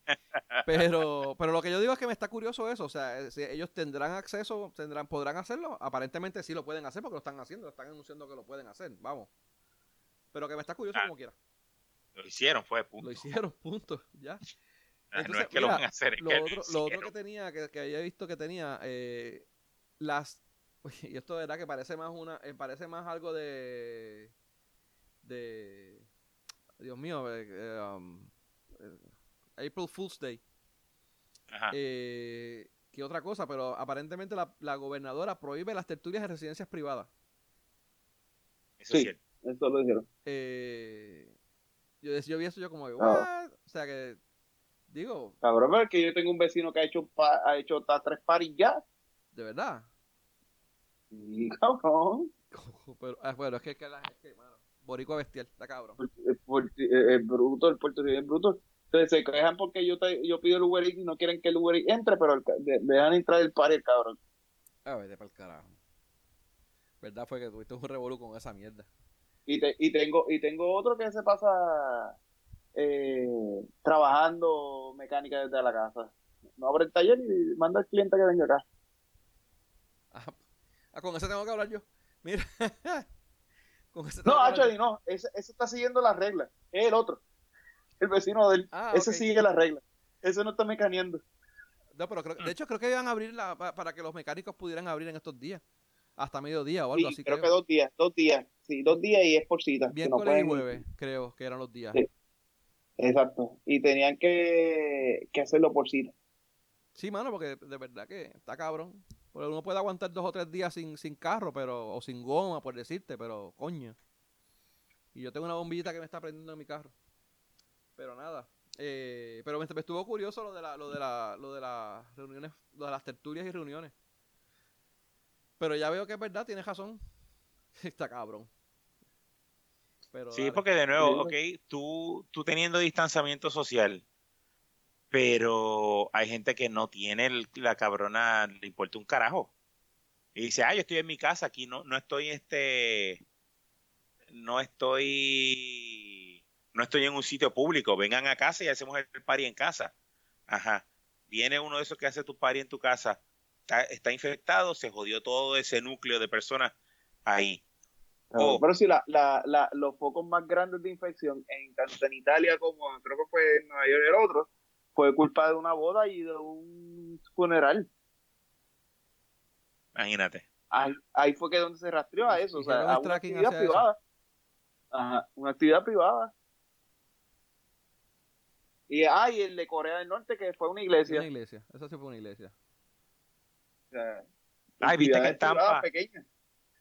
Pero, pero lo que yo digo es que me está curioso eso. O sea, eh, si ellos tendrán acceso, tendrán, podrán hacerlo. Aparentemente sí lo pueden hacer porque lo están haciendo, están anunciando que lo pueden hacer. Vamos. Pero que me está curioso ah, como quiera. Lo hicieron, fue punto. Lo hicieron, punto. Ya. Ah, no es que lo van a hacer. lo, otro, lo, otro, que tenía, que, que, había visto que tenía, eh, las. Y esto de verdad que parece más una. Eh, parece más algo de. De. Dios mío, eh, um, April Fool's Day. Ajá. Eh, ¿Qué otra cosa? Pero aparentemente la, gobernadora prohíbe las tertulias en residencias privadas. Eso sí, eso lo dijeron. Eh, yo, yo vi eso yo como, ah. O sea que, digo... Cabrón, es que yo tengo un vecino que ha hecho, ha hecho hasta tres paris ya. ¿De verdad? Sí, cabrón. Pero, ah, bueno, es que, que la, es que, Boricua bestial, está cabrón. El, bruto, el puertorriqueño es bruto. Entonces se quejan porque yo te, yo pido el Uber Eats y no quieren que el Uber Eats entre, pero dejan entrar el par el cabrón. A ver, para el carajo. Verdad fue que tuviste un revolú con esa mierda. Y, te, y tengo y tengo otro que se pasa eh, trabajando mecánica desde la casa. No abre el taller y manda al cliente que venga acá. Ah, con ese tengo que hablar yo. Mira. no, actually, no. Ese, ese, está siguiendo las reglas. Es el otro. El vecino del. Ah, ese sigue las reglas. Ese no está mecaneando. No, pero de hecho creo que iban a abrir la, para que los mecánicos pudieran abrir en estos días. Hasta mediodía o algo así. Creo, que dos días, dos días. Sí, dos días y es por cita. Miércoles y jueves, creo que eran los días. Exacto. Y tenían que, que hacerlo por cita. Sí, mano, porque de verdad que está cabrón. Porque uno puede aguantar dos o tres días sin, sin carro, pero o sin goma, por decirte, pero coño. Y yo tengo una bombillita que me está prendiendo en mi carro. Pero nada. Eh, pero me, estuvo curioso lo de la, lo de la, lo de las reuniones, lo de las tertulias y reuniones. Pero ya veo que es verdad, tienes razón. Está cabrón. Pero sí, porque de nuevo, ok, tú, tú teniendo distanciamiento social, pero hay gente que no tiene la cabrona, le importa un carajo. Y dice, ah, yo estoy en mi casa, aquí no, no estoy este, no estoy, no estoy en un sitio público, vengan a casa y hacemos el party en casa. Ajá. Viene uno de esos que hace tu party en tu casa, está, infectado, se jodió todo ese núcleo de personas ahí. pero si la, la, la, los focos más grandes de infección en tanto en Italia como creo que fue en Nueva York el otro, fue culpa de una boda y de un funeral. Imagínate. Ahí, fue que donde se rastreó a eso, o sea, a una actividad privada. Ajá, una actividad privada. Y, ah, el de Corea del Norte que fue una iglesia. Una iglesia, eso sí fue una iglesia. Ay, viste que en Tampa,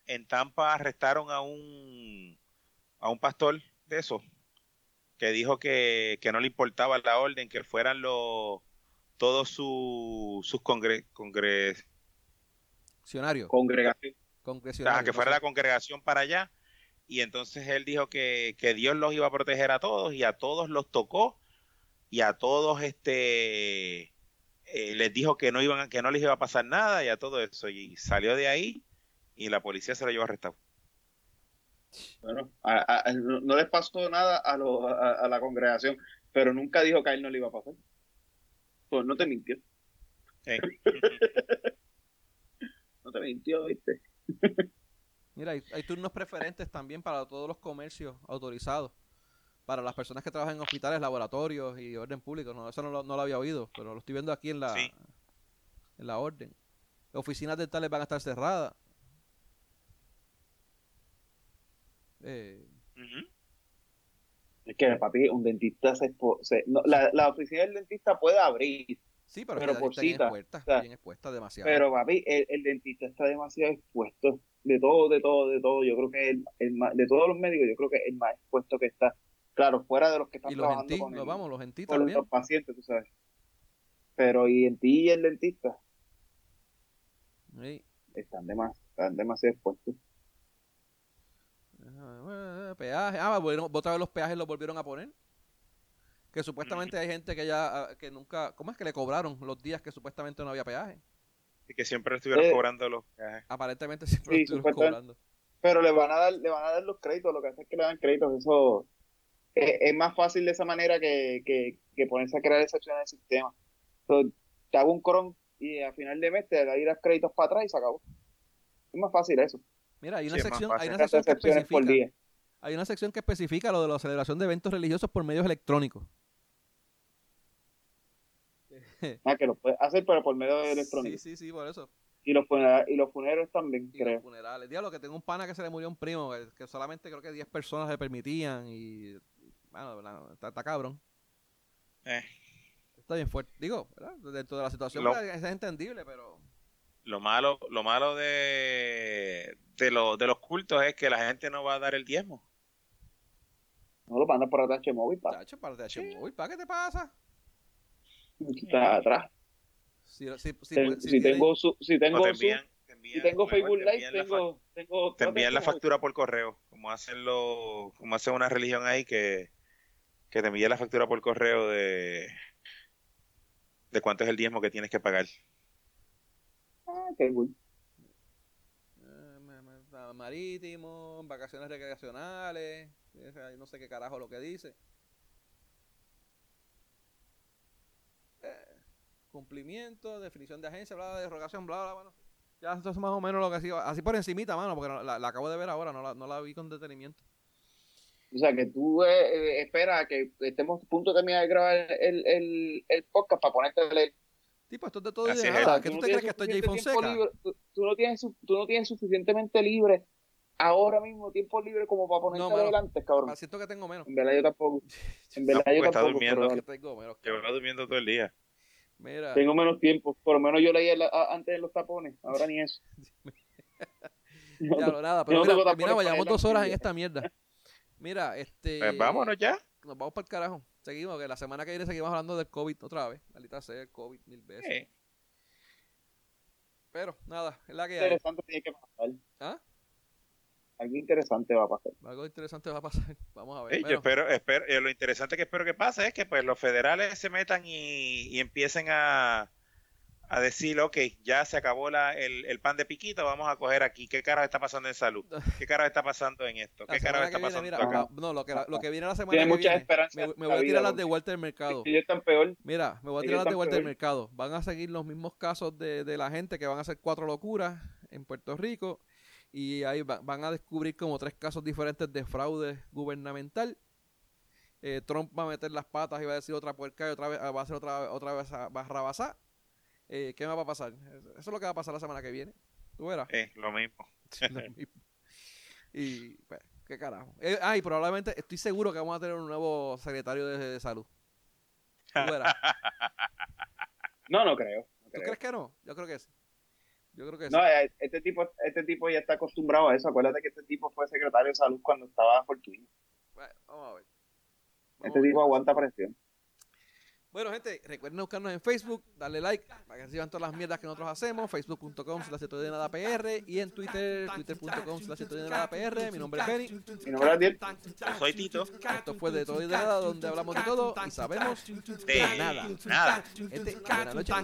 en Tampa arrestaron a un a un pastor de eso que dijo que, no le importaba la orden, que fueran los todos sus congre, congregacionarios. Congregación. que fuera la congregación para allá. Y entonces él dijo que, Dios los iba a proteger a todos y a todos los tocó y a todos este eh, les dijo que no iban que no les iba a pasar nada y a todo eso y salió de ahí y la policía se lo llevó arrestado. Bueno, no, les pasó nada a, a, la congregación, pero nunca dijo que a él no le iba a pasar. Pues no te mintió. no te mintió, viste. Mira, hay, turnos preferentes también para todos los comercios autorizados. Para las personas que trabajan en hospitales, laboratorios y orden público. No, eso no lo, no lo había oído, pero lo estoy viendo aquí en la, en la orden. Oficinas dentales van a estar cerradas. Eh, es que, papi, un dentista se, la, la, oficina del dentista puede abrir. Sí, pero, por cita. expuesta, demasiado. Pero, papi, el, dentista está demasiado expuesto. De todo, de todo, de todo. Yo creo que el, el de todos los médicos, yo creo que el más expuesto que está. Claro, fuera de los que están trabajando con, vamos, los, los pacientes, tú sabes. Pero, ¿y en ti y el dentista? Están, demasiado, están demasiado expuestos. Peaje. Ah, otra vez los peajes los volvieron a poner. Que supuestamente hay gente que ya, ah, que nunca, ¿cómo es que le cobraron los días que supuestamente no había peaje? Y que siempre estuvieron eh, cobrando los peajes. Aparentemente siempre estuvieron cobrando. Pero le van a dar, le van a dar los créditos, lo que hace es que le dan créditos, eso es, más fácil de esa manera que, que, ponerse a crear excepciones en el sistema. Entonces, te hago un cron y al final de mes te da ir a créditos para atrás y se acabó. Es más fácil eso. Mira, hay una sección, hay una sección que especifica, hay una sección que especifica lo de la celebración de eventos religiosos por medios electrónicos. Ah, que lo puedes hacer, pero por medios electrónicos. Sí, sí, sí, por eso. Y los, funerales, y los funerales también, y creo. Los funerales. Diablo, que tengo un pana que se le murió un primo, que, solamente creo que 10 personas le permitían y... Bueno, está, está cabrón. Eh. Está bien fuerte. Digo, dentro de la situación pues, es entendible, pero... Lo malo, lo malo de, de, de los cultos es que la gente no va a dar el diezmo. No lo mandan por ATH móvil, pa. Chacho, para ATH móvil, pa. ¿Qué te pasa? Está atrás. Si, si, si, si tengo su, si tengo su, si tengo Facebook Live, tengo, tengo te envían la factura por correo. como hacen lo, como hace una religión ahí que, que te envía la factura por correo de de cuánto es el diezmo que tienes que pagar. Ah, qué cool. Eh, marítimo, vacaciones recreacionales, no sé qué carajo lo que dice. Eh, cumplimiento, definición de agencia, bla, de derogación, bla, bla, bueno. Ya esto es más o menos lo que sido. Así por encimita, mano, porque la, acabo de ver ahora, no la, no la vi con detenimiento. O sea, que tú eh, eh esperas que estemos a punto de terminar de grabar el, el, el podcast para ponerte a leer. Tipo, esto es de todo y de nada. ¿Qué tú, te crees que estoy Jay Fonseca? tú, no tienes, tú no tienes suficientemente libre ahora mismo tiempo libre como para ponerte no, adelante, cabrón. Siento que tengo menos. En verdad yo tampoco. En verdad yo tampoco. Durmiendo, tengo menos, yo durmiendo todo el día. Mira. Tengo menos tiempo. Por lo menos yo leí antes de los tapones. Ahora ni eso. ya, lo nada. Pero mira, mira vayamos dos horas en esta mierda. Mira, este. Pues vámonos ya. Nos vamos para el carajo. Seguimos, que la semana que viene seguimos hablando del COVID otra vez. Maldita sea el COVID mil veces. Pero, nada, es la que hay. Interesante tiene que pasar. ¿Ah? Algo interesante va a pasar. Algo interesante va a pasar. Vamos a ver. yo espero, espero, eh, lo interesante que espero que pase es que pues los federales se metan y, y empiecen a, a decir, ok, ya se acabó la, el, el, pan de piquito, vamos a coger aquí. ¿Qué cara está pasando en salud? ¿Qué cara está pasando en esto? ¿Qué cara está pasando acá? No, lo que, lo que viene la semana que viene, me, voy a tirar las de Walter Mercado. peor. Mira, me voy a tirar las de Walter Mercado. Van a seguir los mismos casos de, de la gente que van a hacer cuatro locuras en Puerto Rico y ahí van a descubrir como tres casos diferentes de fraude gubernamental. Eh, Trump va a meter las patas y va a decir otra puerca y otra vez va a hacer otra, otra vez a, barrabasá eh, ¿qué me va a pasar? Eso es lo que va a pasar la semana que viene. ¿Tú verás? Eh, lo mismo. lo mismo. Y, pues, qué carajo. Eh, ah, y probablemente, estoy seguro que vamos a tener un nuevo secretario de, salud. ¿Tú verás? no, no creo. ¿Tú crees que no? Yo creo que sí. Yo creo que no, eh, este tipo, este tipo ya está acostumbrado a eso. Acuérdate que este tipo fue secretario de salud cuando estaba por Bueno, vamos a ver. este tipo aguanta presión. Bueno, gente, recuerden buscarnos en Facebook, darle like para que reciban todas las mierdas que nosotros hacemos, facebook.com slash de nada PR y en Twitter, twitter.com slash de nada PR. Mi nombre es Benny. Mi nombre es Adiel. Soy Tito. Esto fue de todo y de nada, donde hablamos de todo y sabemos de nada. Nada. Gente, buenas noches.